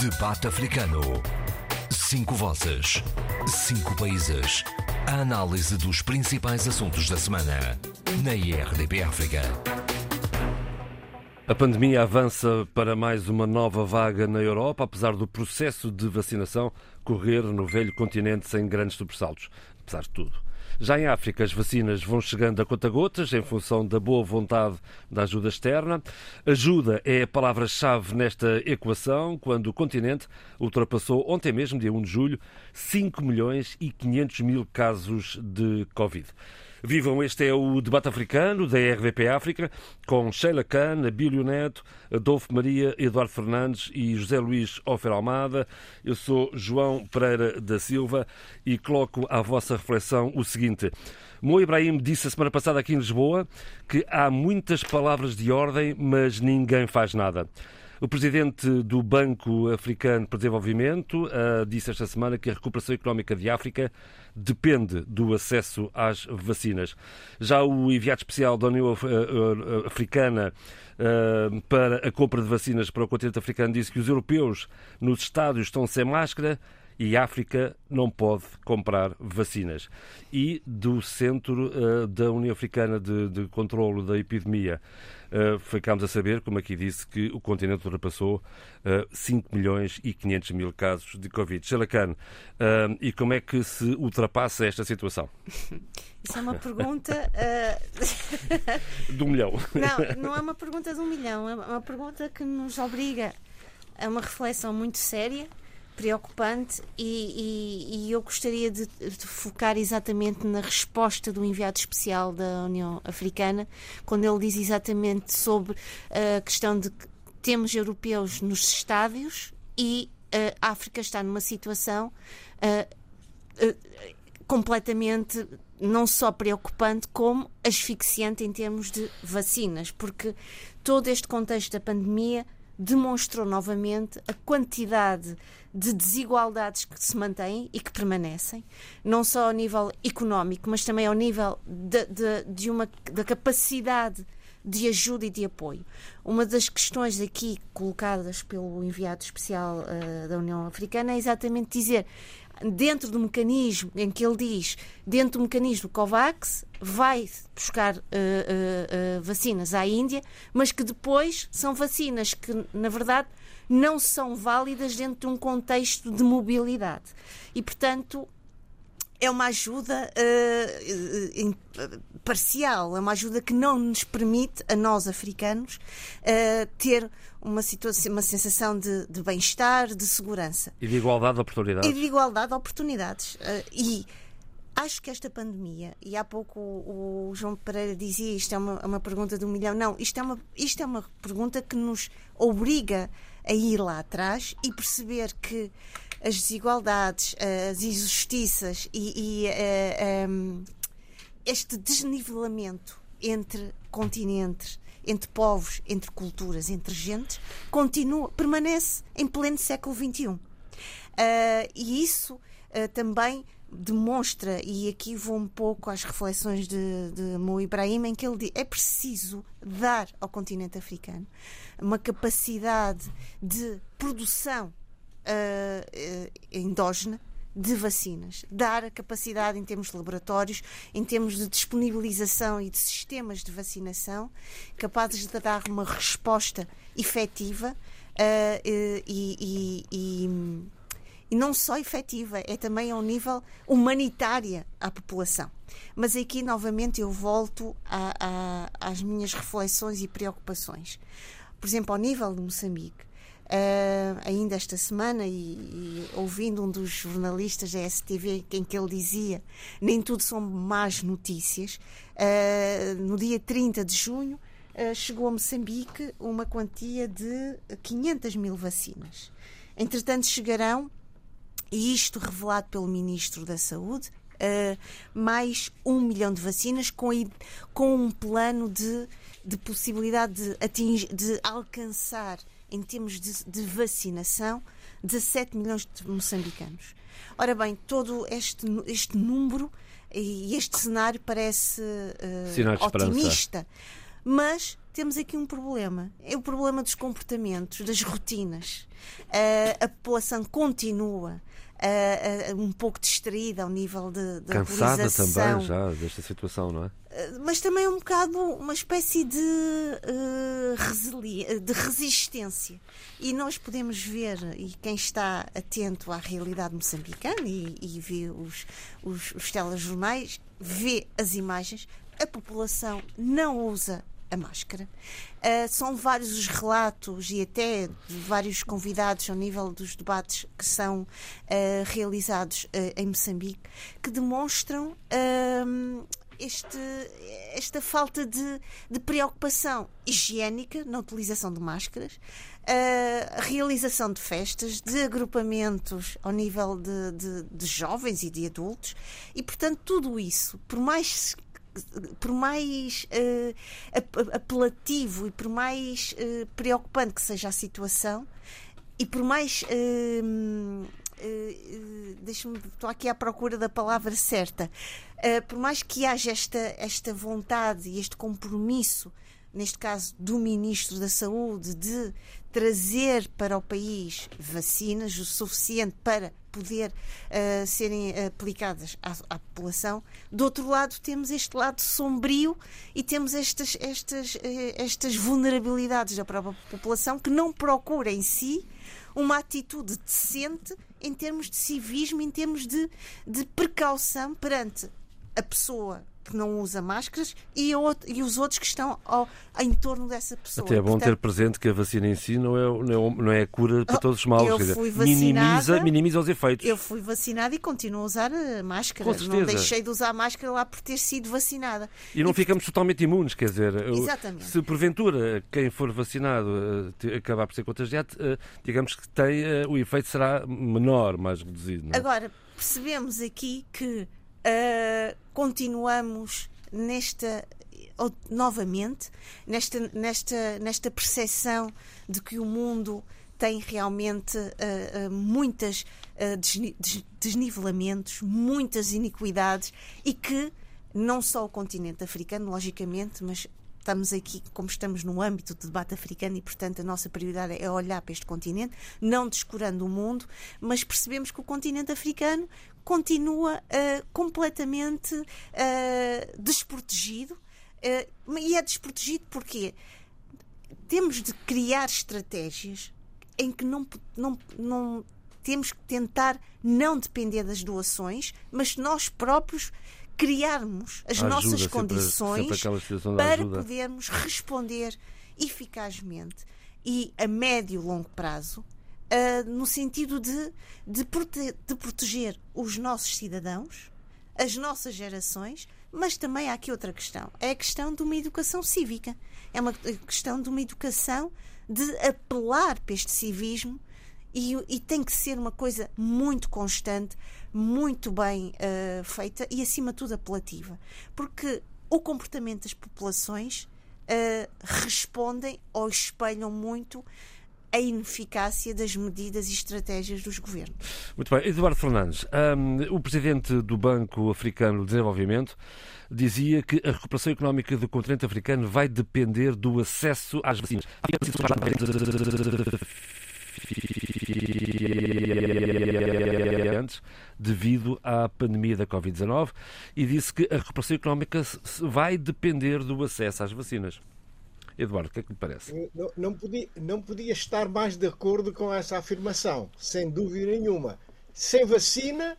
Debate Africano. Cinco vozes. Cinco países. A análise dos principais assuntos da semana. Na IRDP África. A pandemia avança para mais uma nova vaga na Europa, apesar do processo de vacinação correr no velho continente sem grandes sobressaltos. Apesar de tudo. Já em África, as vacinas vão chegando a conta-gotas em função da boa vontade da ajuda externa. Ajuda é a palavra-chave nesta equação, quando o continente ultrapassou ontem mesmo, dia 1 de julho, 5 milhões e 500 mil casos de Covid. Vivam, este é o debate africano da RDP África, com Sheila Khan, Abílio Neto, Adolfo Maria, Eduardo Fernandes e José Luís Ofer Almada. Eu sou João Pereira da Silva e coloco à vossa reflexão o seguinte. Mo Ibrahim disse a semana passada aqui em Lisboa que há muitas palavras de ordem, mas ninguém faz nada. O presidente do Banco Africano para Desenvolvimento uh, disse esta semana que a recuperação económica de África depende do acesso às vacinas. Já o enviado especial da União Africana uh, para a compra de vacinas para o continente africano disse que os europeus nos estádios estão sem máscara e a África não pode comprar vacinas. E do Centro uh, da União Africana de, de Controlo da Epidemia, uh, ficámos a saber, como aqui disse, que o continente ultrapassou uh, 5 milhões e 500 mil casos de Covid. Xelacan, uh, e como é que se ultrapassa esta situação? Isso é uma pergunta. Uh... de um milhão. Não, não é uma pergunta de um milhão, é uma pergunta que nos obriga a uma reflexão muito séria preocupante e, e, e eu gostaria de, de, focar exatamente na resposta do enviado especial da União Africana, quando ele diz exatamente sobre a questão de que temos europeus nos estádios e a África está numa situação uh, completamente não só preocupante como asfixiante em termos de vacinas, porque todo este contexto da pandemia demonstrou novamente a quantidade de desigualdades que se mantêm e que permanecem, não só ao nível económico, mas também ao nível de, de, de uma, da capacidade de ajuda e de apoio. Uma das questões aqui colocadas pelo enviado especial uh, da União Africana é exatamente dizer dentro do mecanismo em que ele diz, dentro do mecanismo COVAX, vai buscar uh, uh, uh, vacinas à Índia, mas que depois são vacinas que, na verdade, não são válidas dentro de um contexto de mobilidade. E, portanto, é uma ajuda uh, uh, parcial, é uma ajuda que não nos permite, a nós africanos, uh, ter uma, situação, uma sensação de, de bem-estar, de segurança. E de igualdade de oportunidades. E de igualdade de oportunidades. e acho que esta pandemia, e há pouco o, o João Pereira dizia isto é uma, uma, pergunta de um milhão, não, isto é, uma, isto é uma pergunta que nos obriga a ir lá atrás e perceber que as desigualdades, as injustiças e, e uh, eh, um, ehm, este desnivelamento entre continentes, entre povos, entre culturas, entre gentes, continua, permanece em pleno século XXI. Uh, eh, e isso uh, também demonstra, e aqui vou um pouco às reflexões de, de Mo Ibrahim, em que ele diz é preciso dar ao continente africano uma capacidade de produção uh, endógena de vacinas, dar a capacidade em termos de laboratórios, em termos de disponibilização e de sistemas de vacinação, capazes de dar uma resposta efetiva uh, e, e, e, e, não só efetiva, é também ao nível humanitária à população. Mas aqui, novamente, eu volto a, a, às minhas reflexões e preocupações. Por exemplo, ao nível de Moçambique, Uh, ainda esta semana, e, e, ouvindo um dos jornalistas da STV, em que ele dizia nem tudo são más notícias, uh, no dia 30 de junho uh, chegou a Moçambique uma quantia de 500 mil vacinas. Entretanto, chegarão, e isto revelado pelo Ministro da Saúde, mais um milhão de vacinas com, com um plano de, de possibilidade de, atingir, de alcançar em termos de, de vacinação, 17 milhões de moçambicanos. Ora bem, todo este, este número e este cenário parece uh, otimista, Mas temos aqui um problema. É o problema dos comportamentos, das rotinas. Uh, a população continua uh, uh, um pouco distraída ao nível de, de Cansada também já desta situação, não é? mas também um bocado uma espécie de, uh, de resistência. E nós podemos ver, e quem está atento à realidade moçambicana e, e vê os, os, os telejornais, vê as imagens, a população não usa a máscara. Uh, são vários os relatos e até vários convidados ao nível dos debates que são uh, realizados uh, em Moçambique que demonstram este, esta falta de, de, preocupação higiênica na utilização de máscaras, a realização de festas, de agrupamentos ao nível de, de, de jovens e de adultos, e portanto tudo isso, por mais por mais uh, apelativo e por mais uh, preocupante que seja a situação e por mais uh, deixa-me estou aqui à procura da palavra certa por mais que haja esta esta vontade e este compromisso neste caso do Ministro da Saúde, de trazer para o país vacinas o suficiente para poder uh, serem aplicadas à, à, população. Do outro lado, temos este lado sombrio e temos estas, estas, uh, estas vulnerabilidades da própria população que não procura em si uma atitude decente em termos de civismo, em termos de, de precaução perante a pessoa que não usa máscaras e, e os outros que estão ao, em torno dessa pessoa. Até é bom Portanto, ter presente que a vacina em si não é, não é, não é a cura para oh, todos os males. Eu fui vacinada, minimiza, minimiza os efeitos. Eu fui vacinada e continuo a usar a máscara. Não deixei de usar máscara lá por ter sido vacinada. E não e, ficamos totalmente imunes, quer dizer, exatamente. se porventura quem for vacinado eh, acabar por ser contagiado, eh, digamos que tem, eh, o efeito será menor, mais reduzido. É? Agora, percebemos aqui que uh, continuamos nesta novamente nesta nesta nesta percepção de que o mundo tem realmente uh, uh, muitas uh, desnivelamentos, muitas iniquidades e que não só o continente africano, logicamente, mas estamos aqui, como estamos no âmbito do debate africano e, portanto, a nossa prioridade é olhar para este continente, não descurando o mundo, mas percebemos que o continente africano continua uh, completamente uh, desprotegido. Uh, e é desprotegido porque temos de criar estratégias em que não, não, não temos que tentar não depender das doações, mas nós próprios criarmos as ajuda, nossas condições sempre para podermos responder eficazmente e a médio e longo prazo uh, no sentido de, de, prote de proteger os nossos cidadãos, as nossas gerações, mas também há aqui outra questão. É a questão de uma educação cívica. É uma questão de uma educação de apelar para este civismo e, e tem que ser uma coisa muito constante, muito bem uh, feita e, acima de tudo, apelativa. Porque o comportamento das populações uh, respondem ou espelham muito a ineficácia das medidas e estratégias dos governos. Muito bem. Eduardo Fernandes, um, o presidente do Banco Africano de Desenvolvimento dizia que a recuperação económica do continente africano vai depender do acesso às vacinas devido à pandemia da Covid-19 e disse que a recuperação económica vai depender do acesso às vacinas. Eduardo, o que é que lhe parece? Não, não, podia, não podia estar mais de acordo com essa afirmação, sem dúvida nenhuma. Sem vacina,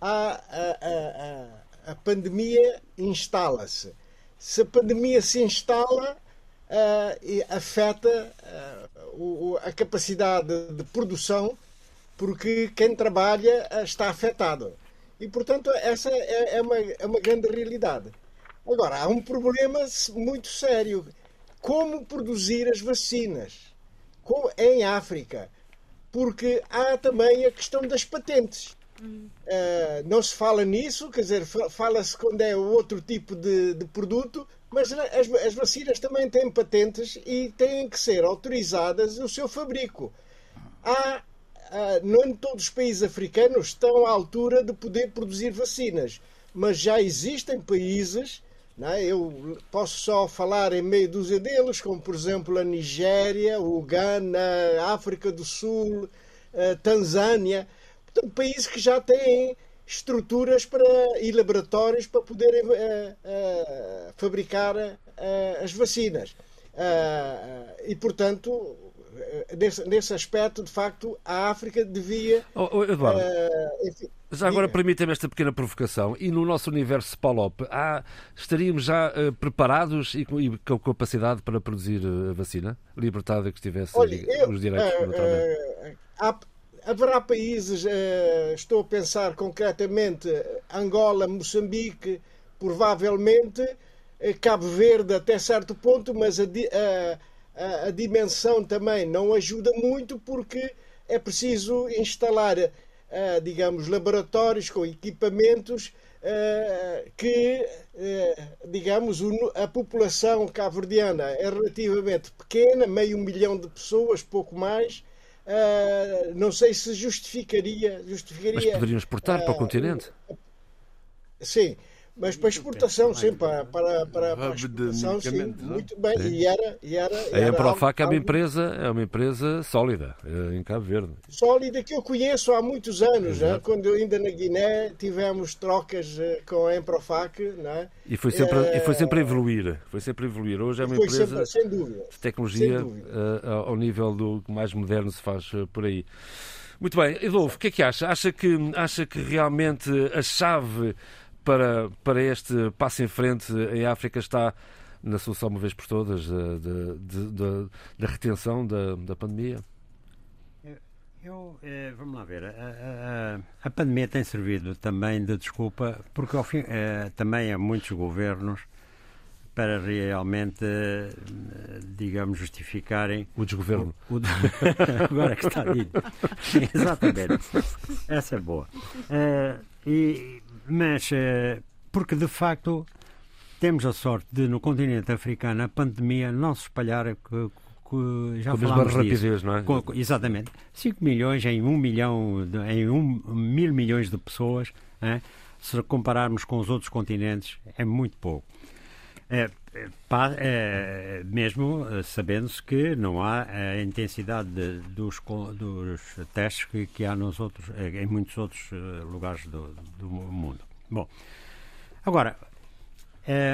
a, a, a, a pandemia instala-se. Se a pandemia se instala, uh, afeta uh, o, a capacidade de produção, porque quem trabalha uh, está afetado. E, portanto, essa é, é, uma, é uma grande realidade. Agora, há um problema muito sério como produzir as vacinas em África, porque há também a questão das patentes. Uh, não se fala nisso, quer dizer, fala-se quando é outro tipo de, de produto, mas as, as, vacinas também têm patentes e têm que ser autorizadas o seu fabrico. Há, não todos os países africanos estão à altura de poder produzir vacinas, mas já existem países é? Eu posso só falar em meio dúzia deles, como por exemplo a Nigéria, o Ghana, a África do Sul, a Tanzânia. Portanto, países que já têm estruturas para, e laboratórios para poderem uh, uh, fabricar uh, as vacinas. e, portanto, nesse, nesse aspecto, de facto, a África devia. Oh, oh, Eduardo, enfim, já agora permita-me esta pequena provocação. E no nosso universo POLOP, há, estaríamos já preparados e com, e com, capacidade para produzir a vacina? Libertada que estivesse Olha, eu, os direitos, naturalmente. Há, haverá países, uh, estou a pensar concretamente Angola, Moçambique, provavelmente uh, Cabo Verde até certo ponto, mas a, a, a, dimensão também não ajuda muito porque é preciso instalar, uh, digamos, laboratórios com equipamentos que, digamos, a população cabo-verdiana é relativamente pequena, meio milhão de pessoas, pouco mais, Uh, não sei se justificaria, justificaria. Mas poderiam exportar uh, para o continente? Sim, mas para exportação, sim, para, para, para, para a exportação, sim, é? muito bem. Sim. E era, e era, a Emprofac é uma empresa, é uma empresa sólida é, em Cabo Verde. Sólida que eu conheço há muitos anos, né? quando ainda na Guiné tivemos trocas eh, com a Emprofac, né? E foi sempre, é... e foi sempre a evoluir, foi sempre a evoluir. Hoje é uma empresa sempre, de tecnologia uh, ao nível do que mais moderno se faz por aí. Muito bem, Edolfo, o que é que acha? Acha que, acha que realmente a chave para, para este passo em frente em África está na solução, uma vez por todas, da retenção da, da pandemia? Eu, eh, vamos lá ver, a, a, a, pandemia tem servido também de desculpa, porque ao fim, eh, também há muitos governos para realmente, eh, digamos, justificarem. O desgoverno. O, o, agora que está dito. Exatamente. Essa é boa. e mas, eh, porque de facto temos a sorte de no continente africano a pandemia não se espalhar que, que já com falámos rapidez, não é? Com, exatamente. 5 milhões em 1 um milhão, em um, mil milhões de pessoas, é? se compararmos com os outros continentes, é muito pouco. É, mesmo eh, sabendo-se que não há a intensidade de, dos, dos testes que, que, há nos outros, eh, em muitos outros eh, lugares do, do mundo. Bom, agora,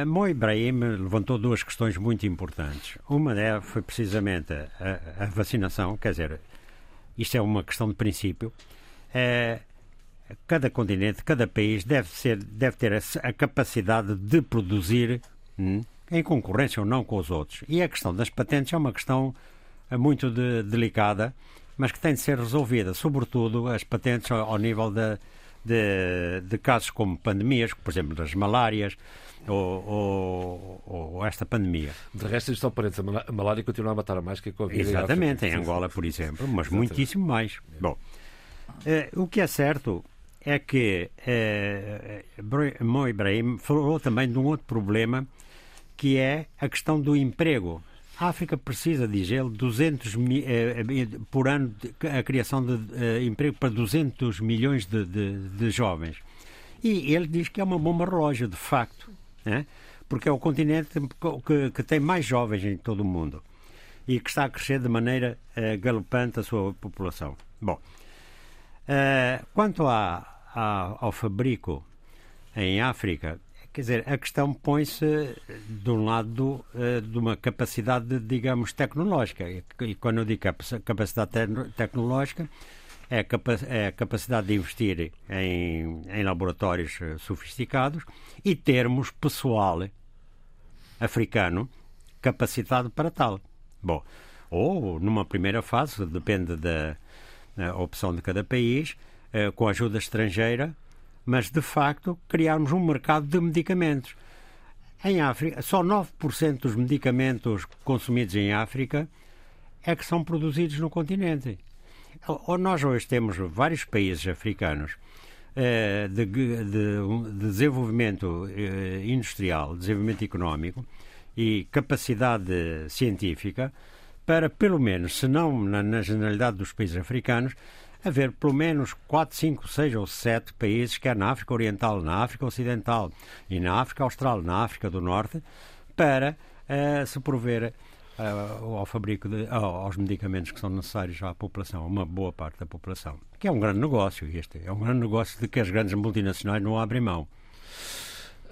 Mo Ibrahim levantou duas questões muito importantes. Uma delas foi precisamente a, a, vacinação, quer dizer, isto é uma questão de princípio. Cada continente, cada país deve, ser, deve ter a, a capacidade de produzir hum, em concorrência ou não com os outros. E a questão das patentes é uma questão eh, muito de, delicada, mas que tem de ser resolvida, sobretudo as patentes ao, ao nível de, de, de, casos como pandemias, por exemplo, das malárias ou, ou, ou, esta pandemia. De resto, isto parentes, a malária continua a matar mais que a Covid. Exatamente, em Angola, por exemplo, mas Exatamente. muitíssimo mais. Bom, eh, o que é certo é que eh, Mo Ibrahim falou também de um outro problema que é a questão do emprego. A África precisa, diz ele, 200 mil, eh, eh, por ano, a criação de eh, emprego para 200 milhões de, de, de, jovens. E ele diz que é uma bomba relógio, de facto, né? porque é o continente que, que, tem mais jovens em todo o mundo e que está a crescer de maneira uh, galopante a sua população. Bom, uh, quanto a, a, ao fabrico em África, Quer dizer, a questão põe-se de um lado uh, de uma capacidade, digamos, tecnológica. E quando eu digo capacidade tecnológica, é é a capacidade de investir em, em laboratórios eh, sofisticados e termos pessoal africano capacitado para tal. Bom, ou numa primeira fase, depende da opção de cada país, com ajuda estrangeira, mas de facto criarmos um mercado de medicamentos. Em África, só 9% dos medicamentos consumidos em África é que são produzidos no continente. Ou nós hoje temos vários países africanos eh, de, de, de, desenvolvimento eh, industrial, desenvolvimento económico e capacidade científica para, pelo menos, se não na, na generalidade dos países africanos, haver pelo menos 4, 5, 6 ou 7 países, quer na África Oriental, na África Ocidental e na África Austral, na África do Norte, para uh, se prover uh, ao fabrico de, uh, aos medicamentos que são necessários à população, a uma boa parte da população. Que é um grande negócio, este é um grande negócio de que as grandes multinacionais não abrem mão.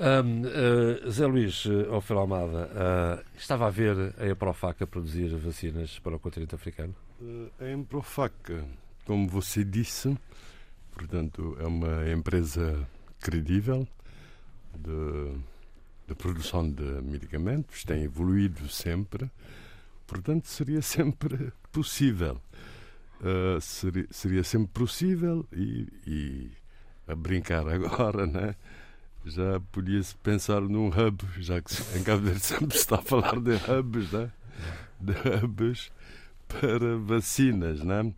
Um, uh, Zé Luís uh, Alfredo Almada, uh, estava a ver a Emprofac a produzir vacinas para o continente africano? a Emprofac, como você disse, portanto, é uma empresa credível de, de produção de medicamentos, tem evoluído sempre, portanto, seria sempre possível. seria, seria sempre possível e, e a brincar agora, né? já podia-se pensar num hub, já que em Cabo Verde sempre se está a falar de hubs, né? de hubs para vacinas. Né?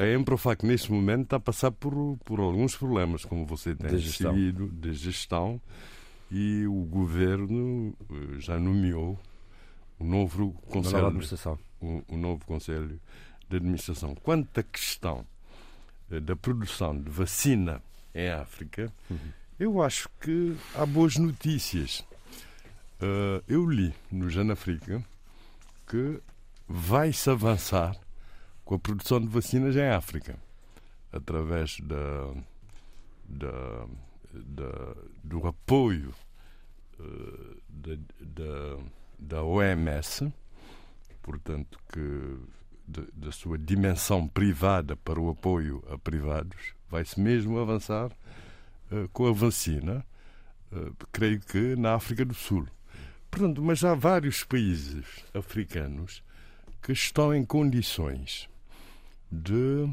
A Emprofac, neste momento, está a passar por, por alguns problemas, como você tem de gestão. de gestão, e o governo eh, já nomeou o novo conselho, o, o novo conselho de administração. Quanto à questão eh, da produção de vacina em África, uhum eu acho que há boas notícias. Uh, eu li no Janafrica que vai-se avançar com a produção de vacinas em África através da, da, da do apoio uh, da, da, da, OMS, portanto, que da sua dimensão privada para o apoio a privados, vai-se mesmo avançar eh, com a vacina, eh, creio que na África do Sul. Portanto, mas há vários países africanos que estão em condições de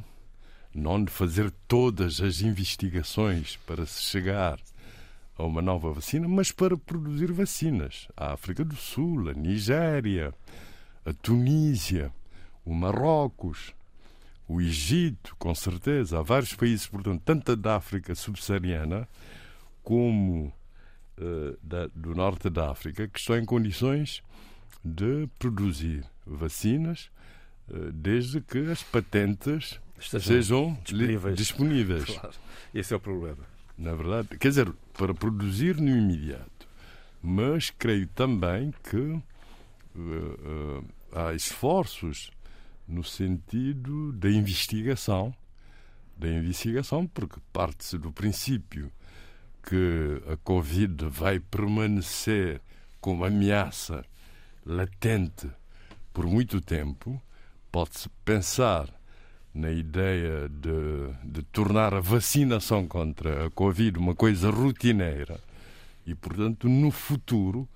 não de fazer todas as investigações para se chegar a uma nova vacina, mas para produzir vacinas. A África do Sul, a Nigéria, a Tunísia, o Marrocos, o Egito, com certeza, há vários países, portanto, tanto da África subsaariana como uh, da, do norte da África, que estão em condições de produzir vacinas desde que as patentes Estejam sejam disponíveis. disponíveis. Claro. Esse é o problema. Na verdade, quer dizer, para produzir no imediato. Mas creio também que uh, há esforços no sentido da investigação, da investigação, porque parte-se do princípio que a Covid vai permanecer como ameaça latente por muito tempo, pode-se pensar na ideia de, de, tornar a vacinação contra a Covid uma coisa rotineira e, portanto, no futuro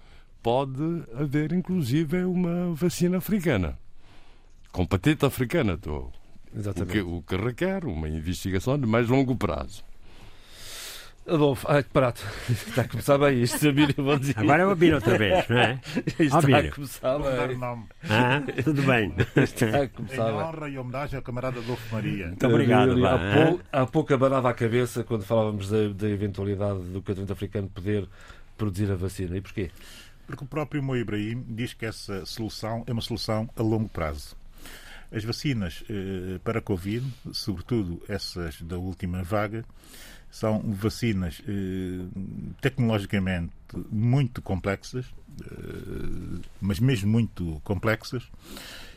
pode haver inclusive uma vacina africana com patente africana. Tô. Exatamente. O que, o que requer uma investigação de mais longo prazo. Adolfo, ai, prato. Está a começar bem isto, Abílio, vou dizer. Agora é o Abílio outra vez, não é? Isto está a começar bem. Ah, tudo bem. Está a começar em honra e homenagem ao camarada Adolfo Maria. Muito obrigado. Há, pouco, há pouco abanava a cabeça quando falávamos da, da eventualidade do continente africano poder produzir a vacina. E porquê? Porque o próprio Mo Ibrahim diz que essa solução é uma solução a longo prazo. As vacinas eh, para a Covid, sobretudo essas da última vaga, são vacinas eh, tecnologicamente muito complexas, eh, mas mesmo muito complexas,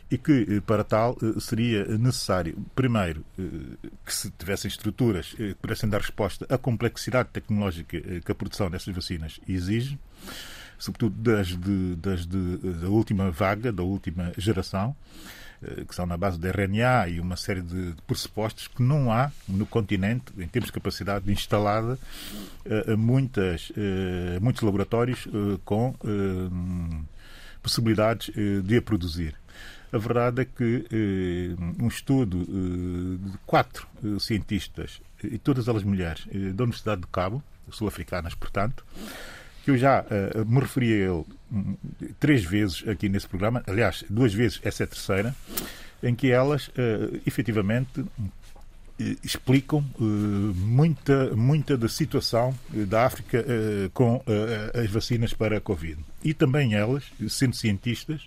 e que, eh, para tal, eh, seria necessário, primeiro, eh, que se tivessem estruturas que pudessem dar resposta à complexidade tecnológica que a produção dessas vacinas exige, sobretudo das, de, das de, da última vaga, da última geração, que são na base de RNA e uma série de pressupostos que não há no continente, em termos de capacidade instalada, eh, muitas, eh, muitos laboratórios com possibilidades de a produzir. A verdade é que um estudo de quatro cientistas, e todas elas mulheres, da Universidade de Cabo, sul-africanas, portanto, que eu já uh, me referi a ele um, três vezes aqui nesse programa, aliás, duas vezes, essa é a terceira, em que elas uh, efetivamente uh, explicam uh, muita, muita da situação da África com as vacinas para a Covid. E também elas, sendo cientistas,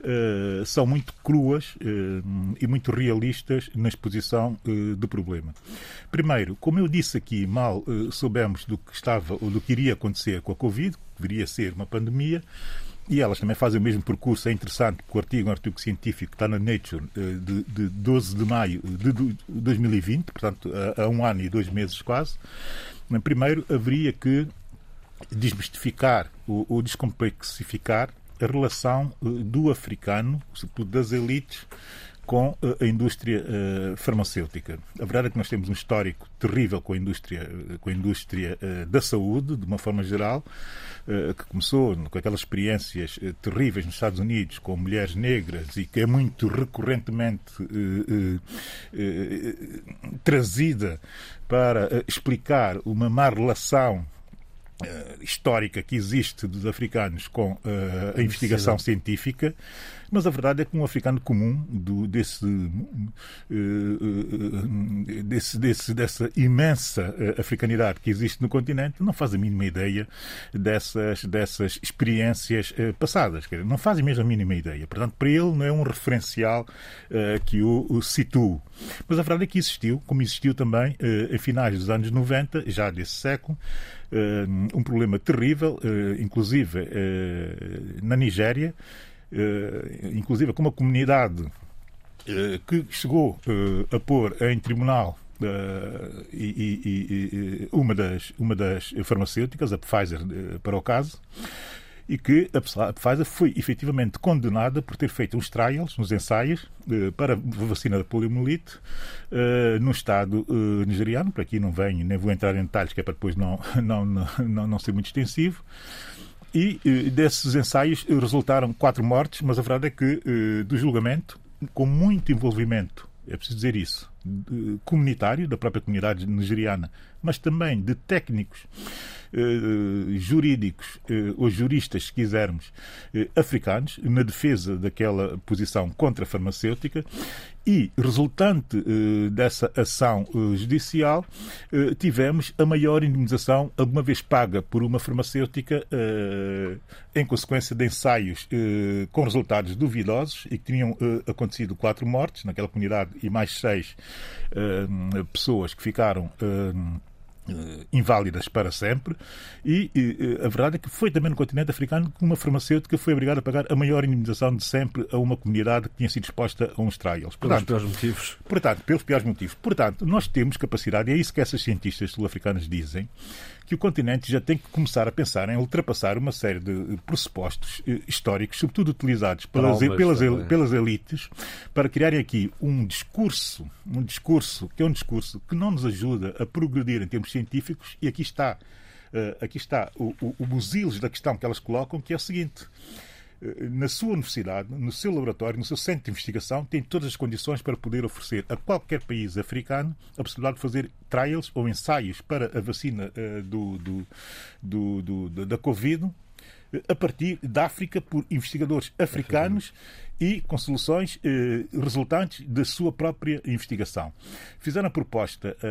uh, são muito cruas uh, e muito realistas na exposição uh, do problema. Primeiro, como eu disse aqui, mal soubemos do que estava ou do que iria acontecer com a Covid, que viria a ser uma pandemia, e elas também fazem o mesmo percurso. É interessante que o artigo, um artigo científico está na Nature de, de 12 de maio de 2020, portanto, há um ano e dois meses quase. Primeiro, haveria que desmistificar ou, ou descomplexificar a relação uh, do africano, das elites, com uh, a indústria uh, farmacêutica. A verdade é que nós temos um histórico terrível com a indústria, com a indústria da saúde, de uma forma geral, que começou com aquelas experiências terríveis nos Estados Unidos com mulheres negras e que é muito recorrentemente trazida para explicar uma má relação histórica que existe dos africanos com uh, a investigação científica, mas a verdade é que um africano comum do, desse, uh, desse, desse, dessa imensa africanidade que existe no continente não faz a mínima ideia dessas, dessas experiências passadas. Não faz mesmo a mínima ideia. Portanto, para ele não é um referencial que o, situa. Mas a verdade é que existiu, como existiu também em finais dos anos 90, já desse século, eh, um problema terrível, eh, inclusive eh, na Nigéria, inclusive com uma comunidade que chegou a pôr em tribunal e, uma, das, uma das farmacêuticas, a Pfizer, para o caso, e que a Pfizer foi efetivamente condenada por ter feito uns trials, uns ensaios, eh, para a vacina da poliomielite eh, no Estado eh, nigeriano. Por aqui não venho, nem vou entrar em detalhes, que é para depois não, não, não, não ser muito extensivo. E desses ensaios resultaram quatro mortes, mas a verdade é que do julgamento, com muito envolvimento, é preciso dizer isso, comunitário, da própria comunidade nigeriana, mas também de técnicos eh, jurídicos eh, ou juristas, se quisermos, eh, africanos, na defesa daquela posição contra a farmacêutica e, resultante dessa ação judicial, tivemos a maior indemnização alguma vez paga por uma farmacêutica em consequência de ensaios com resultados duvidosos e que tinham acontecido quatro mortes naquela comunidade e mais seis pessoas que ficaram inválidas para sempre e, e, a verdade é que foi também no continente africano que uma farmacêutica foi obrigada a pagar a maior indemnização de sempre a uma comunidade que tinha sido exposta a uns trials. Portanto, pelos piores motivos. Portanto, pelos piores motivos. Portanto, nós temos capacidade, e é isso que essas cientistas sul-africanas dizem, que o continente já tem que começar a pensar em ultrapassar uma série de pressupostos eh, históricos, sobretudo utilizados pelas, pelas, pelas elites, para criarem aqui um discurso, um discurso que é um discurso que não nos ajuda a progredir em termos científicos, e aqui está, uh, aqui está o, o, o da questão que elas colocam, que é o seguinte na sua universidade, no seu laboratório, no seu centro de investigação, tem todas as condições para poder oferecer a qualquer país africano a possibilidade de fazer trials ou ensaios para a vacina uh, do, do, do, da Covid a partir da África por investigadores africanos e com soluções eh, resultantes da sua própria investigação. Fizeram a proposta uh,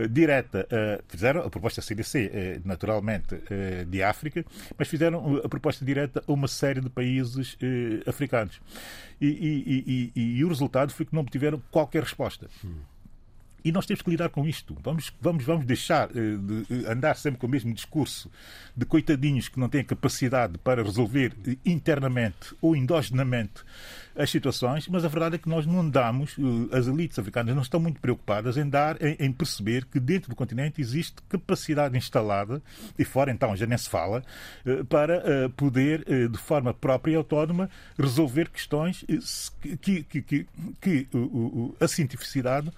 uh, uh, direta, fizeram a proposta CDC, eh, naturalmente, eh, de África, mas fizeram a proposta direta a uma série de países eh, africanos. E, e, e, e, o resultado foi que não obtiveram qualquer resposta. Hum. E nós temos que lidar com isto. Vamos, vamos, vamos deixar eh, de andar sempre com o mesmo discurso de coitadinhos que não têm capacidade para resolver eh, internamente ou endogenamente as situações, mas a verdade é que nós não andamos, eh, as elites africanas não estão muito preocupadas em dar, em, em, perceber que dentro do continente existe capacidade instalada, e fora então já nem se fala, para poder, de forma própria e autónoma, resolver questões que, que, que, que a cientificidade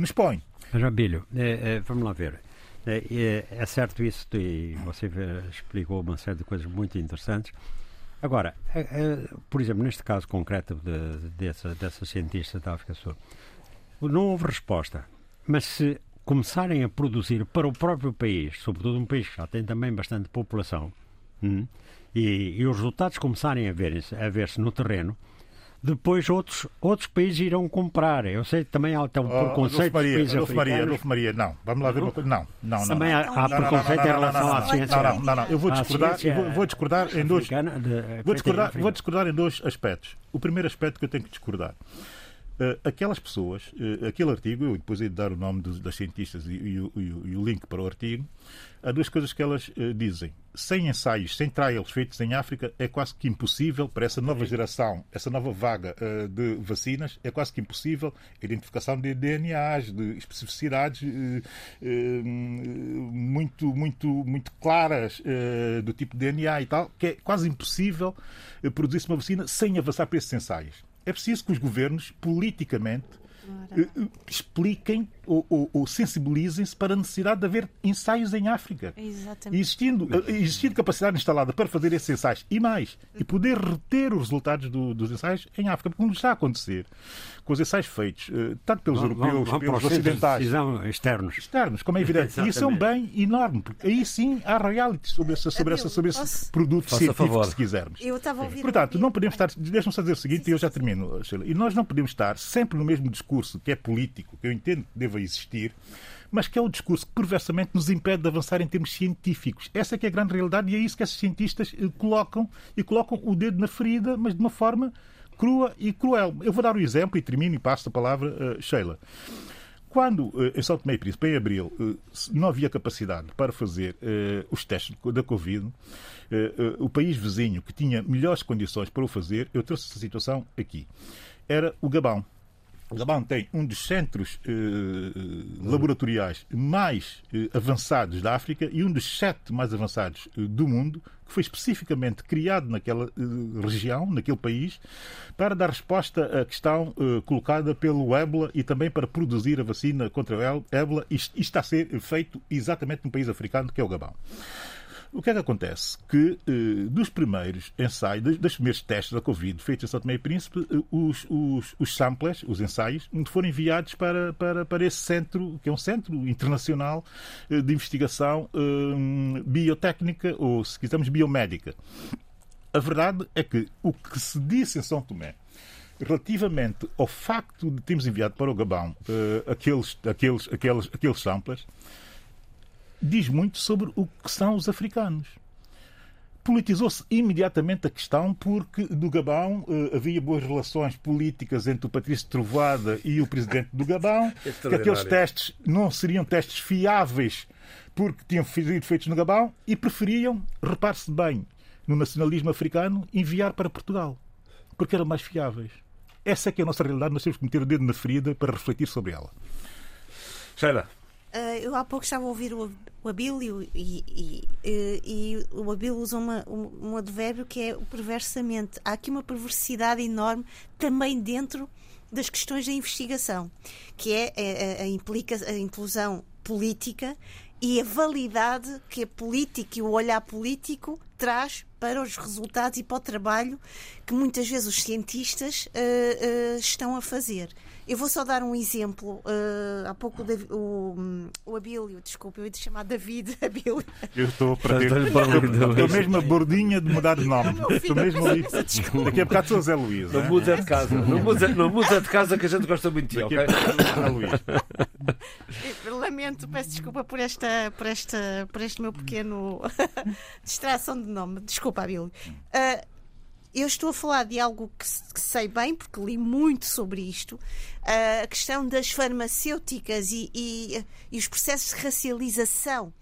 nos põe. Mas, Abílio, é, é, vamos lá ver. É, é, é, certo isso e você explicou uma série de coisas muito interessantes. Agora, é, é, por exemplo, neste caso concreto de, dessa, dessa cientista da África Sul, não houve resposta. Mas se começarem a produzir para o próprio país, sobretudo um país que já tem também bastante população, hum, e, e, os resultados começarem a ver-se ver no terreno, depois outros, outros países irão comprar. Eu sei que também há um Oh, preconceito Maria, dos países Adolfo Maria. Adolfo Maria, não. Vamos lá ver uma coisa. Não, não, não. Também há, preconceito em relação à ciência. Não, não, não. Eu vou discordar, vou, vou discordar em dois. Vou discordar, vou discordar em dois aspectos. O primeiro aspecto que eu tenho que discordar. Eh, aquelas pessoas, eh, aquele artigo, eu depois hei de dar o nome dos, das cientistas e, e o- e e o link para o artigo, há duas coisas que elas eh, dizem. Sem ensaios, sem trials feitos em África, é quase que impossível para essa nova geração, essa nova vaga de vacinas, é quase que impossível a identificação de DNAs, de especificidades muito, muito, muito claras do tipo de DNA e tal, que é quase impossível produzir-se uma vacina sem avançar para esses ensaios. É preciso que os governos, politicamente, eh, eh, expliquem ou, ou- ou sensibilizem-se para a necessidade de haver ensaios em África. Exatamente. existindo, eh, existindo capacidade instalada para fazer esses ensaios e mais, e poder reter os resultados do- dos ensaios em África, como está a acontecer com os ensaios feitos, eh, tanto pelos Vão- europeus, vão- pelos de ocidentais, externos. externos, como é evidente. E isso é um bem enorme, porque aí sim há reality sobre, essa, sobre, essa, sobre esse Posso? produto Faça científico, favor. se quisermos. Eu estava a ouvir. Portanto, não podemos estar. Deixa-me só dizer o seguinte e eu já termino, Sheila. E nós não podemos estar sempre no mesmo discurso que é político, que eu entendo que deva existir, mas que é o discurso que perversamente nos impede de avançar em termos científicos. Essa é que é a grande realidade e é isso que esses cientistas eh, colocam e colocam o dedo na ferida, mas de uma forma crua e cruel. Eu vou dar um exemplo e termino e passo a palavra a Sheila. Quando eh, em São Tomé e Príncipe, em abril, eh, não havia capacidade para fazer eh, os testes da Covid, eh, eh, o país vizinho que tinha melhores condições para o fazer, eu trouxe essa situação aqui, era o Gabão. Gabão tem um dos centros eh, laboratoriais mais eh, avançados da África e um dos sete mais avançados eh, do mundo, que foi especificamente criado naquela eh, região, naquele país, para dar resposta à questão eh, colocada pelo ébola e também para produzir a vacina contra o ébola. Isto está a ser feito exatamente num país africano, que é o Gabão. O que é que acontece? Que eh, dos primeiros ensaios, dos, primeiros testes da Covid feitos em São Tomé e Príncipe, eh, os, os, os samples, os ensaios, foram enviados para, para, para esse centro, que é um centro internacional eh, de investigação eh, biotécnica, ou se quisermos, biomédica. A verdade é que o que se disse em São Tomé relativamente ao facto de termos enviado para o Gabão eh, aqueles, aqueles, aqueles, aqueles samples diz muito sobre o que são os africanos. Politizou-se imediatamente a questão porque do Gabão eh, havia boas relações políticas entre o Patrício Trovada e o presidente do Gabão, que aqueles testes não seriam testes fiáveis porque tinham sido feitos no Gabão e preferiam, repare-se bem, no nacionalismo africano, enviar para Portugal, porque eram mais fiáveis. Essa é que é a nossa realidade, nós temos que meter o dedo na ferida para refletir sobre ela. Sheila, eu há pouco estava a ouvir o, o Abílio e, e, e- e o Abílio usa uma, um, um advérbio que é perversamente. Há aqui uma perversidade enorme também dentro das questões da investigação, que é a, a, implica, a inclusão política e a validade que a política e o olhar político traz para os resultados e para o trabalho que muitas vezes os cientistas ah, ah, estão a fazer. Eu vou só dar um exemplo. ah, há pouco o, Davi- o, o Abílio, desculpa, eu ia te chamar David Abílio. Eu estou para ter. Estás para ali, Estou mesmo a bordinha de mudar de nome. Estou mesmo ali. Daqui a bocado sou Zé Luís. não né? muda de casa. Não muda, não muda de casa que a gente gosta muito de ti, ok? a Zé Luís. Lamento, peço desculpa por esta, por esta, por este meu pequeno distração de nome. Desculpa, Abílio. Ah, eu estou a falar de algo que, que sei bem, porque li muito sobre isto, ah, a questão das farmacêuticas e, e- e os processos de racialização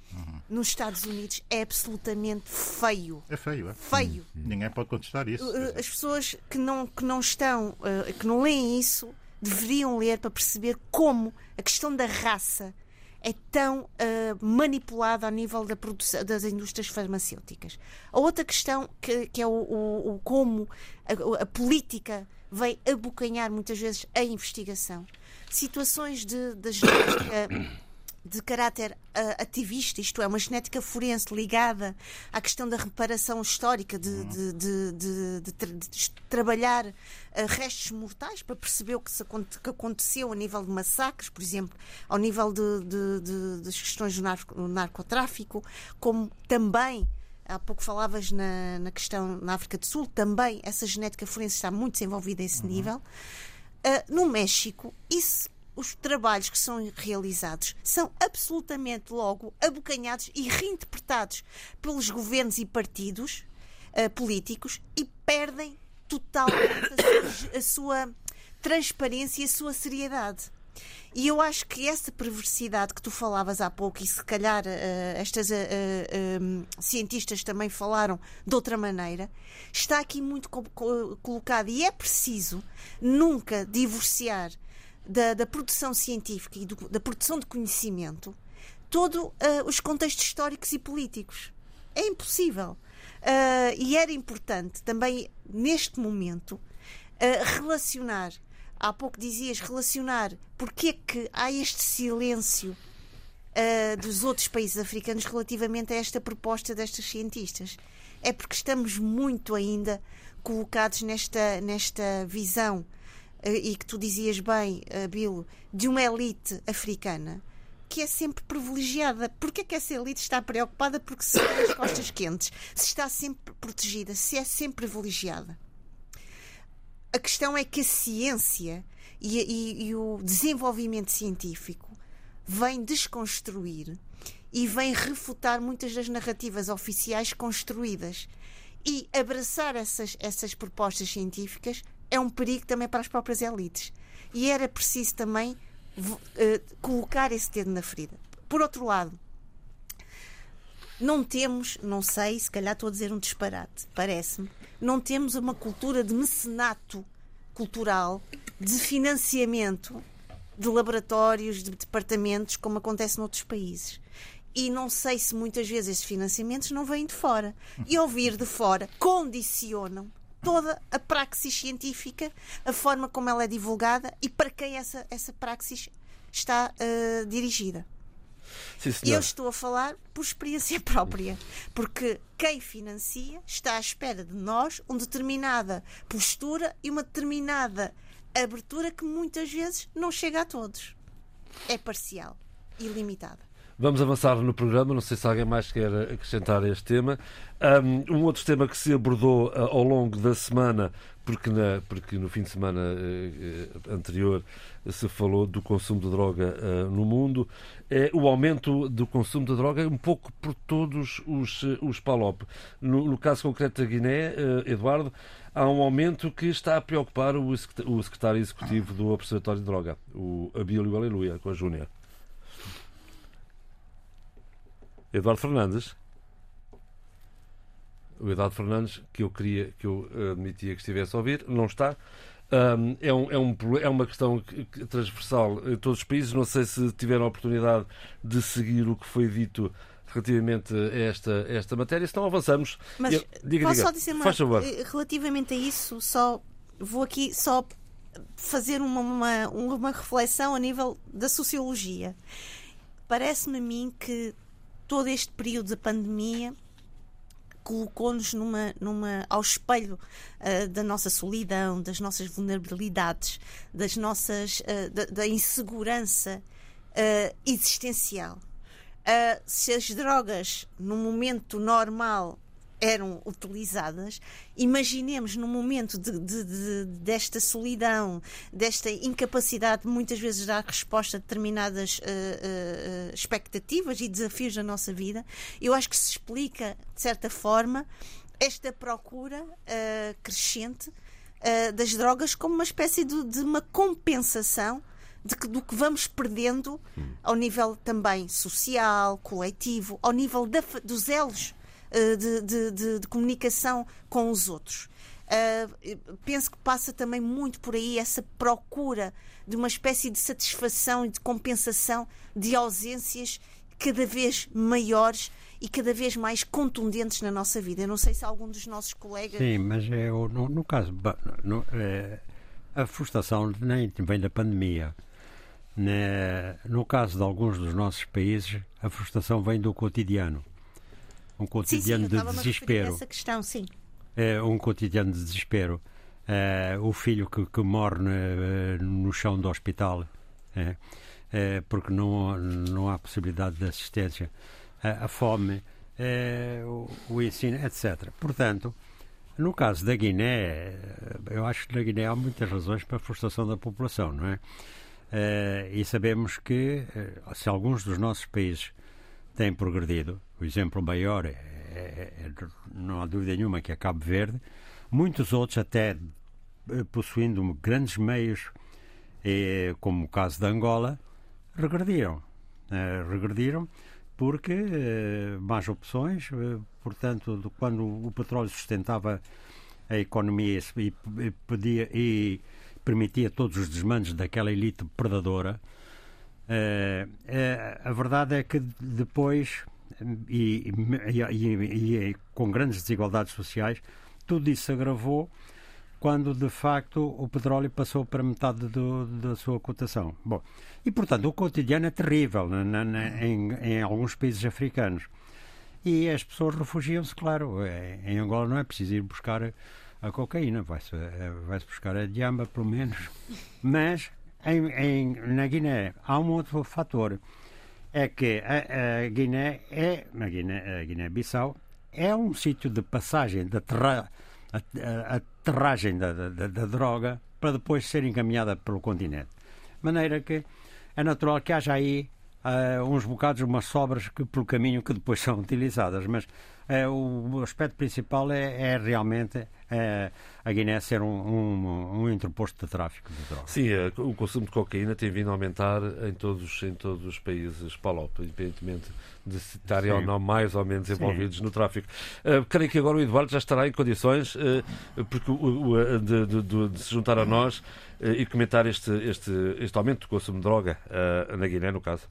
nos Estados Unidos é absolutamente feio. É feio, é? Feio. Ninguém pode contestar isso. As pessoas que não, que não estão, uh, que não leem isso, deveriam ler para perceber como a questão da raça é tão uh, manipulada ao nível da produção, das indústrias farmacêuticas. A outra questão, que, que é o, o- o como a, a política vem abocanhar muitas vezes a investigação. Situações de, de genética de caráter ah, ativista, isto é, uma genética forense ligada à questão da reparação histórica, de, de- de- de- de tra- trabalhar ah, restos mortais para perceber o que, se que aconteceu a nível de massacres, por exemplo, ao nível das questões do narco- narcotráfico, como também há pouco falavas na, na questão na África do Sul, também essa genética forense está muito desenvolvida a esse uhum. nível. Uh, no México, isso os trabalhos que são realizados são absolutamente logo abocanhados e reinterpretados pelos governos e partidos uh, políticos e perdem totalmente a sua, a sua transparência e a sua seriedade. E eu acho que essa perversidade que tu falavas há pouco, e se calhar uh, estas uh, uh, cientistas também falaram de outra maneira, está aqui muito co colocada. E é preciso nunca divorciar da, da produção científica e do, da produção de conhecimento todos os contextos históricos e políticos. É impossível. e era importante também, neste momento, relacionar há pouco dizias relacionar porque é que há este silêncio uh, dos outros países africanos relativamente a esta proposta destes cientistas. É porque estamos muito ainda colocados nesta, nesta visão, uh, e que tu dizias bem, uh, Bilo, de uma elite africana que é sempre privilegiada. Porquê é que essa elite está preocupada porque se tem as costas quentes, se está sempre protegida, se é sempre privilegiada? A questão é que a ciência e, e, e o desenvolvimento científico vem desconstruir e vem refutar muitas das narrativas oficiais construídas. E abraçar essas, essas propostas científicas é um perigo também para as próprias elites. E era preciso também uh, colocar esse dedo na ferida. Por outro lado, não temos, não sei, se calhar estou a dizer um disparate, parece-me, não temos uma cultura de mecenato cultural, de financiamento de laboratórios, de departamentos, como acontece noutros países. E não sei se muitas vezes esses financiamentos não vêm de fora. E ao vir de fora, condicionam toda a praxis científica, a forma como ela é divulgada e para quem essa, essa praxis está uh, dirigida. Sim, eu estou a falar por experiência própria, porque quem financia está à espera de nós uma determinada postura e uma determinada abertura que muitas vezes não chega a todos. É parcial e limitada. Vamos avançar no programa, não sei se alguém mais quer acrescentar este tema. Um outro tema que se abordou ah, ao longo da semana, porque, na, porque no fim de semana eh, eh, anterior se falou do consumo de droga uh, no mundo, é o aumento do consumo de droga um pouco por todos os, os PALOP. No, no caso concreto da Guiné, Eduardo, há um aumento que está a preocupar o secretário executivo do Observatório de Droga, o Abílio Aleluia, com a Júnior. Eduardo Fernandes. O Eduardo Fernandes, que eu queria, que eu admitia que estivesse a ouvir, não está. Um, é, um, é, um, é uma questão transversal em todos os países. Não sei se tiveram a oportunidade de seguir o que foi dito relativamente a esta, esta matéria. Se não avançamos. Mas eu, diga, posso diga. só dizer uma, eh, relativamente a isso, só vou aqui só fazer uma, uma, uma reflexão a nível da sociologia. Parece-me a mim que todo este período da pandemia colocou-nos numa, numa, ao espelho uh, da nossa solidão, das nossas vulnerabilidades, das nossas, uh, da, da, insegurança uh, existencial. se as drogas, no momento normal, eram utilizadas, imaginemos no momento de, de, de, desta solidão, desta incapacidade de muitas vezes dar resposta a determinadas uh, uh, expectativas e desafios da nossa vida, eu acho que se explica, de certa forma, esta procura uh, crescente das drogas como uma espécie de, de uma compensação de que, do que vamos perdendo ao nível também social, coletivo, ao nível da, dos elos de, de, de, de comunicação com os outros. Uh, penso que passa também muito por aí essa procura de uma espécie de satisfação e de compensação de ausências cada vez maiores e cada vez mais contundentes na nossa vida. Eu não sei se algum dos nossos colegas. Sim, mas é, no, no caso, no, é, a frustração nem vem da pandemia. Né? No caso de alguns dos nossos países, a frustração vem do cotidiano um cotidiano sim, sim, de desespero. Essa questão, sim. É um cotidiano de desespero. É, o filho que, que morre no, no chão do hospital, é, é, porque não, não há possibilidade de assistência. A, a fome, eh, o, o, ensino, etc. Portanto, no caso da Guiné, eu acho que na Guiné há muitas razões para a frustração da população, não é? Eh, e sabemos que se alguns dos nossos países têm progredido, o exemplo maior é, é, é, não há dúvida nenhuma que é Cabo Verde, muitos outros até possuindo grandes meios, como o caso da Angola, regrediram. regrediram porque eh, mais opções, eh, portanto, quando o petróleo sustentava a economia e, pedia, e permitia todos os desmandos daquela elite predadora, eh, a verdade é que depois, e, e, com grandes desigualdades sociais, tudo isso se agravou quando de facto o petróleo passou para metade do, da sua cotação. Bom, e portanto o cotidiano é terrível na, na, em, em, alguns países africanos. E as pessoas refugiam-se, claro. É, em Angola não é preciso ir buscar a cocaína, vai-se é, vai buscar a diamba, pelo menos. Mas em, em, na Guiné há um outro fator. É que a, a Guiné é, na Guiné, Guiné-Bissau, é um sítio de passagem a aterragem da, da, da, droga para depois ser encaminhada pelo continente. De maneira que é natural que haja aí uh, uns bocados, umas sobras que, pelo caminho que depois são utilizadas, mas o aspecto principal é, é realmente uh, a Guiné ser um, um, um, interposto de tráfico de drogas. Sim, o consumo de cocaína tem vindo a aumentar em todos, em todos os países PALOP, independentemente de estarem ou não mais ou menos envolvidos Sim. no tráfico. Uh, creio que agora o Eduardo já estará em condições uh, porque, uh, de, de, de, de, se juntar a nós e comentar este, este, este aumento do consumo de droga na Guiné, no caso.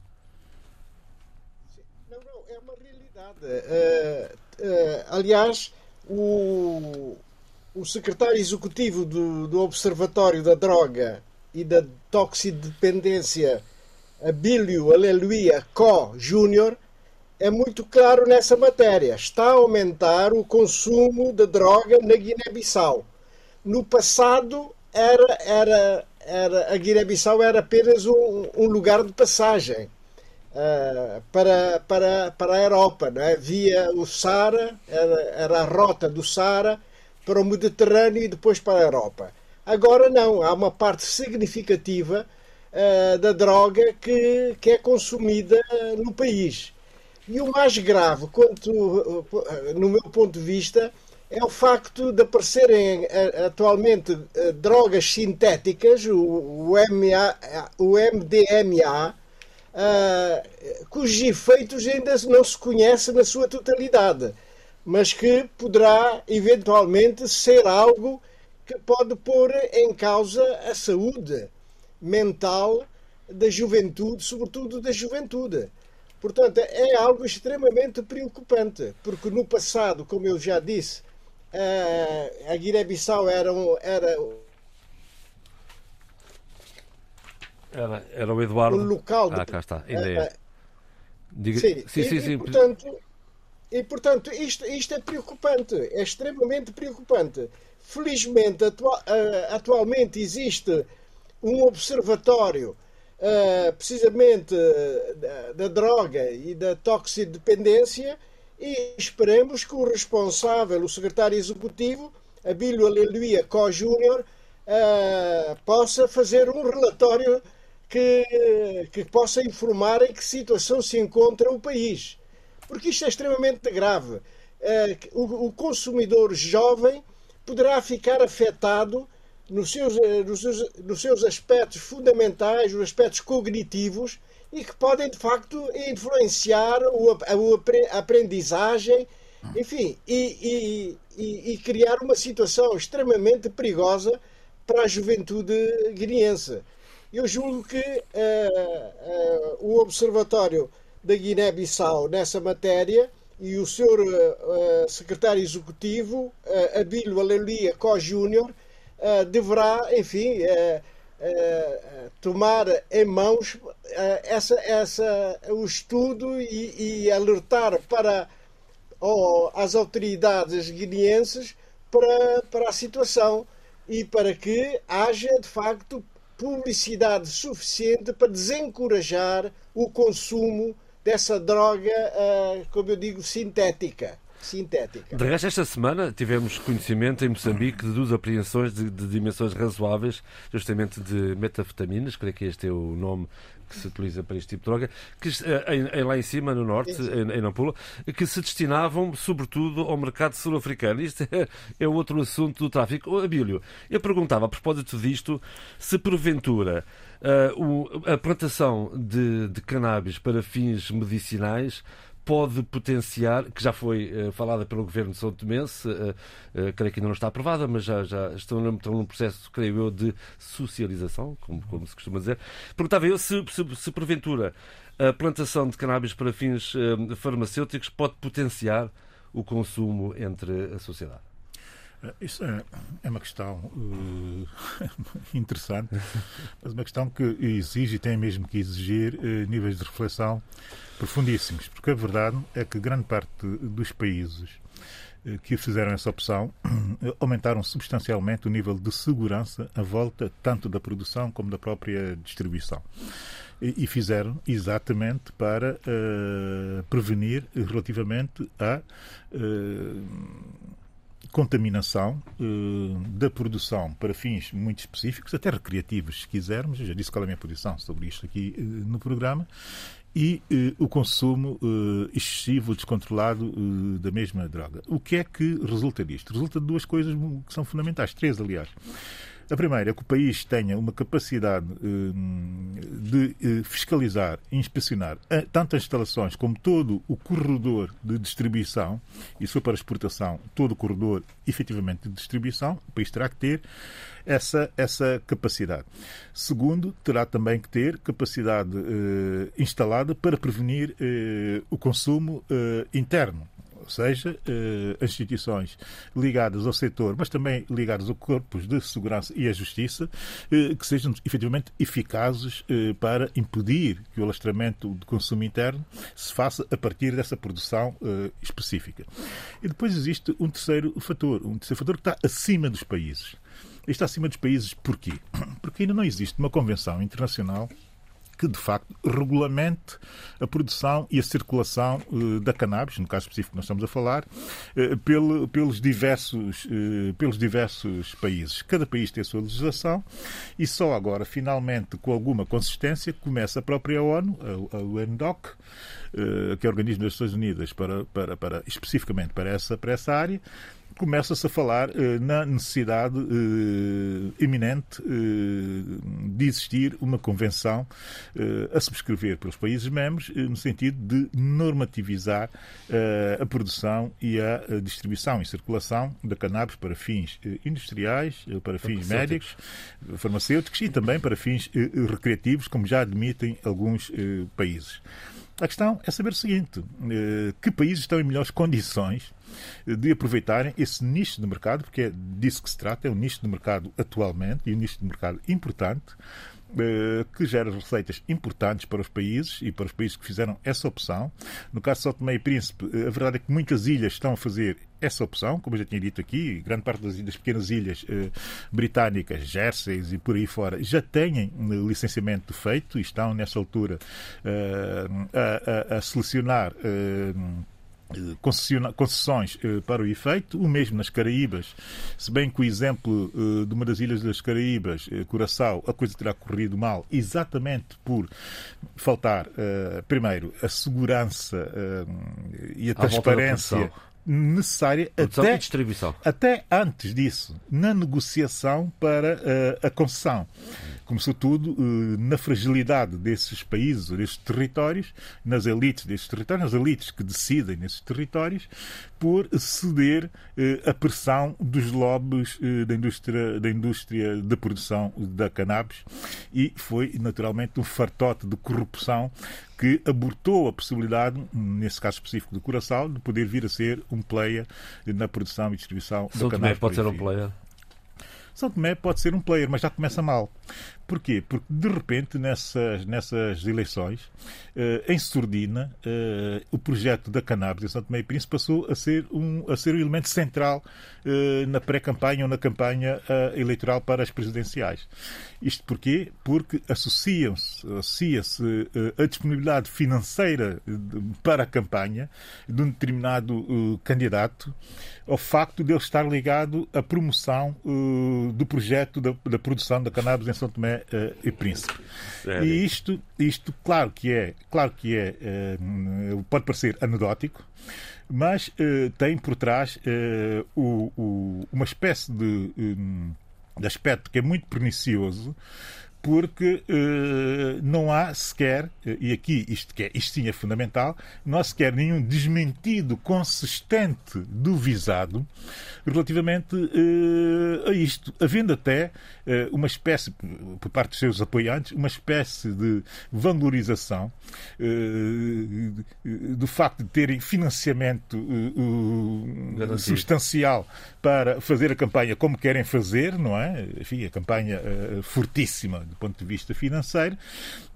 Não, não, é uma realidade. Aliás, o, o secretário executivo do, do Observatório da Droga e da Toxidependência, Abílio Aleluia Co Júnior, é muito claro nessa matéria. Está a aumentar o consumo de droga na Guiné-Bissau. No passado, era, era, era, a Guiné-Bissau era apenas um, um, lugar de passagem uh, para, para, para a Europa. Não é? Via o Sara, era, era a rota do Sara para o Mediterrâneo e depois para a Europa. Agora não, há uma parte significativa uh, da droga que, que é consumida no país. E o mais grave, quanto, no meu ponto de vista, é o facto de aparecerem eh, atualmente eh, drogas sintéticas, o, MA, o MDMA, uh, cujos efeitos ainda não se conhecem na sua totalidade, mas que poderá eventualmente ser algo que pode pôr em causa a saúde mental da juventude, sobretudo da juventude. Portanto, é algo extremamente preocupante, porque no passado, como eu já disse, a Guiné-Bissau era, um, era Era, era o Eduardo. O local de... Ah, cá está, ainda é. Diga... Sim, sim, sim. E, sim. E, portanto, e, portanto isto, isto é preocupante, é extremamente preocupante. Felizmente, atual, atualmente existe um observatório uh, precisamente uh, da, da, droga e da toxidependência e esperemos que o responsável, o secretário executivo, Abílio Aleluia Co Júnior, uh, possa fazer um relatório que, que possa informar em que situação se encontra o país. Porque isto é extremamente grave. o, o consumidor jovem poderá ficar afetado nos seus, eh, nos seus, nos seus aspectos fundamentais, os aspectos cognitivos, e que podem, de facto, influenciar a aprendizagem, enfim, e, e, e criar uma situação extremamente perigosa para a juventude guineense. Eu julgo que uh, uh, o Observatório da Guiné-Bissau nessa matéria e o Sr. Uh, secretário Executivo, uh, Abílio Aleluia Co Júnior, deverá, enfim, tomar em mãos essa, essa, o estudo e, e alertar para oh, as autoridades guineenses para, para a situação e para que haja, de facto, publicidade suficiente para desencorajar o consumo dessa droga, uh, como eu digo, sintética sintética. De resto, esta semana tivemos conhecimento em Moçambique de duas apreensões de, de dimensões razoáveis, justamente de metafetaminas, creio que este é o nome que se utiliza para este tipo de droga, que, eh, em, em, lá em cima, no norte, em, em Nampula, que se destinavam sobretudo ao mercado sul-africano. Isto é, é outro assunto do tráfico. Abílio, eu perguntava a propósito disto se porventura uh, o, a plantação de, de cannabis para fins medicinais pode potenciar, que já foi uh, falada pelo governo de São Tomense, uh, uh, creio que ainda não está aprovada, mas já, já estão, estão num processo, creio eu, de socialização, como, como se costuma dizer. Perguntava eu se, se, se porventura a plantação de cannabis para fins farmacêuticos pode potenciar o consumo entre a sociedade. Isso é, é uma questão uh, interessante, mas uma questão que exige e tem mesmo que exigir uh, níveis de reflexão profundíssimos, porque a verdade é que grande parte dos países uh, que fizeram essa opção aumentaram substancialmente o nível de segurança à volta tanto da produção como da própria distribuição. E, fizeram exatamente para prevenir relativamente a contaminação uh, da produção para fins muito específicos, até recreativos, se quisermos. Eu já disse qual é a minha posição sobre isto aqui uh, no programa. E uh, o consumo excessivo, descontrolado da mesma droga. O que é que resulta disto? Resulta de duas coisas que são fundamentais, três, aliás. A primeira é que o país tenha uma capacidade hum, de eh, fiscalizar e inspecionar tanto as instalações como todo o corredor de distribuição, e for para exportação, todo o corredor efetivamente de distribuição, o país terá que ter essa, essa capacidade. Segundo, terá também que ter capacidade eh, instalada para prevenir eh, o consumo interno ou seja, as instituições ligadas ao setor, mas também ligadas ao corpos de segurança e à justiça, eh, que sejam efetivamente eficazes eh, para impedir que o alastramento de consumo interno se faça a partir dessa produção específica. E depois existe um terceiro fator, um terceiro fator que está acima dos países. Está acima dos países porquê? Porque ainda não existe uma convenção internacional que, de facto, regulamente a produção e a circulação uh, da cannabis, no caso específico que nós estamos a falar, pelo, pelos, diversos, uh, pelos diversos países. Cada país tem a sua legislação e só agora, finalmente, com alguma consistência, começa a própria ONU, a, a UNDOC, que é o Organismo das Nações Unidas para, para, para, especificamente para essa, para essa área, começa-se a falar eh, na necessidade eh, iminente eh, de existir uma convenção a subscrever pelos países membros no sentido de normativizar a produção e a distribuição e circulação da cannabis para fins industriais, para fins médicos, farmacêuticos e também para fins recreativos, como já admitem alguns países. A questão é saber o seguinte: que países estão em melhores condições de aproveitarem esse nicho de mercado, porque é disso que se trata, é um nicho de mercado atualmente e um nicho de mercado importante eh, que gera receitas importantes para os países e para os países que fizeram essa opção. No caso de São Tomé e Príncipe, eh, a verdade é que muitas ilhas estão a fazer essa opção, como eu já tinha dito aqui, grande parte das, das pequenas ilhas eh, britânicas, Jerseys e por aí fora, já têm licenciamento feito e estão nessa altura a, a, a, selecionar concessões eh, para o efeito, o mesmo nas Caraíbas, se bem que o exemplo eh, de uma das ilhas das Caraíbas, eh, Curaçao, a coisa terá corrido mal exatamente por faltar, primeiro, a segurança e a transparência necessária até, até antes disso, na negociação para a concessão começou tudo uh, na fragilidade desses países, desses territórios, nas elites desses territórios, nas elites que decidem nesses territórios, por ceder uh, a pressão dos lobbies uh, da, indústria, da indústria da produção da cannabis e foi naturalmente um fartote de corrupção que abortou a possibilidade, nesse caso específico do Curaçao, de poder vir a ser um player na produção e distribuição São da cannabis. pode ser um player? São Tomé pode ser um player, mas já começa mal. Porquê? Porque, de repente, nessas, nessas eleições, eh, em surdina, eh, o projeto da cannabis em São Tomé e Príncipe passou a ser um, a ser um elemento central eh, na pré-campanha ou na campanha eleitoral para as presidenciais. Isto porquê? Porque associam-se, associa-se a disponibilidade financeira para a campanha de um determinado candidato ao facto de ele estar ligado à promoção do projeto da, da produção da cannabis em São Tomé e Príncipe. E isto, isto claro que é claro que é, eh, pode parecer anedótico, mas eh, tem por trás eh, uma espécie de, de aspecto que é muito pernicioso porque uh, não há sequer, e aqui isto, que é, isto sim é fundamental, não há sequer nenhum desmentido consistente do visado relativamente uh, a isto, havendo até uma espécie, por parte dos seus apoiantes, uma espécie de valorização do facto de terem financiamento substancial para fazer a campanha como querem fazer, não é? Enfim, a campanha fortíssima do ponto de vista financeiro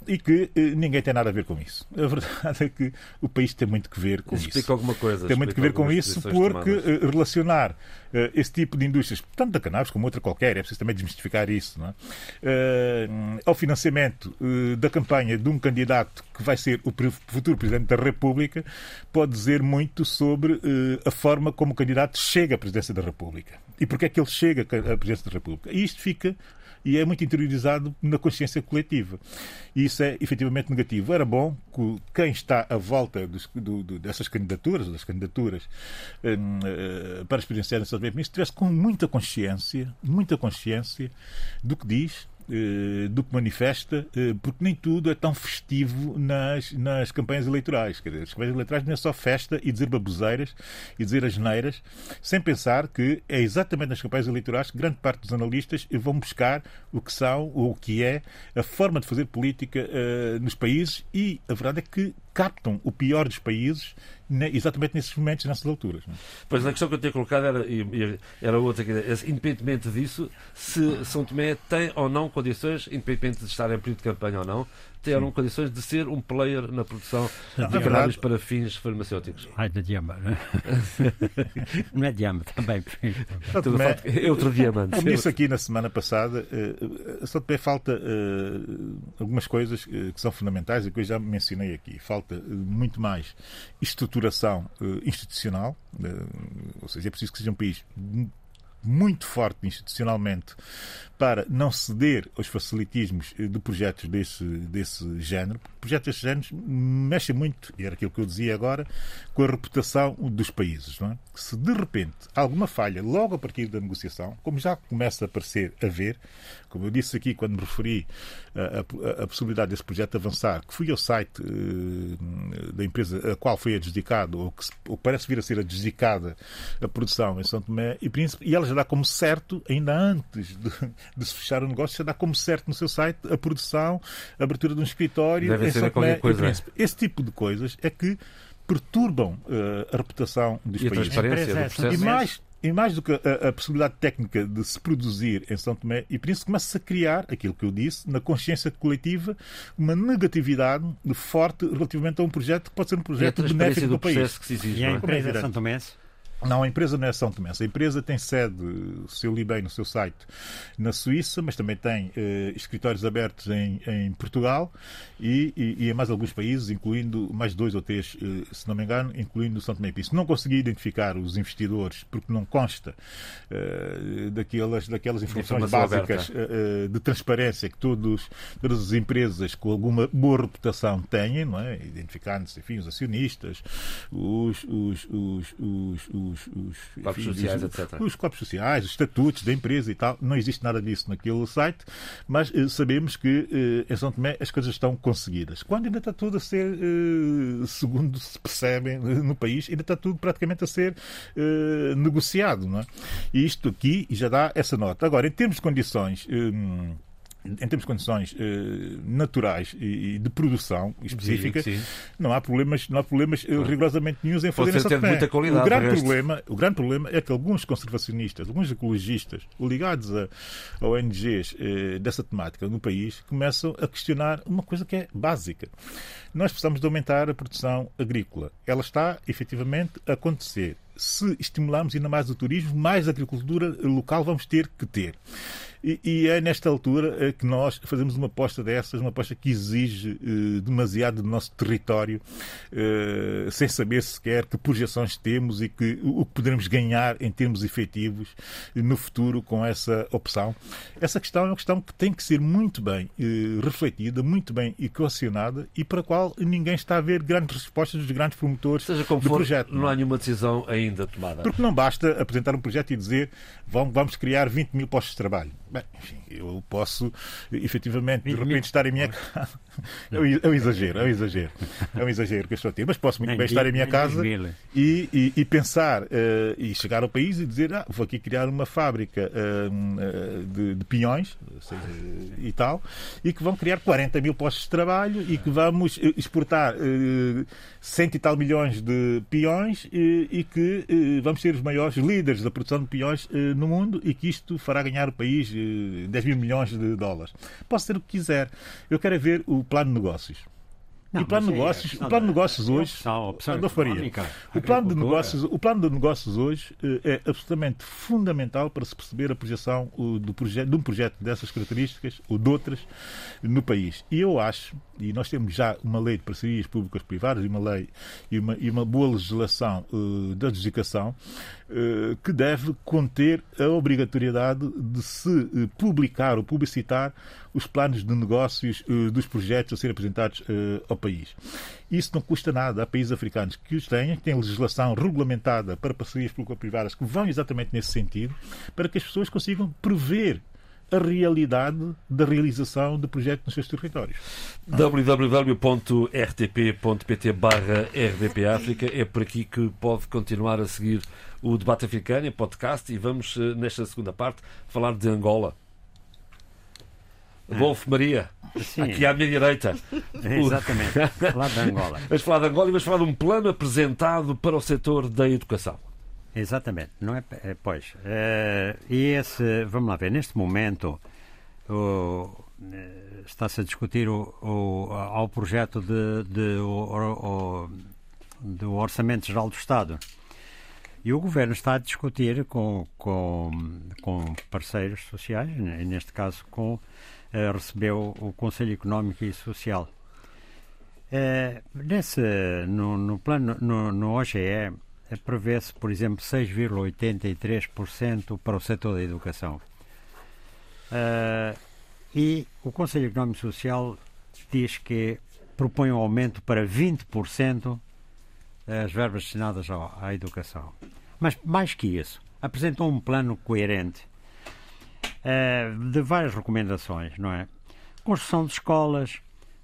e que eh, ninguém tem nada a ver com isso. A verdade é que o país tem muito que ver com Explica isso. alguma coisa. Tem muito que ver com isso porque uh, relacionar uh, esse tipo de indústrias, tanto da cannabis como outra qualquer, é preciso também desmistificar isso, não é? Ao financiamento da campanha de um candidato que vai ser o futuro Presidente da República, pode dizer muito sobre a forma como o candidato chega à Presidência da República. E porque é que ele chega à Presidência da República. E isto fica e é muito interiorizado na consciência coletiva. E isso é efetivamente negativo. Era bom que quem está à volta dos, do, do, dessas candidaturas, das candidaturas um, uh, para as presidenciais nacionais, estivesse com muita consciência, muita consciência do que diz, eh, do que manifesta, eh, porque nem tudo é tão festivo nas, nas campanhas eleitorais. Quer dizer, as campanhas eleitorais não é só festa e dizer baboseiras e dizer asneiras, sem pensar que é exatamente nas campanhas eleitorais que grande parte dos analistas vão buscar o que são ou o que é a forma de fazer política uh, nos países e a verdade é que captam o pior dos países exatamente nesses momentos, nessas alturas. É? Pois a questão que eu tinha colocado era, era outra, independentemente disso, se São Tomé tem ou não condições, independentemente de estar em período de campanha ou não, terão Sim. condições de ser um player na produção não, de cannabis para fins farmacêuticos. Ai, de diamante. não é diamante, também. É outro diamante. Como disse aqui na semana passada, uh, só também falta uh, algumas coisas que são fundamentais e que eu já mencionei aqui. Falta uh, muito mais estruturação institucional, ou seja, é preciso que seja um país muito forte institucionalmente para não ceder aos facilitismos de projetos desse, desse género. Projetos desse género mexem muito, e era aquilo que eu dizia agora, com a reputação dos países. Não é? Se de repente alguma falha logo a partir da negociação, como já começa a parecer haver, como eu disse aqui quando me referi à, possibilidade desse projeto avançar, que fui ao site uh, da empresa a qual foi adjudicado, ou que ou parece vir a ser adjudicada a produção em São Tomé e Príncipe, e ela já dá como certo, ainda antes de, de se fechar o negócio, já dá como certo no seu site a produção, a abertura de um escritório Deve e Príncipe. É. Esse tipo de coisas é que perturbam uh, a reputação dos e países. A. E mais, e mais do que a, a, possibilidade técnica de se produzir em São Tomé e Príncipe, começa a criar, aquilo que eu disse, na consciência coletiva, uma negatividade forte relativamente a um projeto que pode ser um projeto benéfico do, do país. Que se exige, e a é? empresa São Tomé não, a empresa não é São Tomé. A empresa tem sede, se eu li bem no seu site, na Suíça, mas também tem eh, escritórios abertos em, em Portugal e, e, e, em mais alguns países, incluindo mais dois ou três, eh, se não me engano, incluindo São Tomé e Príncipe. Não consegui identificar os investidores porque não consta eh, daquelas, daquelas informações básicas de transparência que todos, todas as empresas com alguma boa reputação têm, não é? Identificando-se, enfim, os acionistas, os, os, os, os os, os, clubes sociais, etc. Os clubes sociais, os estatutos da empresa e tal. Não existe nada disso naquele site, mas uh, sabemos que uh, em São Tomé as coisas estão conseguidas. Quando ainda está tudo a ser, uh, segundo se percebe no país, ainda está tudo praticamente a ser negociado. Não é? E isto aqui já dá essa nota. Agora, em termos de condições em termos de condições eh, naturais e, e, de produção específica, sim, sim. não há problemas, não há problemas eh, rigorosamente nenhums em fazer essa muita qualidade. O grande, problema, o grande problema é que alguns conservacionistas, alguns ecologistas ligados a, a ONGs eh, dessa temática no país começam a questionar uma coisa que é básica. Nós precisamos de aumentar a produção agrícola. Ela está efetivamente a acontecer. Se estimularmos ainda mais o turismo, mais agricultura local vamos ter que ter. E, e, é nesta altura eh, que nós fazemos uma aposta dessas, uma aposta que exige eh, demasiado do nosso território, eh, sem saber sequer que projeções temos e que, o que poderemos ganhar em termos efetivos no futuro com essa opção. Essa questão é uma questão que tem que ser muito bem eh, refletida, muito bem equacionada e para a qual ninguém está a ver grandes respostas dos grandes promotores Seja como do for, projeto. Não há nenhuma decisão ainda tomada. Porque não basta apresentar um projeto e dizer vamos criar 20 mil postos de trabalho. Bem, enfim, eu posso efetivamente de repente estar em minha casa. É um é exagero, é um exagero. É um exagero que eu estou a ter. Mas posso muito bem estar em minha casa e, e, e pensar uh, e chegar ao país e dizer: ah, vou aqui criar uma fábrica uh, de, de peões seja, e tal, e que vão criar 40 mil postos de trabalho e que vamos exportar uh, cento e tal milhões de peões e, e que vamos ser os maiores líderes da produção de peões no mundo e que isto fará ganhar o país 10 mil milhões de dólares. Posso ter o que quiser. Eu quero é ver o plano de negócios. Não, e o plano de negócios, é o plano de negócios hoje, opção Faria, o plano de negócios, o plano de negócios hoje eh, é absolutamente fundamental para se perceber a projeção do projeto, de um projeto dessas características ou de outras no país. E eu acho, e nós temos já uma lei de parcerias públicas privadas e uma lei e uma, e uma boa legislação uh, da adjudicação uh, que deve conter a obrigatoriedade de se uh, publicar ou publicitar os planos de negócios uh, dos projetos a serem apresentados ao país. Isso não custa nada. Há países africanos que os têm, que têm legislação regulamentada para parcerias público-privadas que vão exatamente nesse sentido, para que as pessoas consigam prever a realidade da realização de projetos nos seus territórios. www.rtp.pt barra rdpafrica é por aqui que pode continuar a seguir o debate africano em podcast e vamos, eh, nesta segunda parte, falar de Angola. Wolf Maria, Sim. aqui à minha direita. Exatamente, falar de Angola. Vamos falar de Angola e vamos falar de um plano apresentado para o setor da educação. Exatamente, não é? é pois. Uh, e esse, vamos lá ver, neste momento eh, está-se a discutir o, o, ao projeto de, de, o, do Orçamento Geral do Estado. E o Governo está a discutir com, com, com parceiros sociais, neste caso com eh, recebeu o Conselho Económico e Social. Eh, nesse, no, no, plano, no, no OGE, eh, prevê-se, por exemplo, 6,83% para o setor da educação. e o Conselho Económico e Social diz que propõe um aumento para 20% as verbas destinadas à educação. Mas, mais que isso, apresentou um plano coerente uh, de várias recomendações, não é? Construção de escolas,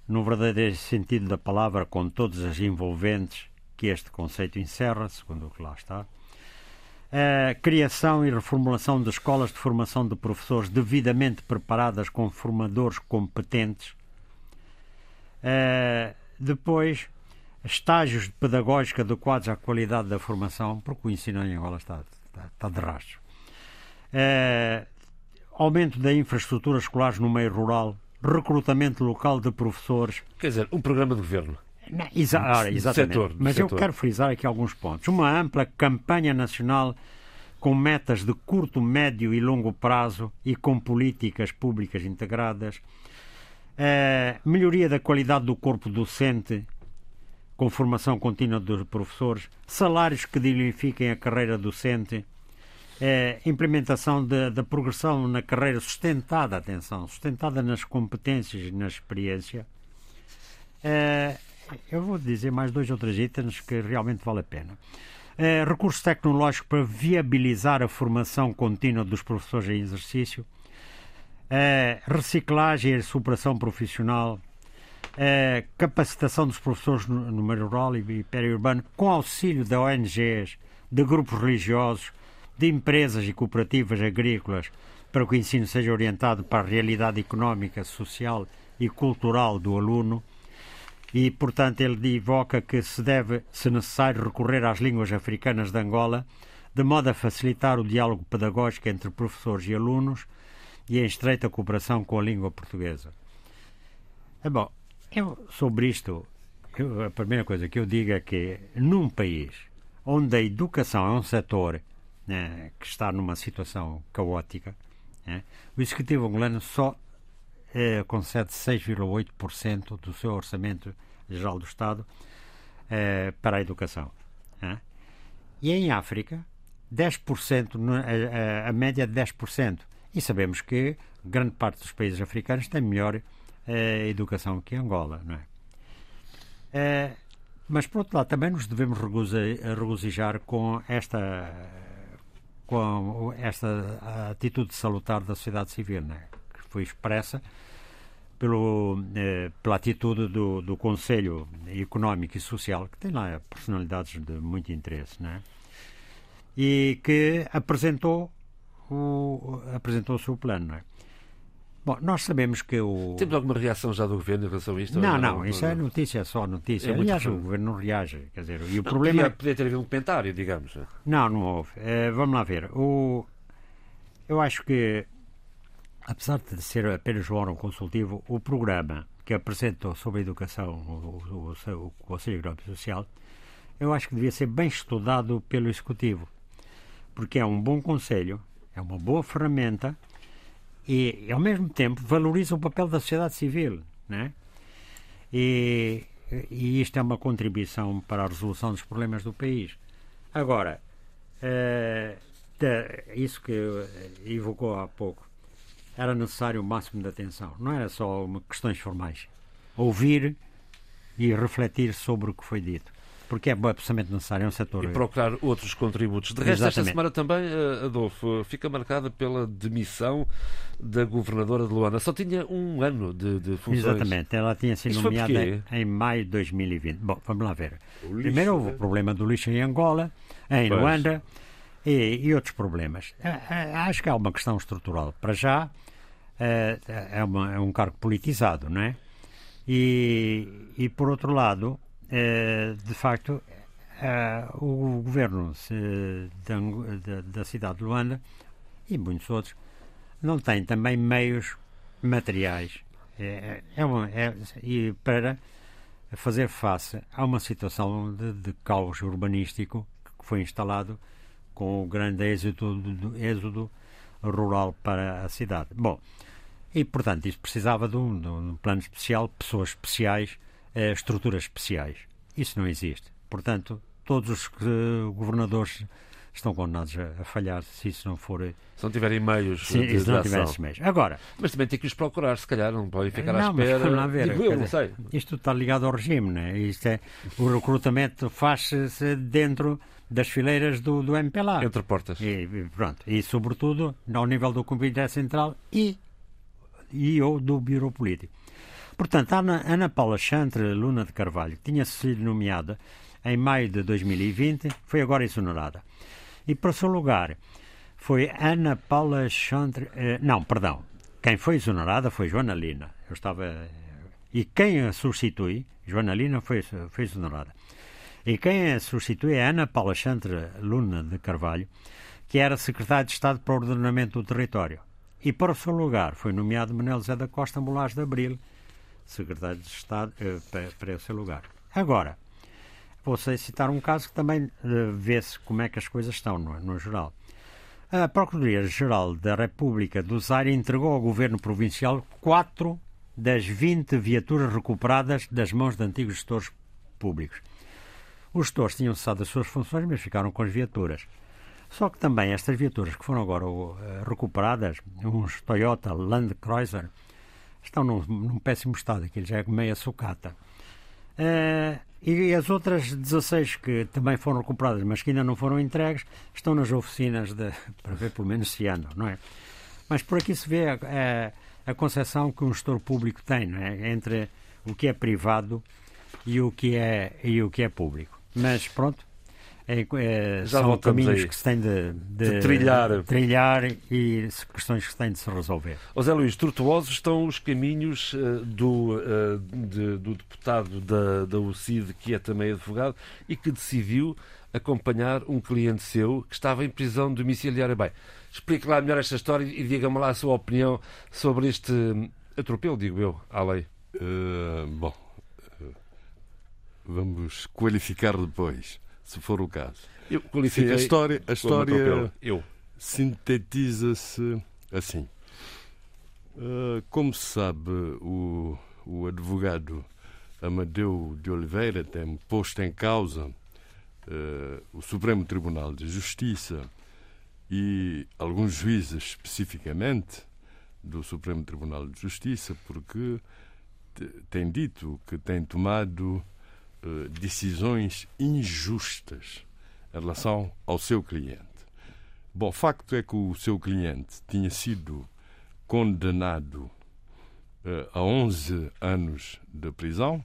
no verdadeiro sentido da palavra, com todas as envolventes que este conceito encerra, segundo o que lá está. Uh, criação e reformulação de escolas de formação de professores devidamente preparadas com formadores competentes. Depois, estágios de pedagógica adequados à qualidade da formação, porque o ensino em Angola está, está, está de rastro. Aumento da infraestrutura escolar no meio rural, recrutamento local de professores. Quer dizer, um programa de governo. Não, exa ora, exatamente. Setor, Mas setor. eu quero frisar aqui alguns pontos. Uma ampla campanha nacional com metas de curto, médio e longo prazo e com políticas públicas integradas. Uh, melhoria da qualidade do corpo docente, com formação contínua dos professores, salários que dignifiquem a carreira docente, é, implementação da progressão na carreira sustentada, atenção, sustentada nas competências e na experiência. É, eu vou dizer mais dois ou três itens que realmente vale a pena. É, recursos tecnológicos para viabilizar a formação contínua dos professores em exercício. É, reciclagem e superação profissional. É, capacitação dos professores no, meio rural e periurbano com auxílio de ONGs, de grupos religiosos, de empresas e cooperativas agrícolas para que o ensino seja orientado para a realidade económica, social e cultural do aluno. E, portanto, ele evoca que se deve, se necessário, recorrer às línguas africanas de Angola, de modo a facilitar o diálogo pedagógico entre professores e alunos e em estreita cooperação com a língua portuguesa. É bom, eu, sobre isto, eu, a primeira coisa que eu digo é que num país onde a educação é um setor né, que está numa situação caótica, né, o Executivo angolano só eh, concede 6,8% do seu orçamento geral do Estado eh, para a educação. Né? E em África, 10%, a, a, a média de 10%. E sabemos que grande parte dos países africanos tem melhor eh, educação que Angola, não é? Eh, mas, por outro lado, também nos devemos regozijar com esta, com esta atitude salutar da sociedade civil, né? que foi expressa pelo, eh, pela atitude do, do Conselho Económico e Social, que tem lá personalidades de muito interesse, né? e que apresentou o, apresentou o seu plano. Não é? Bom, nós sabemos que o. Temos alguma reação já do governo em relação a isto? Não, não, não isso é notícia, é só notícia. É Aliás, o governo não reage. Quer dizer, e o não, problema. Podia, é podia ter havido um comentário, digamos. Não, não houve. Uh, vamos lá ver. O... Eu acho que, apesar de ser apenas um órgão consultivo, o programa que apresentou sobre a educação, o, o, o, Conselho Económico Social, eu acho que devia ser bem estudado pelo Executivo. Porque é um bom conselho, é uma boa ferramenta e, ao mesmo tempo, valoriza o papel da sociedade civil. Né? E, e isto é uma contribuição para a resolução dos problemas do país. Agora, uh, isso que evocou há pouco, era necessário o máximo de atenção. Não era só uma, questões formais. Ouvir e refletir sobre o que foi dito porque é absolutamente necessário, é um setor... E procurar outros contributos. De resto, Exatamente. esta semana também, eh, Adolfo, fica marcada pela demissão da governadora de Luanda. Só tinha um ano de, de funções. Exatamente, ela tinha sido nomeada em maio de 2020. Bom, vamos lá ver. Lixo, Primeiro houve né? o problema do lixo em Angola, em pois. Luanda e, e, outros problemas. Eh, eh, acho que há uma questão estrutural. Para já, é, uma, é um cargo politizado, não é? E, e por outro lado, eh, de facto, eh, o governo da, da cidade de Luanda e muitos outros não tem também meios materiais é, é uma, é, e para fazer face a uma situação de, de, caos urbanístico que foi instalado com o grande êxodo, êxodo rural para a cidade. Bom, e portanto isso precisava de um, de um plano especial, pessoas especiais uh, estruturas especiais. Isso não existe. Portanto, todos os governadores estão condenados a, a, falhar se isso não for. Se não tiverem meios. Sim, de, se não tiverem esses meios. Agora. Mas também tem que os procurar, se calhar, não podem ficar não, à espera. Mas, lá ver, Digo eu, não sei. Isto está ligado ao regime, né? Isto é, o recrutamento faz-se dentro das fileiras do, do MPLA. Entre portas. E, pronto. E, sobretudo, ao nível do Comitê Central e, e ou do Bureau Político. Portanto, Ana, Ana Paula Chantre Luna de Carvalho, que tinha sido nomeada em maio de 2020, foi agora exonerada. E para o seu lugar foi Ana Paula Chantre. Eh, não, perdão. Quem foi exonerada foi Joana Lina. Eu estava. E quem a substitui, Joana Lina foi, foi exonerada. E quem a substitui é Ana Paula Chantre Luna de Carvalho, que era secretária de Estado para o Ordenamento do Território. E para o seu lugar foi nomeado Manuel Zé da Costa Molares de Abril, secretário de Estado uh, para, para esse lugar. Agora, vou citar um caso que também uh, vê-se como é que as coisas estão, no, no geral. A Procuradoria-Geral da República do Zaire entregou ao Governo Provincial quatro das 20 viaturas recuperadas das mãos de antigos gestores públicos. Os gestores tinham cessado as suas funções, mas ficaram com as viaturas. Só que também estas viaturas que foram agora uh, recuperadas, uns Toyota Land Cruiser, estão num, num péssimo estado, aquilo já é meia sucata. Uh, e as outras 16 que também foram recuperadas, mas que ainda não foram entregues, estão nas oficinas de, para ver pelo menos se andam, não é? Mas por aqui se vê a, a, a concepção que um gestor público tem, não é? Entre o que é privado e o que é, e o que é público. Mas pronto, é, é, Já são caminhos aí. que se têm de, De trilhar. trilhar e questões que se têm de se resolver. Zé Luís, tortuosos estão os caminhos eh, do, eh, de- do deputado da, da UCID, que é também advogado, e que decidiu acompanhar um cliente seu que estava em prisão domiciliária. Bem, explique lá melhor esta história e diga-me lá a sua opinião sobre este hum, atropelo, digo eu, à lei. Eh, bom, vamos qualificar depois, se for o caso. Eu Sim, qualifiquei a história, a história Eu. sintetiza-se assim. Eh, como se sabe, o, o advogado Amadeu de Oliveira tem posto em causa eh, o Supremo Tribunal de Justiça e alguns juízes especificamente do Supremo Tribunal de Justiça porque te- tem dito que tem tomado eh, decisões injustas em relação ao seu cliente. Bom, o facto é que o seu cliente tinha sido condenado eh, a 11 anos de prisão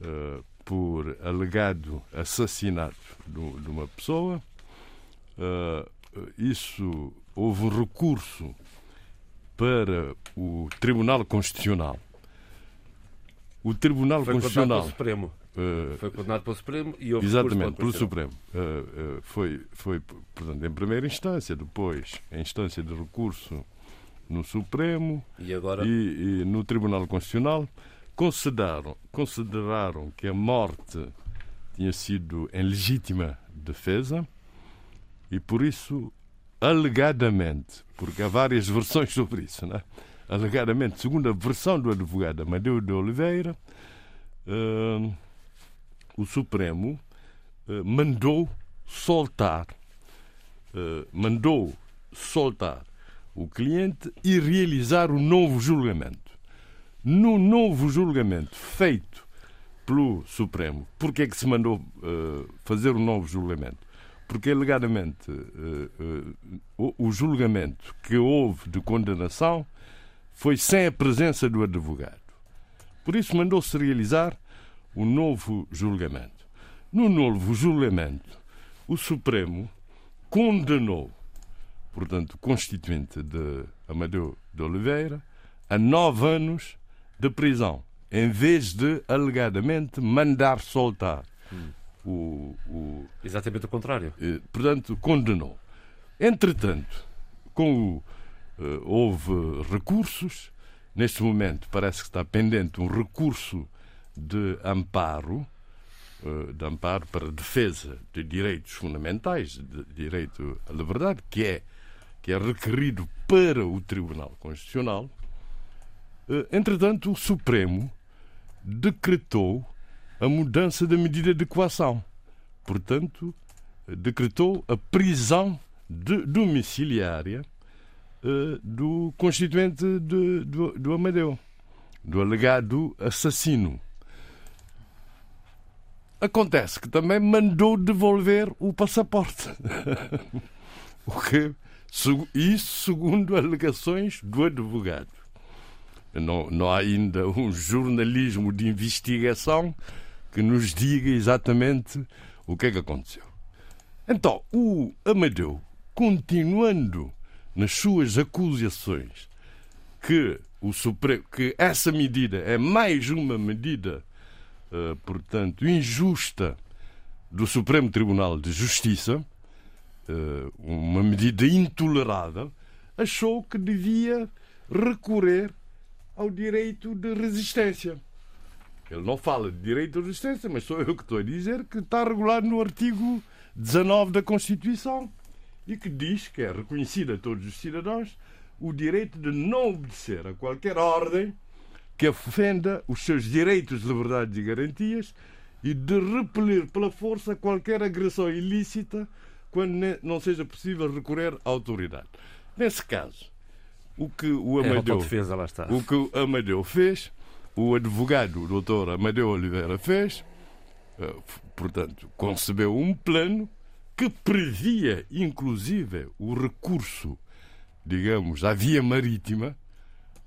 eh, por alegado assassinato do- de uma pessoa. Isso houve um recurso para o Tribunal Constitucional. O Tribunal Foi Constitucional Supremo. Eh, Foi condenado pelo Supremo e houve Exatamente, recurso pelo Supremo. Eh, eh, foi, foi, portanto, em primeira instância, depois em instância de recurso no Supremo E agora e, e no Tribunal Constitucional, consideraram, consideraram que a morte tinha sido em legítima defesa e, por isso, alegadamente, porque há várias versões sobre isso, né? alegadamente, segundo a versão do advogado Amadeu de Oliveira, eh, o Supremo eh, mandou soltar, eh, mandou soltar o cliente e realizar o novo julgamento. No novo julgamento feito pelo Supremo, porque é que se mandou eh, fazer o novo julgamento? Porque, alegadamente, o julgamento que houve de condenação foi sem a presença do advogado. Por isso, mandou-se realizar o novo julgamento. No novo julgamento, o Supremo condenou, portanto, o constituinte de Amadeu de Oliveira, a nove anos de prisão, em vez de, alegadamente, mandar soltar o, o, exatamente o contrário. eh, portanto, condenou. Entretanto, com o, eh, houve recursos, neste momento parece que está pendente um recurso de amparo, eh, de amparo para defesa de direitos fundamentais, de direito à liberdade, que é, que é requerido para o Tribunal Constitucional. Eh, Entretanto, o Supremo decretou a mudança da medida de coação. Portanto, decretou a prisão de- domiciliária eh, do constituinte do, do Amadeu, do alegado assassino. Acontece que também mandou devolver o passaporte. o que, isso segundo alegações do advogado. Não, não há ainda um jornalismo de investigação que nos diga exatamente o que é que aconteceu. Então, o Amadeu, continuando nas suas acusações que, o Supremo, que essa medida é mais uma medida, portanto, injusta do Supremo Tribunal de Justiça, eh, uma medida intolerável, achou que devia recorrer ao direito de resistência. Ele não fala de direito de resistência, mas sou eu que estou a dizer que está regulado no artigo 19 da Constituição e que diz que é reconhecido a todos os cidadãos o direito de não obedecer a qualquer ordem que ofenda os seus direitos, liberdades e garantias e de repelir pela força qualquer agressão ilícita quando não seja possível recorrer à autoridade. Nesse caso, o que o É Amadeu o que o Amadeu fez, o advogado, o doutor Amadeu Oliveira fez, eh, portanto, concebeu um plano que previa, inclusive, o recurso, digamos, à via marítima,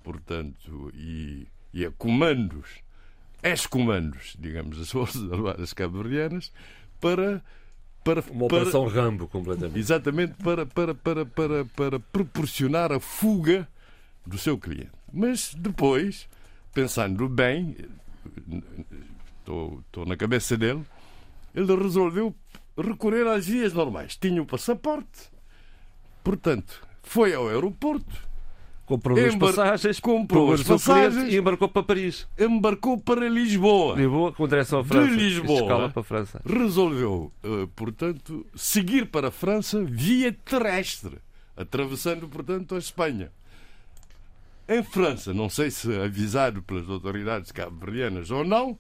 portanto, e, e a comandos, ex-comandos, digamos, das Forças Armadas Cabo-Verdianas, para para, Uma para- operação Rambo, completamente. exatamente para, para, para, para, para proporcionar a fuga do seu cliente. Mas depois, pensando bem, estou, estou na cabeça dele, ele resolveu recorrer às vias normais. Tinha o passaporte, portanto, foi ao aeroporto, Comprou Embar- passagens, comprou as passagens. e embarcou para Paris. embarcou para Lisboa. Lisboa, com direção à De França. Lisboa. Escala para a França. resolveu, eh, portanto, seguir para a França via terrestre, atravessando, portanto, a Espanha. Em França, não sei se avisado pelas autoridades cabo-verdianas ou não,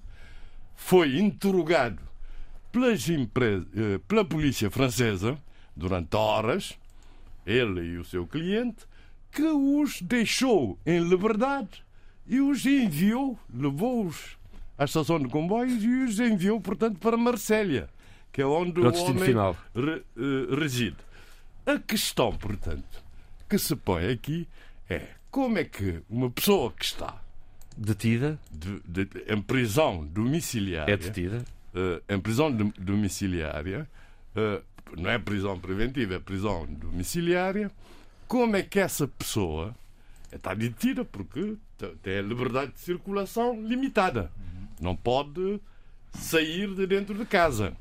foi interrogado pelas empre- eh, pela polícia francesa durante horas, ele e o seu cliente, que os deixou em liberdade e os enviou, levou-os à estação de comboios e os enviou, portanto, para Marselha, que é onde Para o homem final. re- eh, reside. A questão, portanto, que se põe aqui é como é que uma pessoa que está Detida, de- de- em prisão domiciliária, é detida. eh, em prisão dom- domiciliária, eh, não é prisão preventiva, é prisão domiciliária, como é que essa pessoa está detida porque te- tem a liberdade de circulação limitada. Não pode sair de dentro de casa.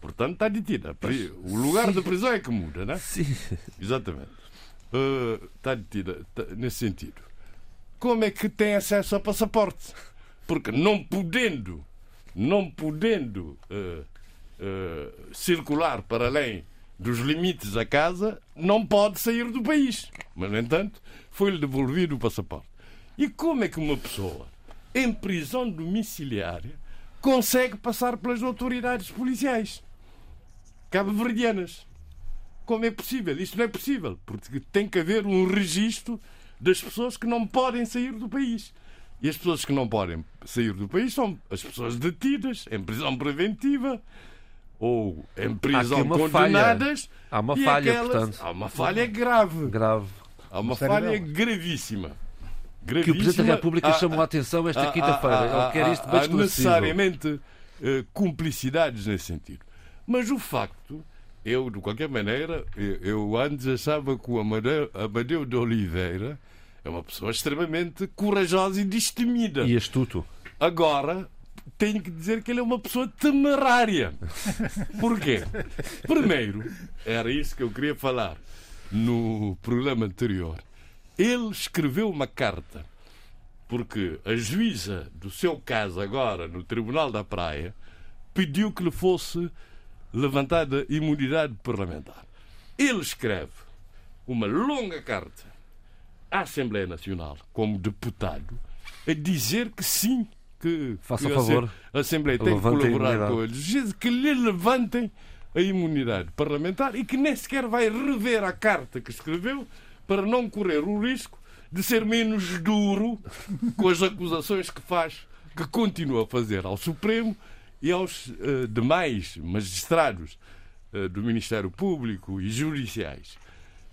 Portanto, está detida. O lugar de prisão é que muda, não é? Sim. Exatamente. Eh, está detida tá- nesse sentido. Como é que tem acesso ao passaporte? Porque não podendo, não podendo eh, eh, circular para além dos limites da casa, não pode sair do país. Mas, no entanto, foi-lhe devolvido o passaporte. E como é que uma pessoa em prisão domiciliária consegue passar pelas autoridades policiais cabo-verdianas? Como é possível? Isto não é possível, porque tem que haver um registro das pessoas que não podem sair do país. E as pessoas que não podem sair do país são as pessoas detidas em prisão preventiva ou em prisão condenadas. Há uma e falha, aquelas- portanto. Há uma falha grave. Grave. Há uma Sério falha delas. gravíssima. Que o Presidente da República Há- chamou a atenção esta quinta-feira. há- Ele quer isto bem há necessariamente eh, cumplicidades nesse sentido. Mas o facto, eu, de qualquer maneira, eu, eu antes achava que o Amadeu, Amadeu de Oliveira é uma pessoa extremamente corajosa e destemida. E astuto. Agora, tenho que dizer que ele é uma pessoa temerária. Porquê? Primeiro, era isso que eu queria falar no programa anterior. Ele escreveu uma carta porque a juíza do seu caso agora no Tribunal da Praia pediu que lhe fosse levantada imunidade parlamentar. Ele escreve uma longa carta à Assembleia Nacional como deputado a dizer que sim, que, Faça que favor. a Assembleia tem que colaborar com eles, que lhe levantem a imunidade parlamentar e que nem sequer vai rever a carta que escreveu para não correr o risco de ser menos duro com as acusações que faz, que continua a fazer ao Supremo e aos eh, demais magistrados eh, do Ministério Público e judiciais.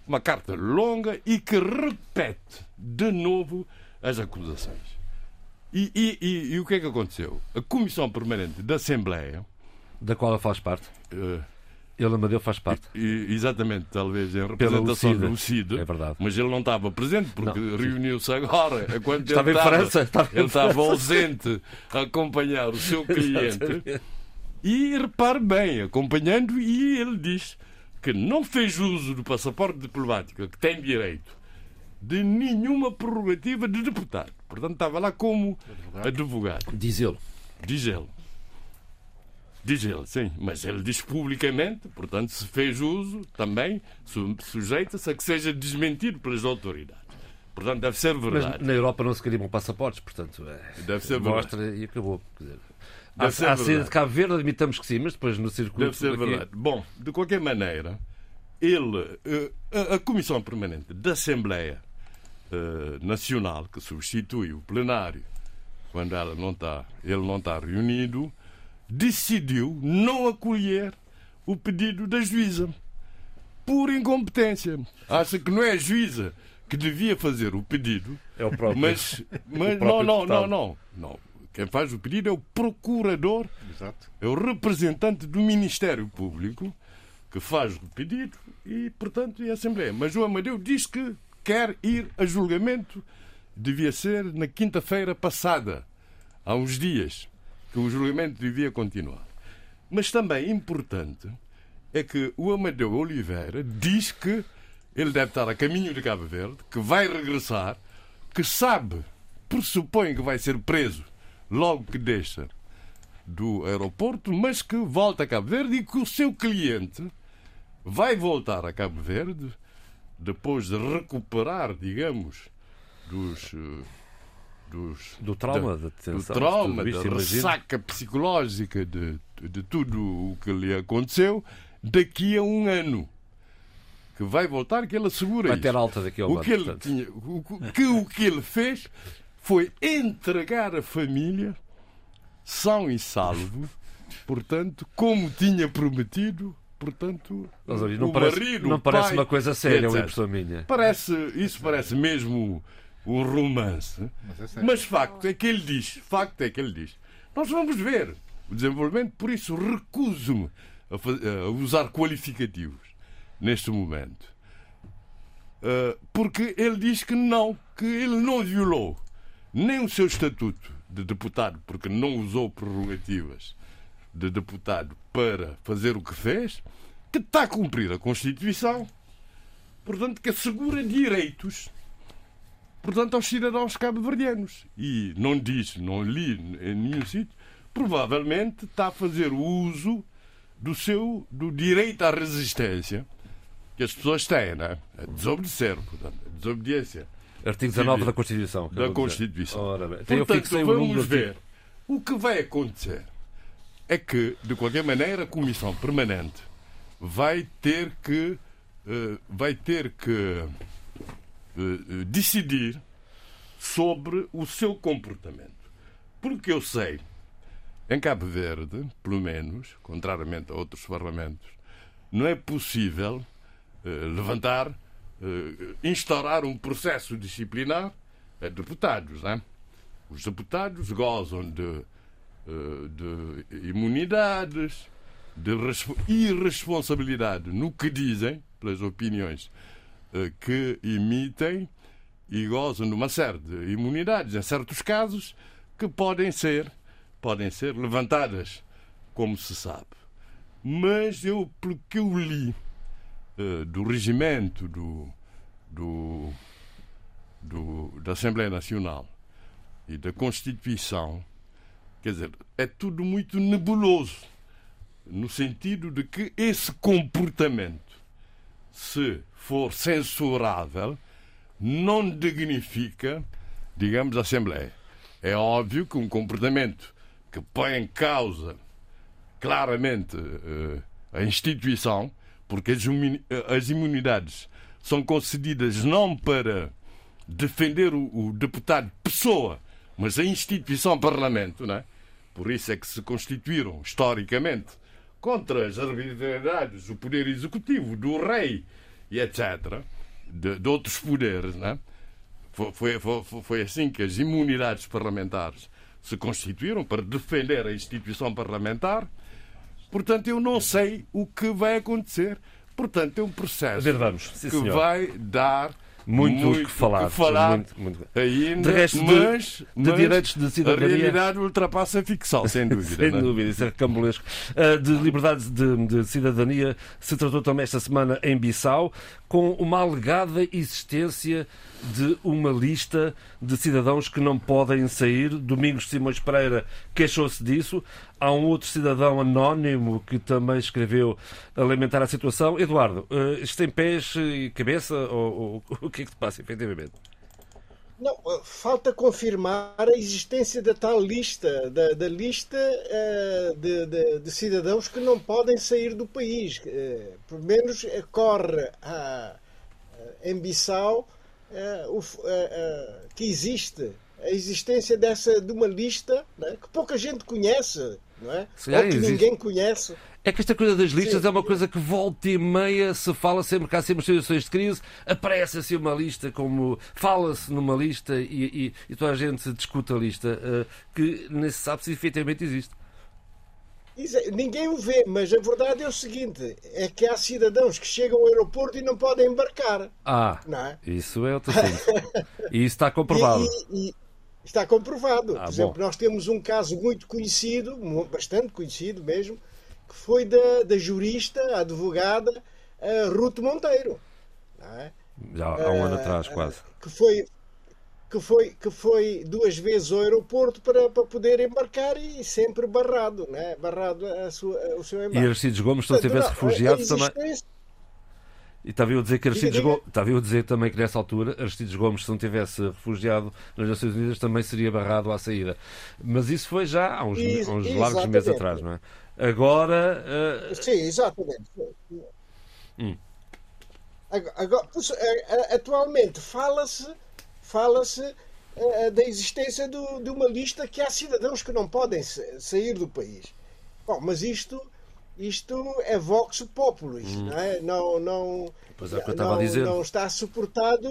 Uma carta longa e que repete de novo as acusações. E, e- e- e o que é que aconteceu? A Comissão Permanente da Assembleia, Da qual ele faz parte. eh, Ele, Amadeu, faz parte. e- exatamente, talvez em representação do CID, É verdade. mas ele não estava presente porque reuniu-se agora. Enquanto Estava ele em França, estava ele estava ausente a acompanhar o seu cliente. E repare bem, acompanhando, e ele diz que não fez uso do passaporte diplomático, que tem direito, de nenhuma prerrogativa de deputado. Portanto, estava lá como advogado. Diz ele. Diz ele. Diz ele, sim. Mas ele diz publicamente, portanto, se fez uso, também su- sujeita-se a que seja desmentido pelas autoridades. Portanto, deve ser Mas verdade. na Europa não se queriam passaportes, portanto, é, Deve ser verdade. mostra e acabou. Quer dizer, Deve à, ser à saída de Cabo Verde, admitamos que sim, mas depois no circuito. Deve ser aqui- verdade. Bom, de qualquer maneira, ele, eh, a, a Comissão Permanente da Assembleia eh, Nacional, que substitui o plenário, quando ela não está, ele não está reunido, decidiu não acolher o pedido da juíza. Por incompetência. Acha que não é a juíza que devia fazer o pedido, É o próprio. mas, mas próprio não, não, não, não, não. Quem faz o pedido é o procurador Exato. é o representante do Ministério Público que faz o pedido e, portanto, é a Assembleia. Mas o Amadeu diz que quer ir a julgamento. Devia ser na quinta-feira passada, há uns dias, que o julgamento devia continuar. Mas também importante é que o Amadeu Oliveira diz que ele deve estar a caminho de Cabo Verde, que vai regressar, que sabe, pressupõe que vai ser preso logo que deixa do aeroporto, mas que volta a Cabo Verde e que o seu cliente vai voltar a Cabo Verde depois de recuperar, digamos, dos. eh, dos Do trauma, da, da detenção. do trauma, da ressaca psicológica de, de tudo o que lhe aconteceu daqui a um ano. Que vai voltar, que ele assegura Vai ter alta daqui ao o que ele portanto. tinha, o, que, o que ele fez foi entregar a família são e salvo, portanto, como tinha prometido, portanto, Mas, olha, não o parece, marido, não parece pai, uma coisa séria, uma impressão minha. Parece, isso parece mesmo um romance. Mas é. Mas facto é que ele diz, facto é que ele diz. Nós vamos ver o desenvolvimento, por isso recuso-me a, fa- a usar qualificativos neste momento. Uh, porque ele diz que não, que ele não violou nem o seu estatuto de deputado, porque não usou prerrogativas de deputado para fazer o que fez, que está a cumprir a Constituição, portanto, que assegura direitos portanto, aos cidadãos cabo-verdianos. E não diz, não li em nenhum sítio, provavelmente está a fazer o uso do seu do direito à resistência que as pessoas têm, não é? A desobedecer, portanto, a desobediência Artigo 19 Sim, da Constituição. da de dizer. Constituição. Ora Portanto, vamos ver. O que vai acontecer é que, de qualquer maneira, a Comissão Permanente vai ter que, eh, vai ter que eh, decidir sobre o seu comportamento. Porque eu sei, em Cabo Verde, pelo menos, contrariamente a outros parlamentos, não é possível eh, levantar, instaurar um processo disciplinar a deputados. Né? Os deputados gozam de, de imunidades, de respo- irresponsabilidade no que dizem, pelas opiniões eh, que emitem, e gozam de uma série de imunidades, em certos casos, que podem ser, podem ser levantadas, como se sabe. Mas eu, pelo que eu li eh, do regimento do, do, do- da Assembleia Nacional e da Constituição, quer dizer, é tudo muito nebuloso, no sentido de que esse comportamento, se for censurável, não dignifica, digamos, a Assembleia. É óbvio que um comportamento que põe em causa claramente eh, a instituição, porque eh, as imunidades são concedidas não para defender o deputado pessoa, mas a instituição Parlamento, não é? Por isso é que se constituíram historicamente contra as arbitrariedades do poder executivo, do rei e etc., de, de outros poderes, não é? Foi, foi, foi, foi assim que as imunidades parlamentares se constituíram para defender a instituição parlamentar. Portanto, eu não sei o que vai acontecer. Portanto, é um processo Ver, vamos. Sim, que vai dar Muito, o que falar. falar Muito, muito. ainda, De resto, de- mas, de mas direitos de a cidadania- realidade ultrapassa a ficção, sem dúvida. Sem é? dúvida, isso é recambulesco. Uh, De liberdade de, de cidadania se tratou também esta semana em Bissau, com uma alegada existência de uma lista de cidadãos que não podem sair. Domingos Simões Pereira queixou-se disso. Há um outro cidadão anónimo que também escreveu a lamentar a situação. Eduardo, uh, isto tem pés e cabeça? Ou, ou o que é que se passa, efetivamente? Não, eh, falta confirmar a existência da tal lista, da, da lista eh, de, de- de cidadãos que não podem sair do país. Eh, pelo menos eh, corre a, em Bissau eh, o eh, eh, que existe a existência dessa de uma lista né, que pouca gente conhece, não é? Se Ou que existe. ninguém conhece. É que esta coisa das listas Sim. é uma coisa que volta e meia se fala sempre que há sempre situações de crise, aparece assim uma lista como fala-se numa lista e, e, e toda a gente discute a lista, eh, que nem se sabe se efetivamente existe. Ninguém o vê, mas a verdade é o seguinte: é que há cidadãos que chegam ao aeroporto e não podem embarcar. Ah, é? isso é outro assunto. e isso está comprovado. E, e, está comprovado. Ah, Por exemplo, bom. nós temos um caso muito conhecido, bastante conhecido mesmo, que foi da, da jurista, a advogada uh, Ruth Monteiro. É? Já há um uh, ano atrás, quase. Que foi, que foi, que foi duas vezes ao aeroporto para, para poder embarcar e sempre barrado, né? barrado a sua, o seu embarque. E Aristides Gomes, se não tivesse refugiado também. E estava eu a dizer que Aristides Gomes, estava eu a dizer também que nessa altura Aristides Gomes, se não tivesse refugiado nas Nações Unidas, também seria barrado à saída. Mas isso foi já há uns, Is, uns largos meses atrás, não é? Agora. Uh... Sim, exatamente. Hum. Agora, atualmente fala-se fala-se uh, da existência do, de uma lista que há cidadãos que não podem sair do país. Bom, mas isto, isto é vox populi, hum. não é? Não, não, é não, não está suportado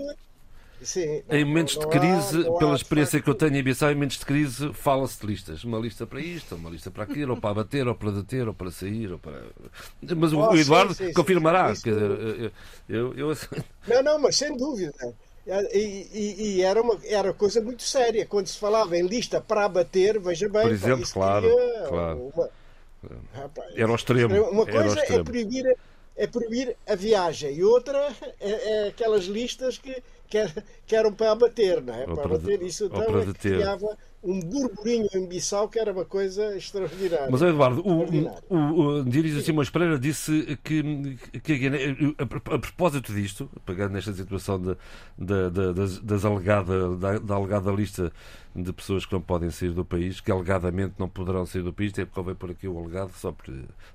Sim, não, em momentos de crise, há, pela experiência que eu tenho em Bissau, em momentos de crise, fala-se de listas. Uma lista para isto, uma lista para aquilo, ou para bater, ou para deter, ou para sair, ou para. Mas o, oh, o Eduardo sim, sim, confirmará. Isso... Dizer, eu, eu... Não, não, mas sem dúvida. E, e, e, era uma era coisa muito séria. Quando se falava em lista para abater, veja bem. Por exemplo, claro. claro. Uma... Rapaz, era o extremo. Uma coisa é proibir, é proibir a viagem, e outra é, é aquelas listas que, que, eram para abater, não é? Ou para abater. Isso então é criava um burburinho em Bissau que era uma coisa extraordinária. Mas, Eduardo, o, o, o Dionísio Simões Pereira disse que, que a, a, a, propósito disto, pegando nesta situação de, de, de, das, das alegada, da, da, alegada lista de pessoas que não podem sair do país, que alegadamente não poderão sair do país, tem que haver por aqui o alegado, só por,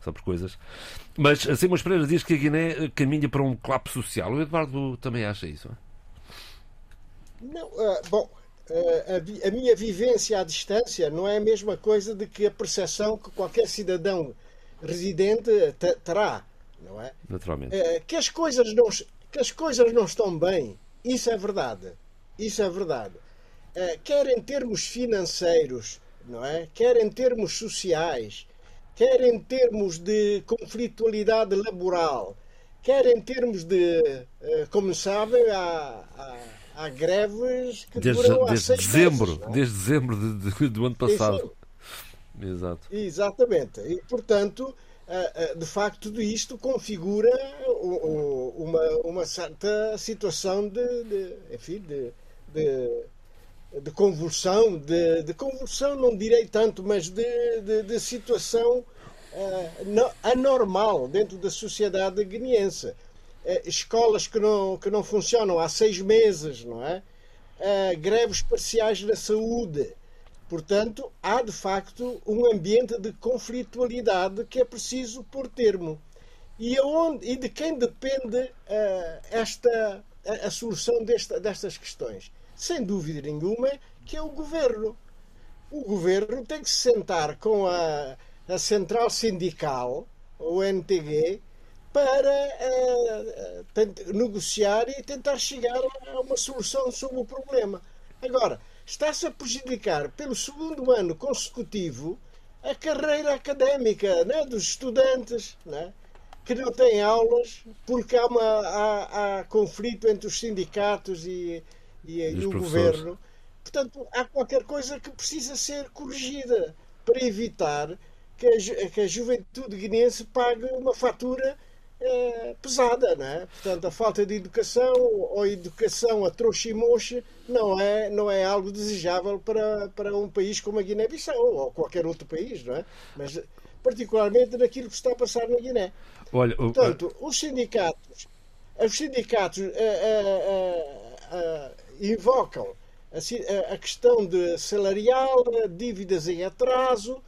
só por coisas. Mas Simões Pereira diz que a Guiné caminha para um colapso social. O Eduardo também acha isso? Não, uh, bom, a, a, minha vivência à distância não é a mesma coisa de que a percepção que qualquer cidadão residente terá, não é? Naturalmente. Que as coisas não que as coisas não estão bem, isso é verdade. Isso é verdade. Quer em termos financeiros, não é? Quer em termos sociais, quer em termos de conflitualidade laboral, quer em termos de, como sabem, há, há há greves que desde, duram desde dezembro, meses, é? desde dezembro de, de, do ano passado. Exato. Exatamente. E, portanto, de facto, tudo isto configura uma, uma certa situação de, de enfim, de, de, de convulsão, de, de, convulsão não direi tanto, mas de, situação uh, anormal dentro da sociedade guineense. Eh, escolas que não, que não funcionam há seis meses, não é? Uh, greves parciais na saúde. Portanto, há de facto um ambiente de conflitualidade que é preciso pôr termo. E, aonde, e de quem depende uh, esta, a, a solução desta, destas questões? Sem dúvida nenhuma, que é o governo. O governo tem que se sentar com a, a central sindical, o NTG, para uh, negociar e tentar chegar a uma solução sobre o problema. Agora, está-se a prejudicar pelo segundo ano consecutivo a carreira académica né, dos estudantes, né, que não têm aulas porque há, uma, há, há conflito entre os sindicatos e, e, e, e o governo. Portanto, há qualquer coisa que precisa ser corrigida para evitar que a, que a juventude guinense pague uma fatura é, pesada, não é? Portanto, a falta de educação ou educação a trouxa e mocha não é, não é algo desejável para, para um país como a Guiné-Bissau ou qualquer outro país, não é? Mas particularmente naquilo que está a passar na Guiné. Olha, Portanto, os sindicatos, os sindicatos uh, uh, invocam a, a questão de salarial, dívidas em atraso,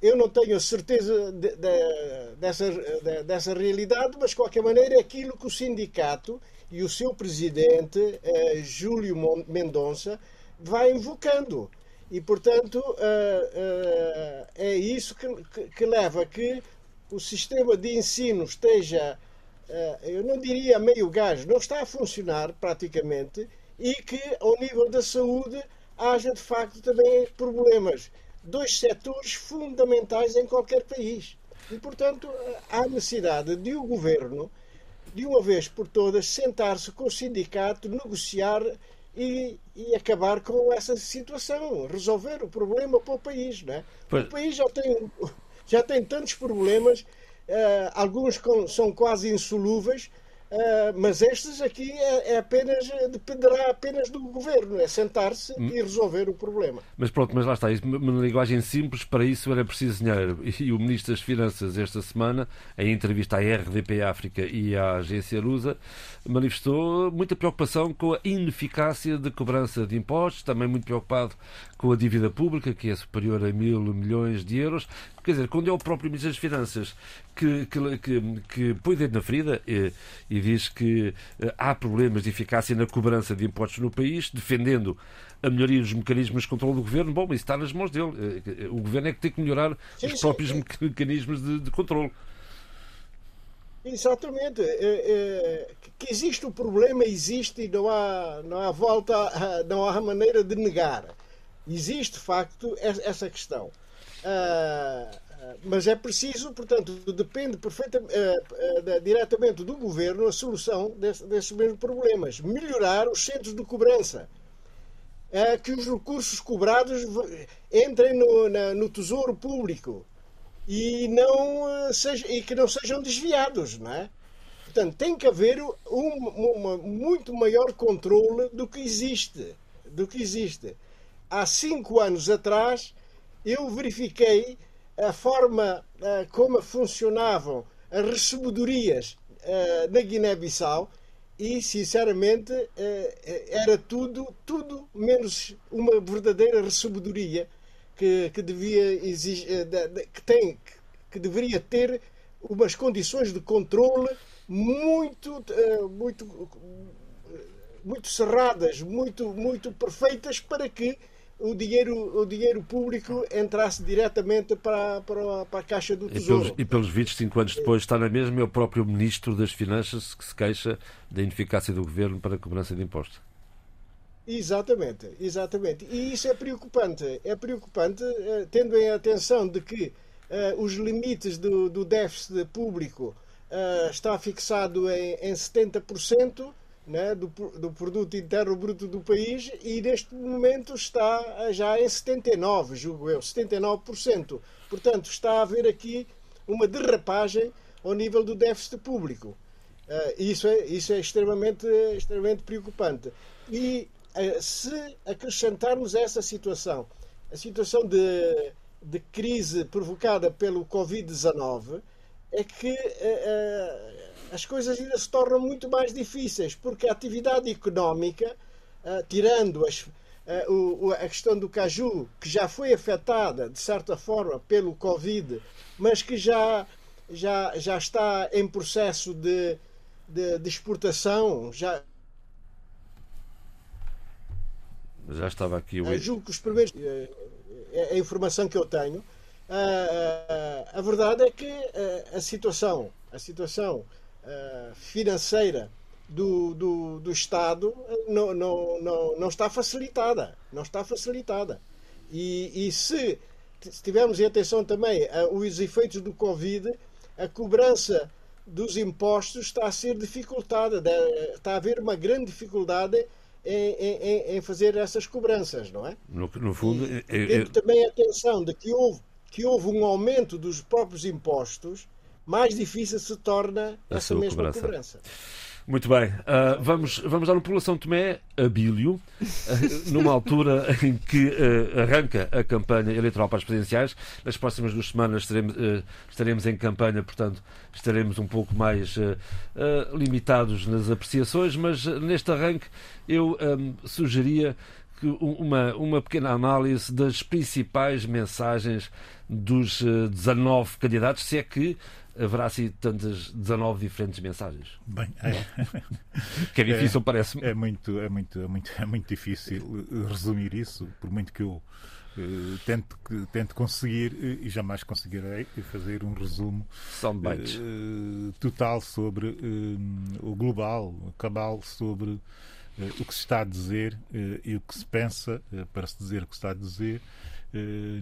eu não tenho certeza de, de, dessa, de, dessa realidade, mas de qualquer maneira é aquilo que o sindicato e o seu presidente, eh, Júlio Mendonça, vai invocando. E, portanto, eh, eh, é isso que, que, que, leva a que o sistema de ensino esteja, eh, eu não diria meio gás, não está a funcionar praticamente, e que, ao nível da saúde, haja de facto também problemas dois setores fundamentais em qualquer país. E, portanto, há necessidade de o governo, de uma vez por todas, sentar-se com o sindicato, negociar e, e, acabar com essa situação, resolver o problema para o país. Não é? O país já tem, já tem tantos problemas, uh, alguns com, são quase insolúveis, Uh, mas estes aqui é, é, apenas, dependerá apenas do governo, é sentar-se hum. e resolver o problema. Mas pronto, mas lá está, uma linguagem simples, para isso era preciso dinheiro. E o Ministro das Finanças, esta semana, em entrevista à RDP África e à agência Lusa, manifestou muita preocupação com a ineficácia de cobrança de impostos, também muito preocupado com a dívida pública, que é superior a mil milhões de euros. Quer dizer, quando é o próprio Ministro das Finanças que, que, que, que põe o dedo na ferida e, e diz que eh, há problemas de eficácia na cobrança de impostos no país, defendendo a melhoria dos mecanismos de controle do governo, bom, isso está nas mãos dele. Eh, eh, o governo é que tem que melhorar sim, os próprios sim. mecanismos de, de controle. Exatamente. É, é, que existe o problema, existe e não há, não há volta, não há maneira de negar. Existe, de facto, essa questão. Uh, mas é preciso, portanto, depende perfeitamente, uh, uh, diretamente do governo a solução desse, desses mesmos problemas. Melhorar os centros de cobrança. Uh, que os recursos cobrados entrem no, na, no tesouro público e, não, seja, e que não sejam desviados, não é? Portanto, tem que haver um muito maior controle do que existe. Do que existe. Há cinco anos atrás, eu verifiquei a forma uh, como funcionavam as recebedorias uh, na Guiné-Bissau e, sinceramente, uh, era tudo, tudo menos uma verdadeira recebedoria que, que devia exigir, que tem, que deveria ter umas condições de controle muito, muito, muito cerradas, muito, muito perfeitas para que o dinheiro, o dinheiro público entrasse diretamente para, para, para a Caixa do Tesouro. E pelos, e pelos vistos, cinco anos depois, está na mesma, é o próprio Ministro das Finanças que se queixa da ineficácia do Governo para a cobrança de impostos. Exatamente, exatamente. E isso é preocupante. É preocupante, eh, tendo em atenção de que uh, os limites do, do déficit público uh, está fixado em, em 70%, né, do, do produto interno bruto do país e neste momento está já em 79, julgo eu, 79%. Portanto, está a haver aqui uma derrapagem ao nível do déficit público. Uh, isso é, isso é extremamente, extremamente preocupante. E uh, se acrescentarmos essa situação, a situação de, de crise provocada pelo Covid-19, é que uh, as coisas ainda se tornam muito mais difíceis, porque a atividade económica, uh, tirando as, uh, o, a questão do caju, que já foi afetada, de certa forma, pelo Covid, mas que já, já, já está em processo de, de, de exportação, já, já estava aqui o. Julgo que os primeiros. É a informação que eu tenho. Uh, a verdade é que a situação, a situação uh, financeira do, do, do Estado não, não, não, não está facilitada. Não está facilitada. E, e se, se tivermos em atenção também uh, os efeitos do Covid, a cobrança dos impostos está a ser dificultada. Está a haver uma grande dificuldade em, em, em fazer essas cobranças, não é? No, no fundo, e, é, é... também a atenção de que houve, que houve um aumento dos próprios impostos mais difícil se torna a essa mesma cobrança. cobrança. Muito bem. Uh, vamos, vamos dar uma população Tomé a Bílio, uh, numa altura em que uh, arranca a campanha eleitoral para as presidenciais. Nas próximas duas semanas estaremos, estaremos em campanha, portanto, estaremos um pouco mais limitados nas apreciações, mas neste arranque eu um, sugeria que uma, uma pequena análise das principais mensagens dos 19 candidatos, se é que haverá assim tantas 19 diferentes mensagens? Bem, é, que é difícil, é, parece-me. É muito, é, muito, é, muito, é muito difícil resumir isso, por muito que eu uh, tente, tente conseguir, uh, e jamais conseguirei, fazer um resumo uh, total sobre o global, cabal, sobre o que se está a dizer e o que se pensa para se dizer o que se está a dizer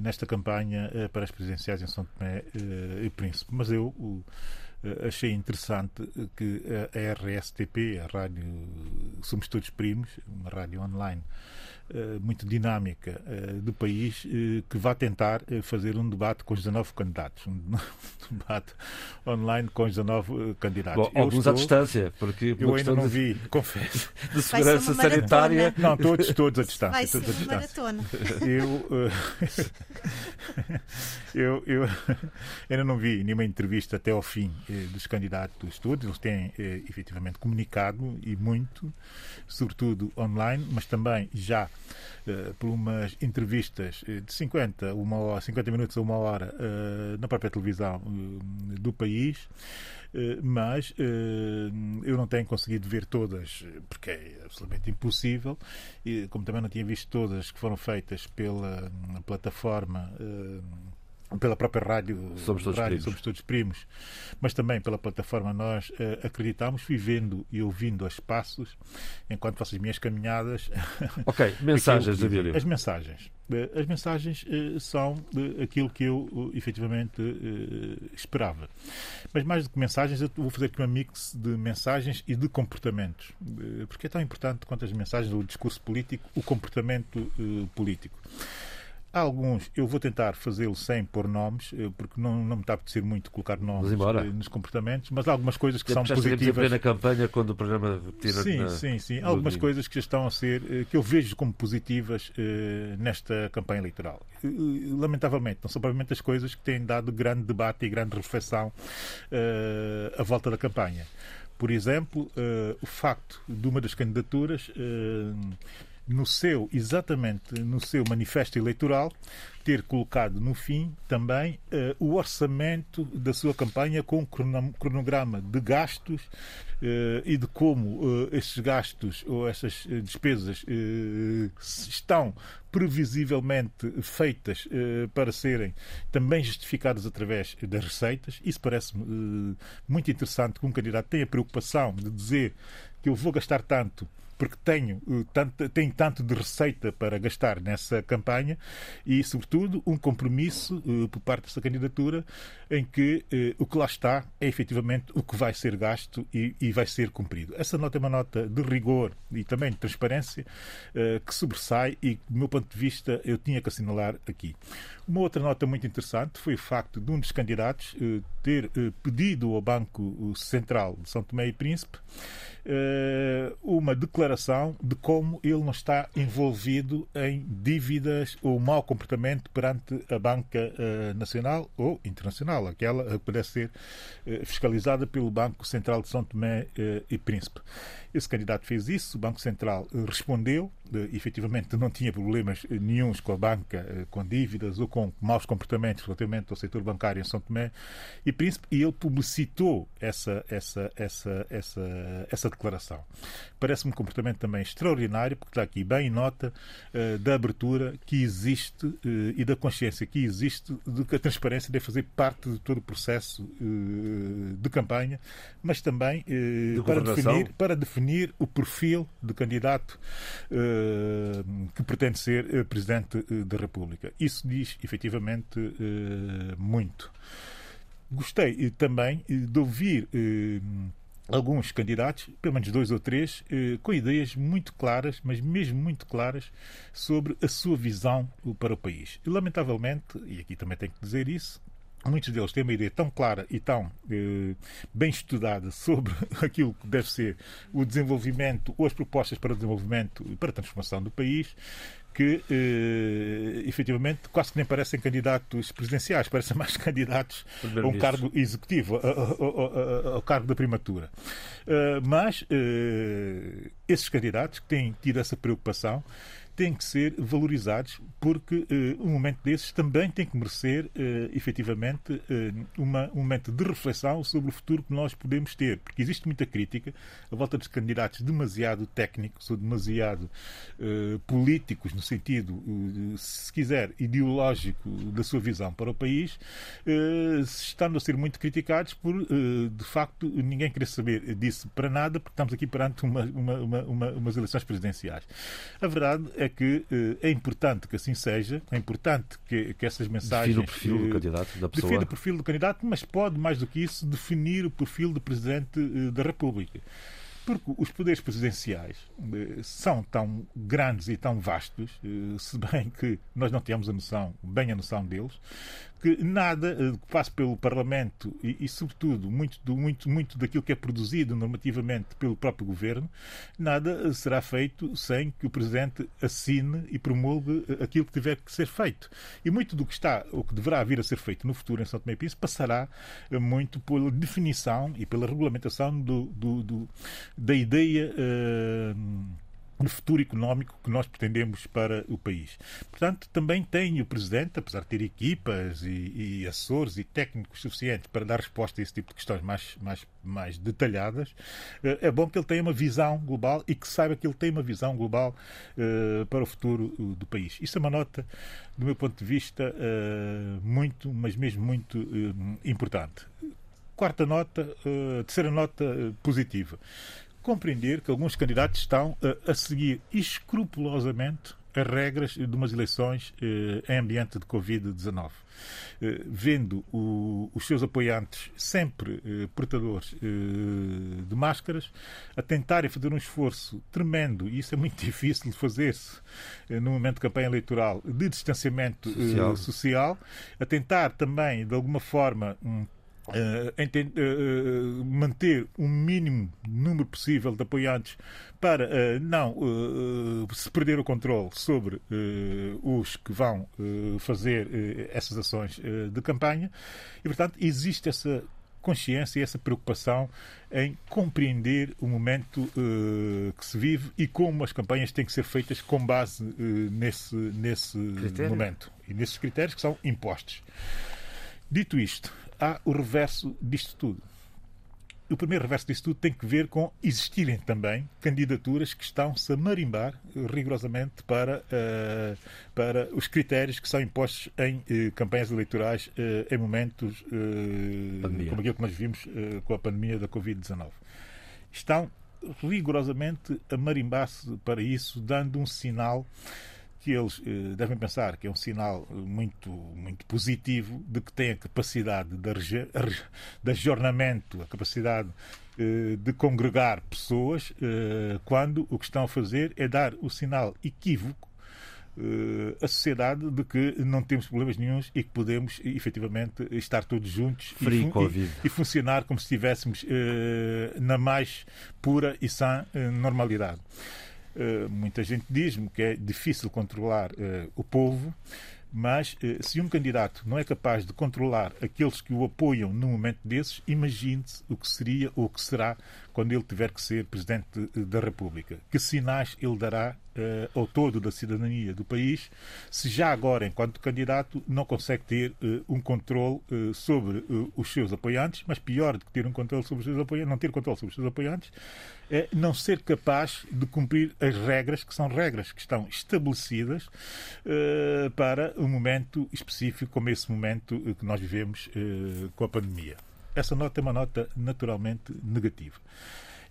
nesta campanha para as presidenciais em São Tomé e Príncipe. Mas eu achei interessante que a RSTP, a Rádio Somos Todos Primos, uma rádio online, eh, muito dinâmica eh, do país eh, que vai tentar fazer um debate com os 19 candidatos. Um debate online com os 19 candidatos. Bom, alguns estou, à distância, porque eu ainda não de, vi, confesso. De segurança sanitária. Não, todos, todos à distância. Vai todos ser à distância. maratona. Eu, eu, eu ainda não vi nenhuma entrevista até ao fim dos candidatos todos. Eles têm efetivamente comunicado e muito, sobretudo online, mas também já por umas entrevistas eh, de 50, uma hora, 50 minutos a uma hora uh, na própria televisão do país. mas eu não tenho conseguido ver todas, porque é absolutamente impossível, como também não tinha visto todas que foram feitas pela plataforma pela própria rádio, Somos Todos, rádio primos. Somos Todos Primos, mas também pela plataforma nós uh, acreditamos, vivendo e ouvindo a espaços, enquanto faço as minhas caminhadas. Ok, mensagens, Abílio. As mensagens. Uh, as mensagens uh, são aquilo que eu efetivamente esperava. Mas mais do que mensagens, eu vou fazer aqui uma mix de mensagens e de comportamentos. porque é tão importante quanto as mensagens do discurso político, o comportamento político. Há alguns, eu vou tentar fazê-lo sem pôr nomes, eh, porque não, não me está a apetecer muito colocar nomes eh, nos comportamentos, mas há algumas coisas que Já são positivas. na campanha quando o programa tira Sim, na... sim, sim. Há algumas coisas que estão a ser, eh, que eu vejo como positivas nesta campanha eleitoral. Lamentavelmente, não são provavelmente as coisas que têm dado grande debate e grande reflexão à volta da campanha. Por exemplo, o facto de uma das candidaturas no seu, exatamente no seu manifesto eleitoral, ter colocado no fim também uh, o orçamento da sua campanha com um cronograma de gastos uh, e de como uh, esses gastos ou essas despesas estão previsivelmente feitas para serem também justificadas através das receitas. Isso parece-me muito interessante que um candidato tenha a preocupação de dizer que eu vou gastar tanto porque tenho, eh, tanto, tenho tanto de receita para gastar nessa campanha e, sobretudo, um compromisso uh, por parte dessa candidatura em que uh, o que lá está é efetivamente o que vai ser gasto e, e, vai ser cumprido. Essa nota é uma nota de rigor e também de transparência uh, que sobressai e, do meu ponto de vista, eu tinha que assinalar aqui. Uma outra nota muito interessante foi o facto de um dos candidatos ter pedido ao Banco Central de São Tomé e Príncipe uma declaração de como ele não está envolvido em dívidas ou mau comportamento perante a banca nacional ou internacional, aquela que pudesse ser fiscalizada pelo Banco Central de São Tomé e Príncipe. Esse candidato fez isso, o Banco Central respondeu, efetivamente não tinha problemas nenhums com a banca, com dívidas ou com maus comportamentos relativamente ao setor bancário em São Tomé e Príncipe, e ele publicitou essa, essa, essa, essa, essa declaração. Parece-me um comportamento também extraordinário, porque está aqui bem em nota da abertura que existe e da consciência que existe de que a transparência deve fazer parte de todo o processo de campanha, mas também de para, definir, para definir o perfil de candidato que pretende ser Presidente da República. Isso diz efetivamente muito. Gostei também de ouvir alguns candidatos, pelo menos dois ou três, eh, com ideias muito claras, mas mesmo muito claras, sobre a sua visão para o país. E, lamentavelmente, e aqui também tenho que dizer isso, muitos deles têm uma ideia tão clara e tão eh, bem estudada sobre aquilo que deve ser o desenvolvimento ou as propostas para o desenvolvimento e para a transformação do país, que eh, efetivamente quase que nem parecem candidatos presidenciais, parecem mais candidatos a um cargo executivo, ao cargo da primatura. Uh, mas uh, esses candidatos que têm tido essa preocupação têm que ser valorizados, porque uh, um momento desses também tem que merecer, uh, efetivamente, uh, uma, um momento de reflexão sobre o futuro que nós podemos ter. Porque existe muita crítica à volta dos candidatos demasiado técnicos ou demasiado políticos, no sentido, se quiser, ideológico da sua visão para o país, estando a ser muito criticados por, de facto, ninguém querer saber disso para nada, porque estamos aqui perante uma, uma, uma, umas eleições presidenciais. A verdade é é que é importante que assim seja, é importante que, que essas mensagens. Define o perfil do candidato, da pessoa. Define o perfil do candidato, mas pode, mais do que isso, definir o perfil do Presidente da República. Porque os poderes presidenciais eh, são tão grandes e tão vastos, eh, se bem que nós não temos a noção, bem a noção deles, que nada eh, que passe pelo Parlamento e, e, sobretudo, muito, muito, muito daquilo que é produzido normativamente pelo próprio Governo, nada será feito sem que o Presidente assine e promulgue aquilo que tiver que ser feito. E muito do que está, ou que deverá vir a ser feito no futuro em São Tomé e Príncipe, passará muito pela definição e pela regulamentação do, do, do da ideia uh, de futuro económico que nós pretendemos para o país. Portanto, também tem o Presidente, apesar de ter equipas e, e assessores e técnicos suficientes para dar resposta a esse tipo de questões mais, mais, mais detalhadas, eh, é bom que ele tenha uma visão global e que saiba que ele tem uma visão global uh, para o futuro do país. Isso é uma nota, do meu ponto de vista, uh, muito, mas mesmo muito uh, importante. Quarta nota, terceira nota positiva compreender que alguns candidatos estão a, a seguir escrupulosamente as regras de umas eleições eh, em ambiente de Covid-19. Eh, vendo o, os seus apoiantes sempre eh, portadores eh, de máscaras, a tentarem fazer um esforço tremendo, e isso é muito difícil de fazer-se eh, no momento de campanha eleitoral, de distanciamento eh, social. social, a tentar também, de alguma forma, um, Uh, uh, manter o mínimo número possível de apoiantes para uh, não se perder o controle sobre os que vão fazer essas ações de campanha e, portanto, existe essa consciência e essa preocupação em compreender o momento que se vive e como as campanhas têm que ser feitas com base nesse, nesse momento e nesses critérios que são impostos. Dito isto, há o reverso disto tudo. O primeiro reverso disto tudo tem que ver com existirem também candidaturas que estão-se a marimbar rigorosamente para, uh, para os critérios que são impostos em uh, campanhas eleitorais uh, em momentos como aquilo que nós vimos com a pandemia da Covid-19. Estão rigorosamente a marimbar-se para isso, dando um sinal que eles eh, devem pensar que é um sinal muito, muito positivo de que têm a capacidade de, de ajornamento, a capacidade eh, de congregar pessoas, eh, quando o que estão a fazer é dar o sinal equívoco à sociedade de que não temos problemas nenhums e que podemos efetivamente estar todos juntos e, e, e, funcionar como se estivéssemos na mais pura e sã normalidade. Eh, muita gente diz-me que é difícil controlar uh, o povo, mas uh, se um candidato não é capaz de controlar aqueles que o apoiam num momento desses, imagine-se o que seria ou o que será quando ele tiver que ser Presidente da República. Que sinais ele dará uh, ao todo da cidadania do país, se já agora, enquanto candidato, não consegue ter uh, um controle uh, sobre os seus apoiantes, mas pior do que ter um controle sobre os seus apoiantes, não ter controle sobre os seus apoiantes, é não ser capaz de cumprir as regras, que são regras que estão estabelecidas para um momento específico, como esse momento que nós vivemos com a pandemia. Essa nota é uma nota naturalmente negativa.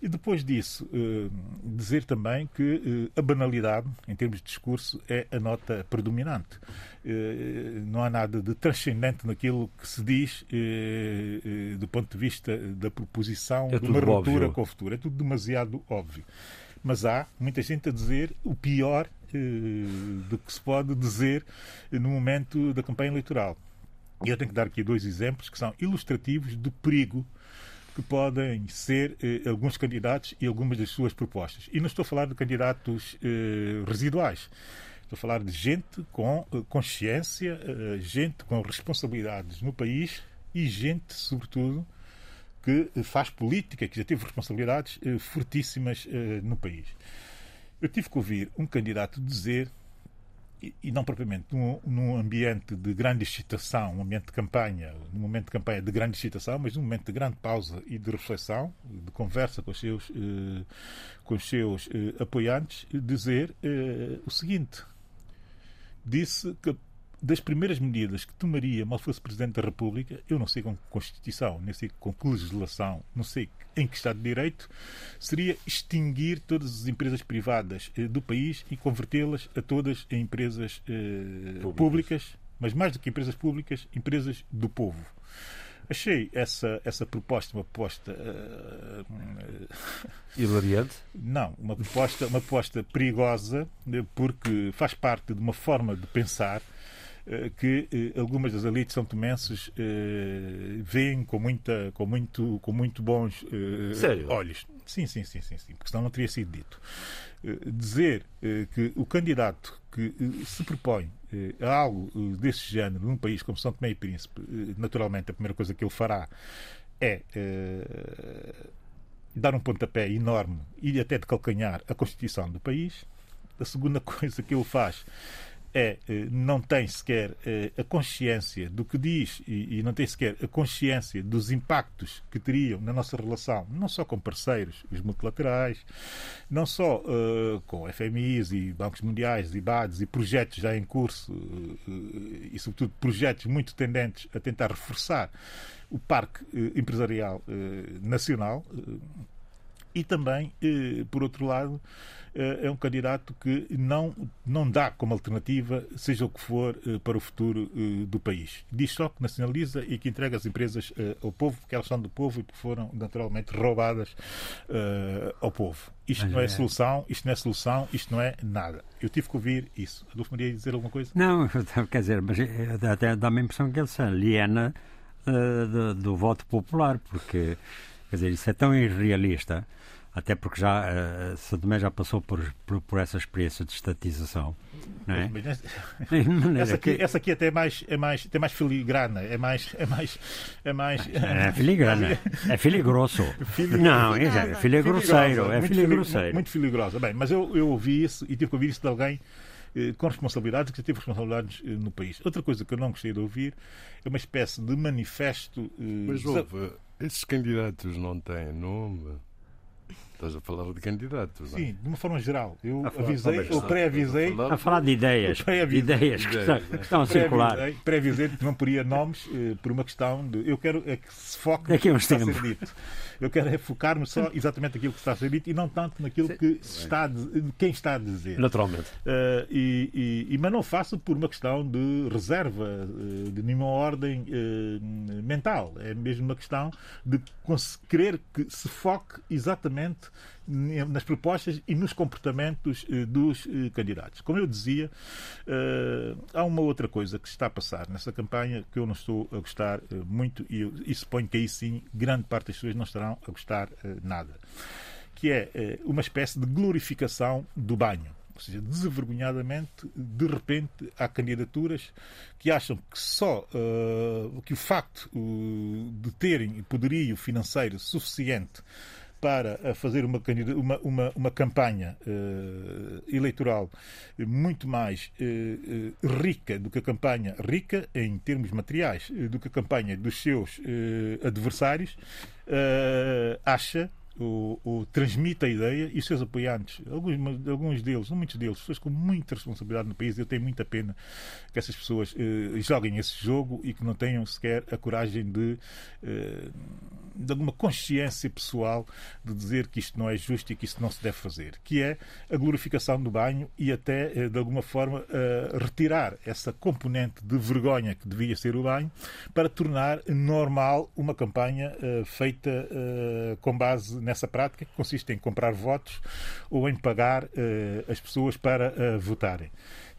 E depois disso, eh, dizer também que eh, a banalidade, em termos de discurso, é a nota predominante. Eh, não há nada de transcendente naquilo que se diz do ponto de vista da proposição é de uma ruptura óbvio. com o futuro. É tudo demasiado óbvio. Mas há muita gente a dizer o pior do que se pode dizer no momento da campanha eleitoral. E eu tenho que dar aqui dois exemplos que são ilustrativos do perigo que podem ser eh, alguns candidatos e algumas das suas propostas. E não estou a falar de candidatos eh, residuais. Estou a falar de gente com eh, consciência, eh, gente com responsabilidades no país e gente, sobretudo, que faz política, que já teve responsabilidades eh, fortíssimas eh, no país. Eu tive que ouvir um candidato dizer e, não propriamente num, num, ambiente de grande excitação, um ambiente de campanha, num momento de campanha de grande excitação, mas num momento de grande pausa e de reflexão, de conversa com os seus, eh, com os seus eh, apoiantes, dizer eh, o seguinte: disse que das primeiras medidas que tomaria mal fosse Presidente da República, eu não sei com Constituição, nem sei com que legislação, não sei em que Estado de Direito, seria extinguir todas as empresas privadas eh, do país e convertê-las a todas em empresas eh, públicas. públicas, mas mais do que empresas públicas, empresas do povo. Achei essa, essa proposta uma proposta. Uh, Hilariante? Não, uma proposta, uma proposta perigosa, porque faz parte de uma forma de pensar uh, que uh, algumas das elites são tomenses veem com, muita, com, muito, com muito bons olhos. Sim, sim, sim, sim, sim, porque senão não teria sido dito. dizer que o candidato que se propõe a algo eh, desse género num país como São Tomé e Príncipe, eh, naturalmente a primeira coisa que ele fará é dar um pontapé enorme e até de calcanhar a Constituição do país. A segunda coisa que ele faz é, eh, não tem sequer eh, a consciência do que diz e, não tem sequer a consciência dos impactos que teriam na nossa relação, não só com parceiros, os multilaterais, não só uh, com FMIs e bancos mundiais e BADs e projetos já em curso uh, e, sobretudo, projetos muito tendentes a tentar reforçar o parque empresarial nacional e também, por outro lado, é um candidato que não, não dá como alternativa, seja o que for, eh, para o futuro eh, do país. Diz só que nacionaliza e que entrega as empresas eh, ao povo, porque elas são do povo e que foram naturalmente roubadas ao povo. Isto não é, é solução, isto não é solução, isto não é nada. Eu tive que ouvir isso. Adolfo Maria dizer alguma coisa? Não, quer dizer, mas até dá-me a impressão que ele é a liena uh, do, do voto popular, porque quer dizer, isso é tão irrealista até porque já uh, eh, Sadomé já passou por, por, por, essa experiência de estatização. Não é? essa, aqui, essa aqui até é mais, é mais, tem mais filigrana, é mais. É, mais, é, mais, é filigrana, é filigroso. Não, é, é filigrosseiro, é filigrosseiro. Muito filigrosa. Bem, mas eu, eu ouvi isso e tive que ouvir isso de alguém eh, com responsabilidades, que já teve responsabilidades eh, no país. Outra coisa que eu não gostei de ouvir é uma espécie de manifesto. Mas houve, esses candidatos não têm nome. Estás a falar de candidatos, não é? Sim, de uma forma geral. Eu avisei, ou pré-avisei. A falar de ideias. Ideias que estão, que estão a circular. Pré-avisei que não poria nomes eh, por uma questão de. Eu quero é que se foque Daqui no que está a ser dito. Eu quero é focar-me só exatamente naquilo que está a ser dito e não tanto naquilo que está de, quem está a dizer. Naturalmente. Uh, e, e, mas não faço por uma questão de reserva, uh, de nenhuma ordem uh, mental. É mesmo uma questão de querer que se foque exatamente nas propostas e nos comportamentos eh, dos eh, candidatos. Como eu dizia, eh, há uma outra coisa que está a passar nessa campanha que eu não estou a gostar muito e, e suponho que aí sim grande parte das pessoas não estarão a gostar nada, que é uma espécie de glorificação do banho. Ou seja, desavergonhadamente, de repente, há candidaturas que acham que só uh, que o facto uh, de terem poderio financeiro suficiente para fazer uma, uma, uma, uma campanha uh, eleitoral muito mais uh, rica do que a campanha, rica em termos materiais, do que a campanha dos seus adversários, acha o, o, transmite a ideia e os seus apoiantes, alguns, alguns deles, não muitos deles, pessoas com muita responsabilidade no país, eu tenho muita pena que essas pessoas eh, joguem esse jogo e que não tenham sequer a coragem de, eh, de alguma consciência pessoal de dizer que isto não é justo e que isto não se deve fazer, que é a glorificação do banho e até, eh, de alguma forma, retirar essa componente de vergonha que devia ser o banho para tornar normal uma campanha feita com base nessa prática que consiste em comprar votos ou em pagar uh, as pessoas para uh, votarem.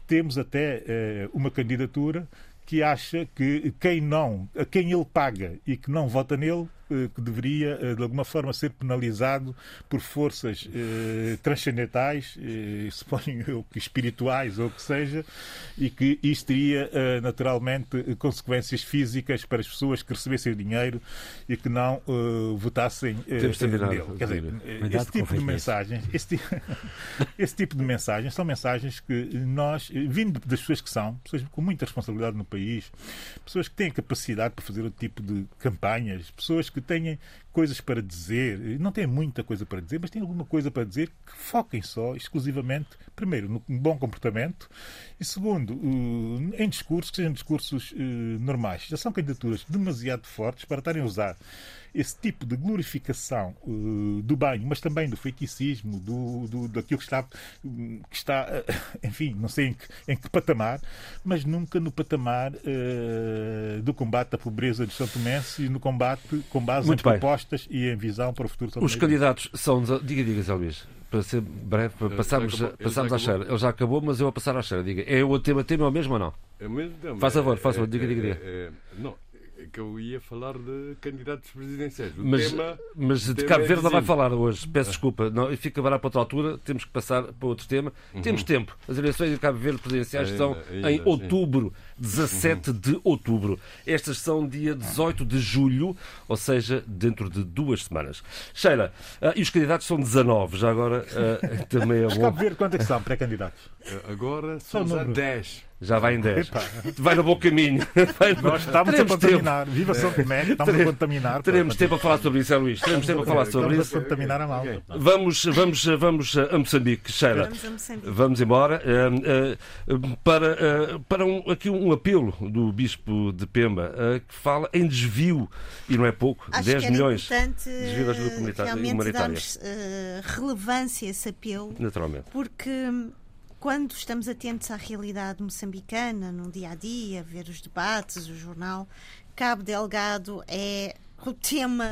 Temos até uh, uma candidatura que acha que quem não, a quem ele paga e que não vota nele, eh, que deveria, eh, de alguma forma, ser penalizado por forças eh, transcendentais, eh, suponho eu que espirituais ou o que seja, e que isto teria, eh, naturalmente, consequências físicas para as pessoas que recebessem o dinheiro e que não eh, votassem eh, nele. Quer dizer, esse tipo de mensagens, esse, esse tipo de mensagens são mensagens que nós, vindo das pessoas que são, pessoas com muita responsabilidade no país, pessoas que têm capacidade para fazer outro tipo de campanhas, pessoas que têm coisas para dizer, não têm muita coisa para dizer, mas têm alguma coisa para dizer que foquem só, exclusivamente, primeiro, no bom comportamento e, segundo, em discursos que sejam discursos normais. Já são candidaturas demasiado fortes para estarem a usar esse tipo de glorificação uh, do banho, mas também do feiticismo, do, do, daquilo que está, que está uh, enfim, não sei em que, em que, patamar, mas nunca no patamar uh, do combate à pobreza de São Tomé e no combate com base Muito em bem. propostas e em visão para o futuro São Os candidatos são. Diga, diga, Zé Luís para ser breve, para passarmos, acabou, passarmos à cheira. Ele já acabou, mas eu vou passar à cheira. Diga, é o tema, tema é o mesmo ou não? É o mesmo tema. Faz favor, faz favor, diga, diga, diga. É, é, não, que eu ia falar de candidatos presidenciais. O mas, tema, mas de Cabo é Verde não vai falar hoje. Peço desculpa. Não, fica para outra altura. Temos que passar para outro tema. Uhum. Temos tempo. As eleições de Cabo Verde presidenciais ainda, são ainda, em outubro. Sim. 17 uhum. de outubro. Estas são dia 18 de julho, ou seja, dentro de duas semanas. Sheila, uh, e os candidatos são 19. Já agora uh, também é bom. Cabo Verde, quanto é que são pré-candidatos? Agora são 10 já vai em 10. Vai no bom caminho. Vai no... Nós estamos teremos a contaminar. Tempo. Viva São Tomé, estamos teremos, a contaminar. Teremos tempo a falar sobre isso, é Luís. Teremos tempo a falar sobre isso. a contaminar a malta. Vamos, vamos, vamos a Moçambique, Sheila. Vamos a Moçambique. Vamos embora. Uh, uh, para uh, para um, aqui um apelo do Bispo de Pemba, que fala em desvio, e não é pouco, Acho 10 milhões de desvio da ajuda comunitária. Darmos, relevância a esse apelo. Naturalmente. Porque quando estamos atentos à realidade moçambicana, no dia a dia, ver os debates, o jornal, Cabo Delgado é o tema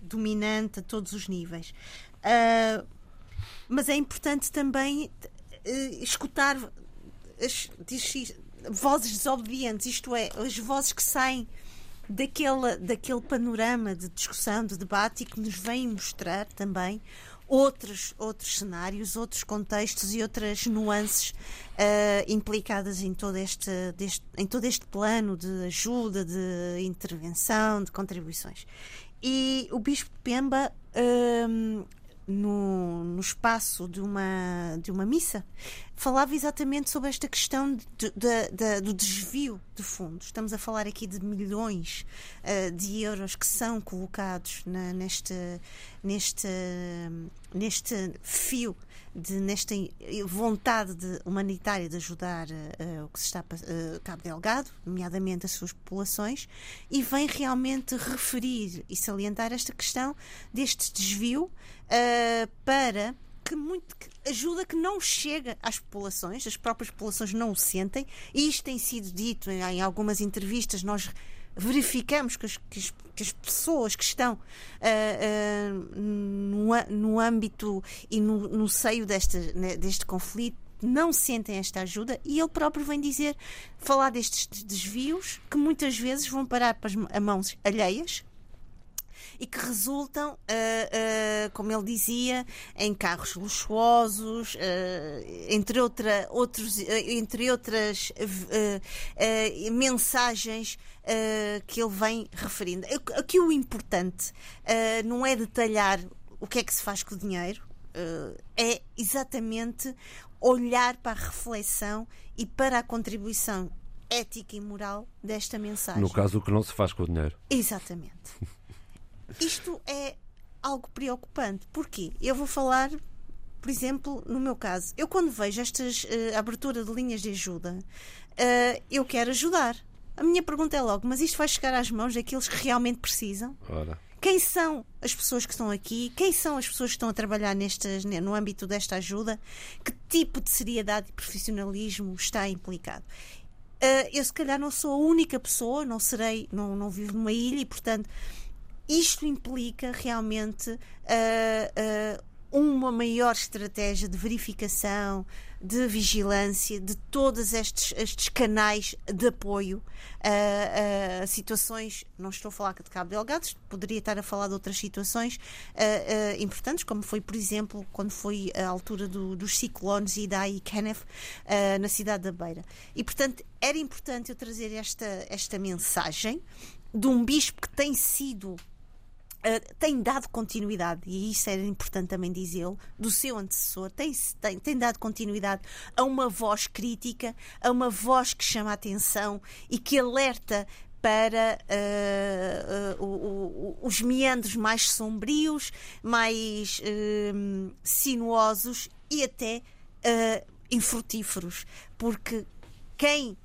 dominante a todos os níveis. Uh, mas é importante também uh, escutar as, vozes desobedientes, isto é, as vozes que saem daquele, daquele panorama de discussão, de debate e que nos vêm mostrar também outros, outros cenários, outros contextos e outras nuances uh, implicadas em todo, este, deste, em todo este plano de ajuda, de intervenção, de contribuições. E o Bispo de Pemba uh, no, no espaço de uma, de uma missa, falava exatamente sobre esta questão de, de, de, do desvio de fundos. Estamos a falar aqui de milhões uh, de euros que são colocados na, neste, neste, neste fio de, nesta vontade de, humanitária de ajudar uh, o que se está uh, Cabo Delgado, nomeadamente as suas populações, e vem realmente referir e salientar esta questão deste desvio uh, para que muito que ajuda que não chega às populações, as próprias populações não o sentem, e isto tem sido dito em, em algumas entrevistas, nós verificamos que as, que as, que as pessoas que estão uh, uh, no, no âmbito e no, no seio deste, né, deste conflito não sentem esta ajuda e ele próprio vem dizer, falar destes desvios que muitas vezes vão parar para as mãos alheias e que resultam, uh, uh, como ele dizia, em carros luxuosos, uh, entre, outra, outros, entre outras mensagens que ele vem referindo. Aqui o importante não é detalhar o que é que se faz com o dinheiro, é exatamente olhar para a reflexão e para a contribuição ética e moral desta mensagem. No caso, o que não se faz com o dinheiro. Exatamente. Isto é algo preocupante. Porquê? Eu vou falar, por exemplo, no meu caso. Eu, quando vejo esta uh, abertura de linhas de ajuda, uh, eu quero ajudar. A minha pergunta é logo: mas isto vai chegar às mãos daqueles que realmente precisam? Ora. Quem são as pessoas que estão aqui? Quem são as pessoas que estão a trabalhar nestas, no âmbito desta ajuda? Que tipo de seriedade e profissionalismo está implicado? Uh, eu, se calhar, não sou a única pessoa, não serei, não, não vivo numa ilha e, portanto, isto implica realmente uh, uh, uma maior estratégia de verificação, de vigilância de todos estes, estes canais de apoio a, situações. Não estou a falar de Cabo Delgado, poderia estar a falar de outras situações uh, importantes, como foi, por exemplo, quando foi a altura do, dos ciclones Idai e Kenneth na cidade da Beira. E, portanto, era importante eu trazer esta, esta mensagem de um bispo que tem sido Uh, tem dado continuidade, e isso era importante também dizê-lo, do seu antecessor, tem, tem, tem, dado continuidade a uma voz crítica, a uma voz que chama a atenção e que alerta para uh, uh, os meandros mais sombrios, mais uh, sinuosos e até infrutíferos, porque quem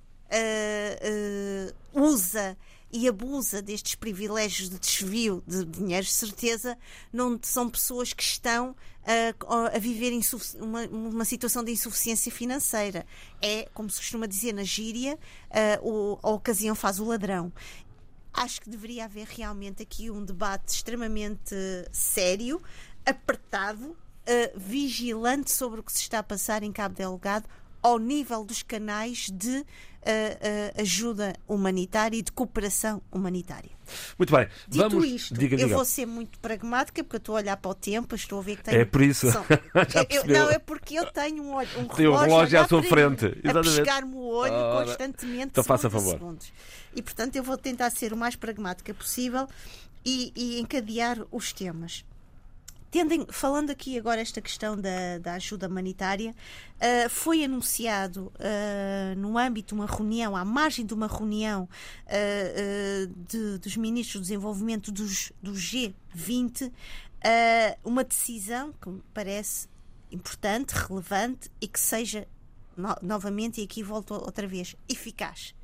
usa e abusa destes privilégios de desvio de dinheiro, certeza, não são pessoas que estão a, a viver uma, uma, situação de insuficiência financeira. É, como se costuma dizer na gíria, uh, a ocasião faz o ladrão. Acho que deveria haver realmente aqui um debate extremamente sério, apertado, uh, vigilante sobre o que se está a passar em Cabo Delgado, ao nível dos canais de uh, uh, ajuda humanitária e de cooperação humanitária. Muito bem. Dito Vamos... isto, diga, diga. eu vou ser muito pragmática porque eu estou a olhar para o tempo, estou a ver que tenho. É por isso. São... eu, não, é porque eu tenho um, um Tem um relógio à sua frente. Mim, a pescar-me o olho Ora, constantemente. Então faça favor. Segundos. E portanto eu vou tentar ser o mais pragmática possível e, e encadear os temas. Tendem, falando aqui agora esta questão da, da ajuda humanitária, uh, foi anunciado uh, no âmbito de uma reunião, à margem de uma reunião uh, de, dos ministros do desenvolvimento dos, do G20, uma decisão que me parece importante, relevante e que seja, no, novamente, e aqui volto outra vez, eficaz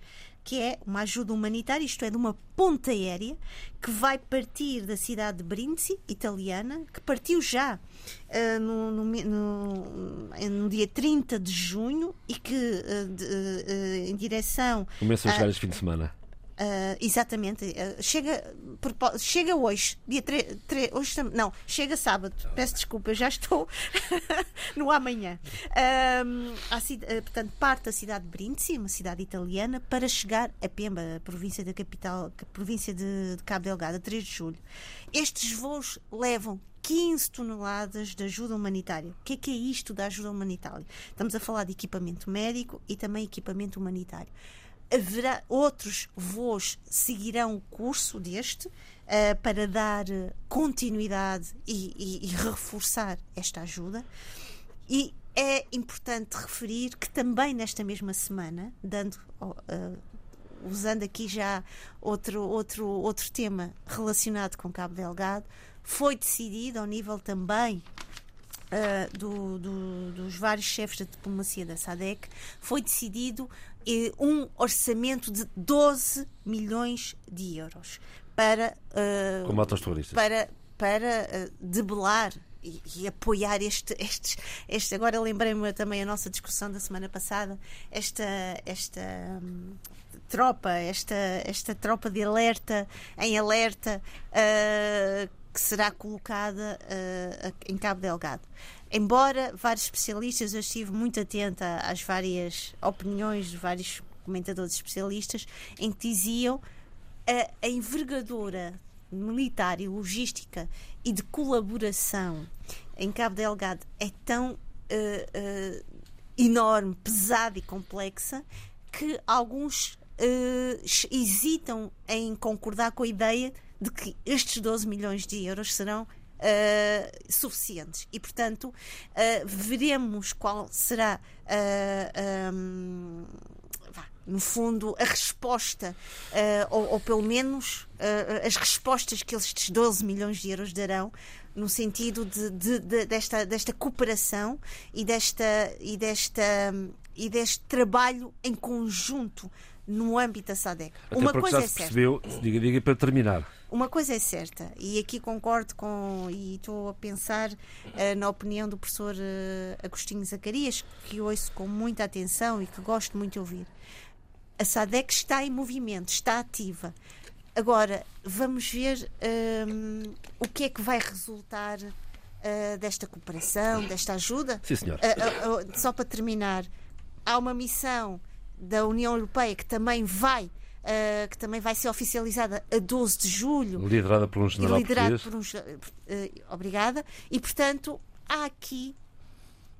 que é uma ajuda humanitária, isto é, de uma ponta aérea, que vai partir da cidade de Brindisi, italiana, que partiu já uh, no, no, no, no, dia 30 de junho e que uh, de, uh, em direção. Começa a chegar este fim de semana. Uh, exatamente. Uh, chega, chega hoje, dia 3. hoje, não, chega sábado. Peço desculpa, já estou no amanhã. Uh, a, portanto, parte da cidade de Brindisi, uma cidade italiana, para chegar a Pemba, a província da capital, província de, de Cabo Delgado, a 3 de julho. Estes voos levam 15 toneladas de ajuda humanitária. O que é, que é isto da ajuda humanitária? Estamos a falar de equipamento médico e também equipamento humanitário haverá outros voos seguirão o curso deste uh, para dar continuidade e, e, e, reforçar esta ajuda. E é importante referir que também nesta mesma semana, dando uh, usando aqui já outro, outro, outro tema relacionado com Cabo Delgado, foi decidido ao nível também Uh, do, do, dos vários chefes da diplomacia da SADEC, foi decidido um orçamento de 12 milhões de euros para, uh, Combate aos terroristas. para, para uh, debelar e, e, apoiar este, estes, este agora lembrei-me também a nossa discussão da semana passada, esta, esta um, tropa, esta, esta tropa de alerta, em alerta, uh, que será colocada uh, em Cabo Delgado embora vários especialistas, eu estive muito atenta às várias opiniões de vários comentadores especialistas, em que diziam a, a envergadura militar e logística e de colaboração em Cabo Delgado é tão uh, uh, enorme, pesada e complexa que alguns uh, hesitam em concordar com a ideia de que estes 12 milhões de euros serão uh, suficientes. E, portanto, uh, veremos qual será. Uh, um, no fundo, a resposta, ou, ou, pelo menos as respostas que estes 12 milhões de euros darão, no sentido de, de, de, desta, desta cooperação e, desta, e, desta, e deste trabalho em conjunto no âmbito da SADEC. Até Uma coisa já é se percebeu, certa. diga, diga para terminar. Uma coisa é certa, e aqui concordo com, e estou a pensar uh, na opinião do professor uh, Agostinho Zacarias, que ouço com muita atenção e que gosto muito de ouvir. A SADEC está em movimento, está ativa. Agora, vamos ver um, ehm, o que é que vai resultar uh, desta cooperação, desta ajuda. Sim, senhor. só para terminar, há uma missão da União Europeia que também vai uh, que também vai ser oficializada a 12 de julho. Liderada por um general liderado por um, uh, Obrigada. E, portanto, há aqui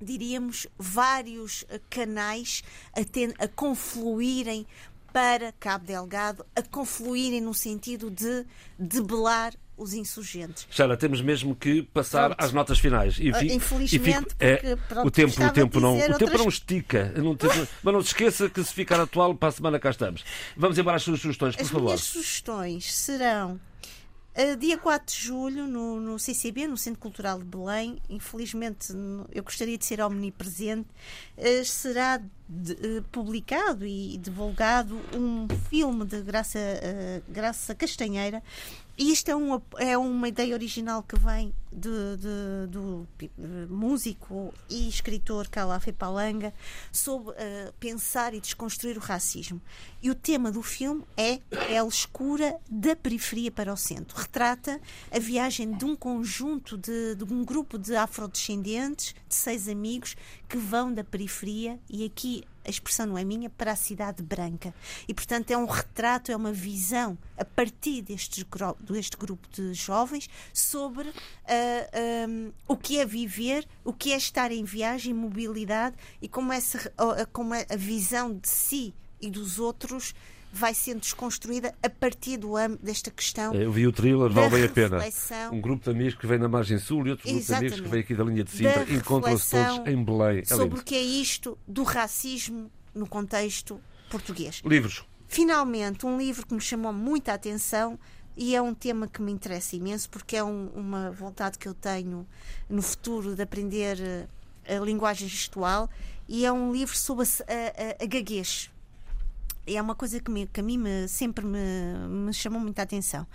diríamos, vários canais a, ten, a confluírem para Cabo Delgado, a confluírem no sentido de debelar os insurgentes. Sara, temos mesmo que passar Pronto. às notas finais. E vi, Infelizmente, e porque, é, pronto, o tempo, o tempo não, outras... o tempo não estica. Não mas não se esqueça que se ficar atual, para a semana cá estamos. Vamos embora às suas sugestões, por As favor. As sugestões serão Uh, dia 4 de julho, no, no, CCB, no Centro Cultural de Belém, infelizmente eu gostaria de ser omnipresente, uh, será de, uh, publicado e divulgado um filme de Graça, Graça Castanheira e isto é uma, é uma ideia original que vem de, de, do músico e escritor Calafé Palanga sobre uh, pensar e desconstruir o racismo. E o tema do filme é Pele Escura da Periferia para o Centro. Retrata a viagem de um conjunto, de, de um grupo de afrodescendentes, de seis amigos, que vão da periferia, e aqui a expressão não é minha, para a cidade branca. E, portanto, é um retrato, é uma visão a partir deste, deste grupo de jovens sobre uh, ah, um, o que é viver, o que é estar em viagem, mobilidade e como, essa, como é a visão de si e dos outros vai sendo desconstruída a partir do desta questão. Eu vi o thriller, vale a pena. Um grupo de amigos que vem da margem sul e outro grupo de amigos que vem aqui da linha de Sintra encontram-se todos em Belém. É sobre o que é isto do racismo no contexto português. Livros. Finalmente, um livro que me chamou muita atenção e é um tema que me interessa imenso porque é um, uma vontade que eu tenho no futuro de aprender a, eh, a linguagem gestual e é um livro sobre a, a, a gaguez é uma coisa que, me, que a mim me, sempre me, me, chamou muita atenção.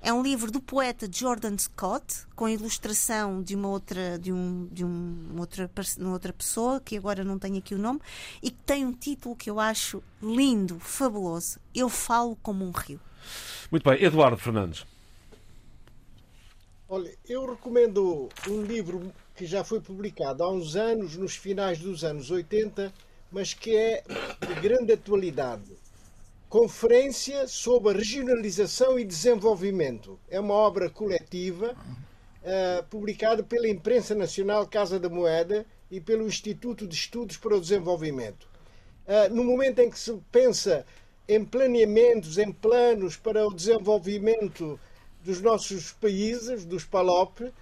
É um livro do poeta Jordan Scott, com ilustração de uma outra, de um, de um, outra, uma outra pessoa, que agora não tenho aqui o nome, e que tem um título que eu acho lindo, fabuloso. Eu falo como um rio. Muito bem, Eduardo Fernandes. Olha, eu recomendo um livro que já foi publicado há uns anos, nos finais dos anos 80, mas que é de grande atualidade. Conferência sobre Regionalização e Desenvolvimento. É uma obra coletiva uh, publicada pela Imprensa Nacional Casa da Moeda e pelo Instituto de Estudos para o Desenvolvimento. Uh, no momento em que se pensa em planeamentos, em planos para o desenvolvimento dos nossos países, dos PALOP, uh,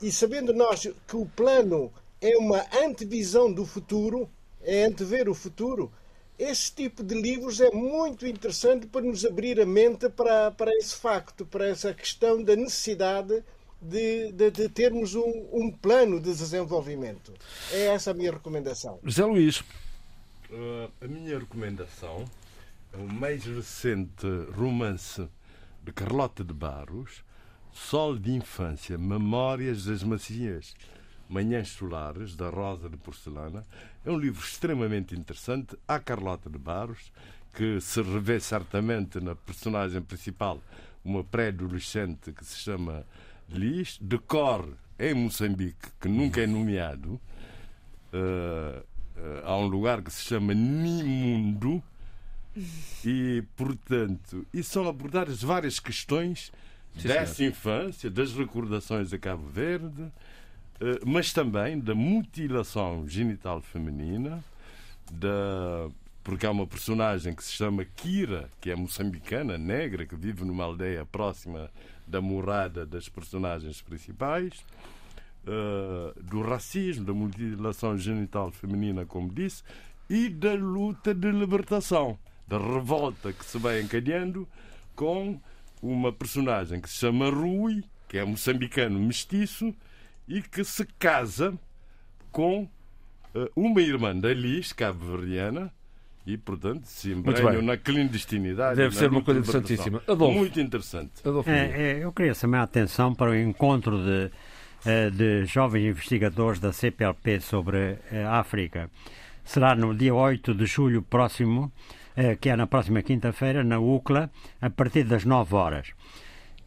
e sabendo nós que o plano é uma antevisão do futuro, é antever o futuro, esse tipo de livros é muito interessante para nos abrir a mente para, para esse facto, para essa questão da necessidade de, de, de termos um, um, plano de desenvolvimento. É essa a minha recomendação. José Luís. Uh, a minha recomendação é o mais recente romance de Carlota de Barros, Sol de Infância, Memórias das Macias Manhãs Solares, da Rosa de Porcelana. É um livro extremamente interessante. Há Carlota de Barros, que se revê certamente na personagem principal, uma pré-adolescente que se chama Liz, decorre em Moçambique, que nunca é nomeado. Uh, uh, há um lugar que se chama Nimundo. E, portanto, e são abordadas várias questões Sim, dessa senhor. infância, das recordações de Cabo Verde, mas também da mutilação genital feminina, da porque há uma personagem que se chama Kira, que é moçambicana, negra, que vive numa aldeia próxima da morada das personagens principais, uh, do racismo, da mutilação genital feminina, como disse, e da luta de libertação, da revolta que se vai encadeando com uma personagem que se chama Rui, que é moçambicano mestiço, e que se casa com uh, uma irmã da Liz, cabo-verdiana, e, portanto, se embrenham na clandestinidade. Deve ser uma coisa interessantíssima. Adolfo. Muito interessante. Adolfo. É, é, eu queria chamar a atenção para o encontro de, eh, de jovens investigadores da CPLP sobre a África. Será no dia 8 de julho próximo, eh, que é na próxima quinta-feira, na UCLA, a partir das 9 horas.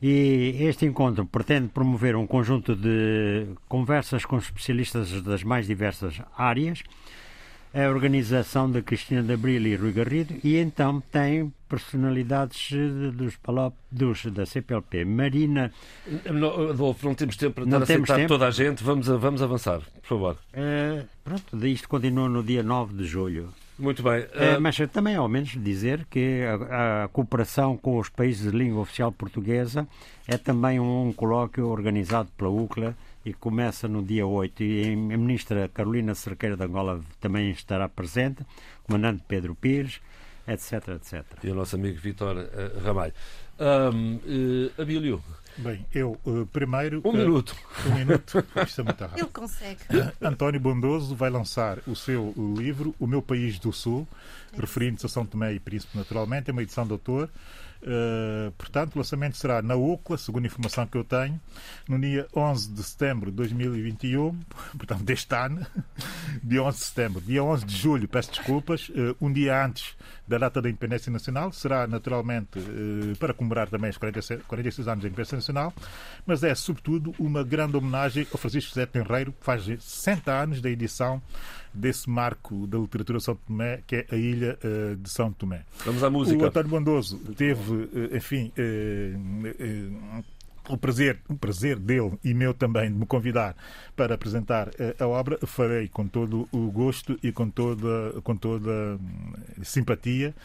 E este encontro pretende promover um conjunto de conversas com especialistas das mais diversas áreas, a organização de Cristina de Abril e Rui Garrido, e então tem personalidades dos, Palop, dos da CPLP. Marina. Não, Adolfo, não temos tempo para não aceitar tempo. toda a gente, vamos, vamos avançar, por favor. Uh, pronto, isto continua no dia 9 de julho. Muito bem. Uh... mas também, ao menos, dizer que a, a, cooperação com os países de língua oficial portuguesa é também um colóquio organizado pela UCLA e começa no dia 8. E a ministra Carolina Cerqueira de Angola também estará presente, o comandante Pedro Pires, etc, etc. E o nosso amigo Vitor uh, Ramalho. Um, uh, Abílio. Bem, eu uh, primeiro. Um uh, minuto. Um minuto. Isto é muito rápido. Ele consegue. António Bondoso vai lançar o seu livro, O Meu País do Sul, referindo-se a São Tomé e Príncipe, naturalmente. É uma edição de autor. Uh, portanto, o lançamento será na UCLA, segundo a informação que eu tenho, no dia 11 de setembro de 2021, portanto, deste ano, dia 11 de setembro. Dia 11 de julho, peço desculpas, uh, um dia antes da data da Independência Nacional, será naturalmente uh, para comemorar também os 46, 46 anos da Independência Nacional, mas é sobretudo uma grande homenagem ao Francisco José Tenreiro, que faz 60 anos da edição desse marco da literatura de São Tomé, que é a ilha uh, de São Tomé. Vamos à música. O António Bondoso teve, uh, enfim, uh, o prazer, o prazer dele e meu também de me convidar para apresentar a obra, farei com todo o gosto e com toda, com toda hum, simpatia.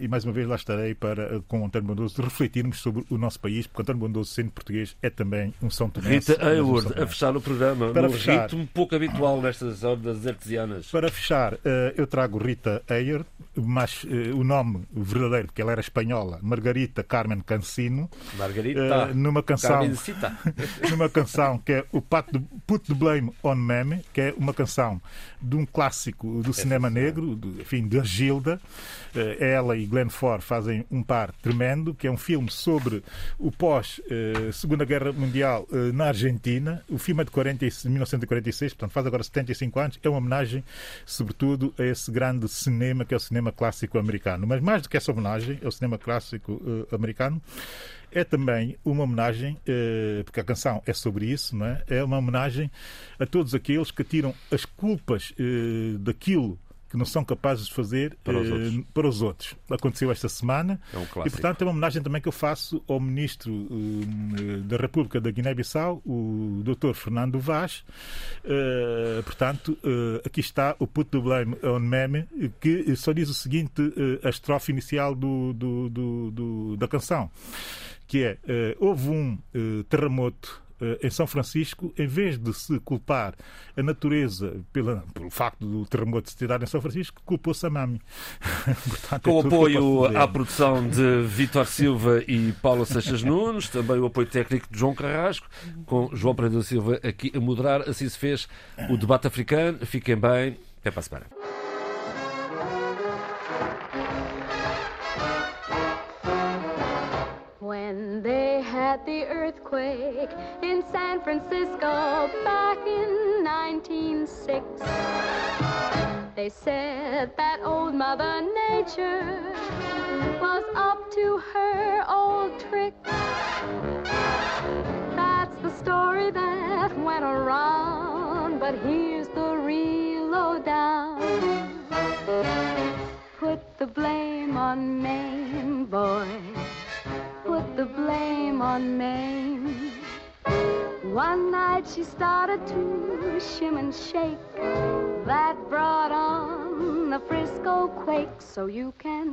e mais uma vez lá estarei para, com o António Bondoso, refletirmos sobre o nosso país, porque António Bondoso, sendo português, é também um São Tomé. Rita Hayward, a fechar o programa, para num fechar, ritmo pouco habitual nestas horas artesianas. Para fechar, eu trago Rita Hayward, mas o nome verdadeiro, porque ela era espanhola, Margarita Carmen Cancino. Margarita. Numa canção, numa canção que é o Pat de, Put the Blame on Meme, que é uma canção de um clássico do é cinema negro, de, enfim, de Gilda. Ela e Glenn Ford fazem um par tremendo, que é um filme sobre o pós-Segunda Guerra Mundial na Argentina. O filme é de 40, 1946, portanto faz agora 75 anos. É uma homenagem, sobretudo, a esse grande cinema que é o cinema clássico americano. Mas mais do que essa homenagem ao cinema clássico americano, é também uma homenagem, uh, porque a canção é sobre isso, não é? É uma homenagem a todos aqueles que tiram as culpas uh, daquilo que não são capazes de fazer para os, outros. para os outros. Aconteceu esta semana é um e, portanto, é uma homenagem também que eu faço ao Ministro uh, da República da Guiné-Bissau, o Dr. Fernando Vaz. Uh, portanto, uh, aqui está o Put the Blame on Meme, que só diz o seguinte, a estrofe inicial do, do, do da canção, que é, houve um terremoto em São Francisco, em vez de se culpar a natureza pela, pelo facto do terremoto se ter dado em São Francisco, culpou-se a Mami. Portanto, Com é apoio à produção de Vítor Silva e Paulo Seixas Nunes, também o apoio técnico de João Carrasco, com João Pereira Silva aqui a moderar. Assim se fez o debate africano. Fiquem bem. Até para a semana. Had the earthquake in San Francisco back in 1906. They said that old Mother Nature was up to her old trick. That's the story that went around, but here's the real lowdown. Put the blame on Maine, boy put the blame on Maine. One night she started to shim and shake. That brought on the Frisco quake. So you can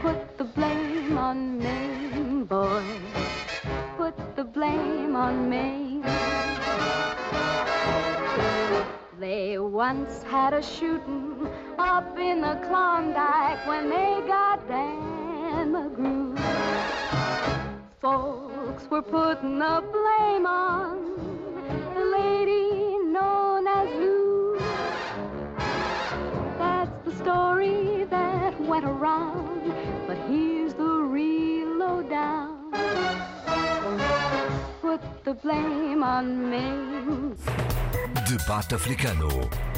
put the blame on Maine, boy. Put the blame on Maine. They once had a shooting up in the Klondike when they got Dan McGrew folks were putting the blame on the lady known as Lou. That's the story that went around, but here's the real lowdown. Put the blame on me. Debate africano.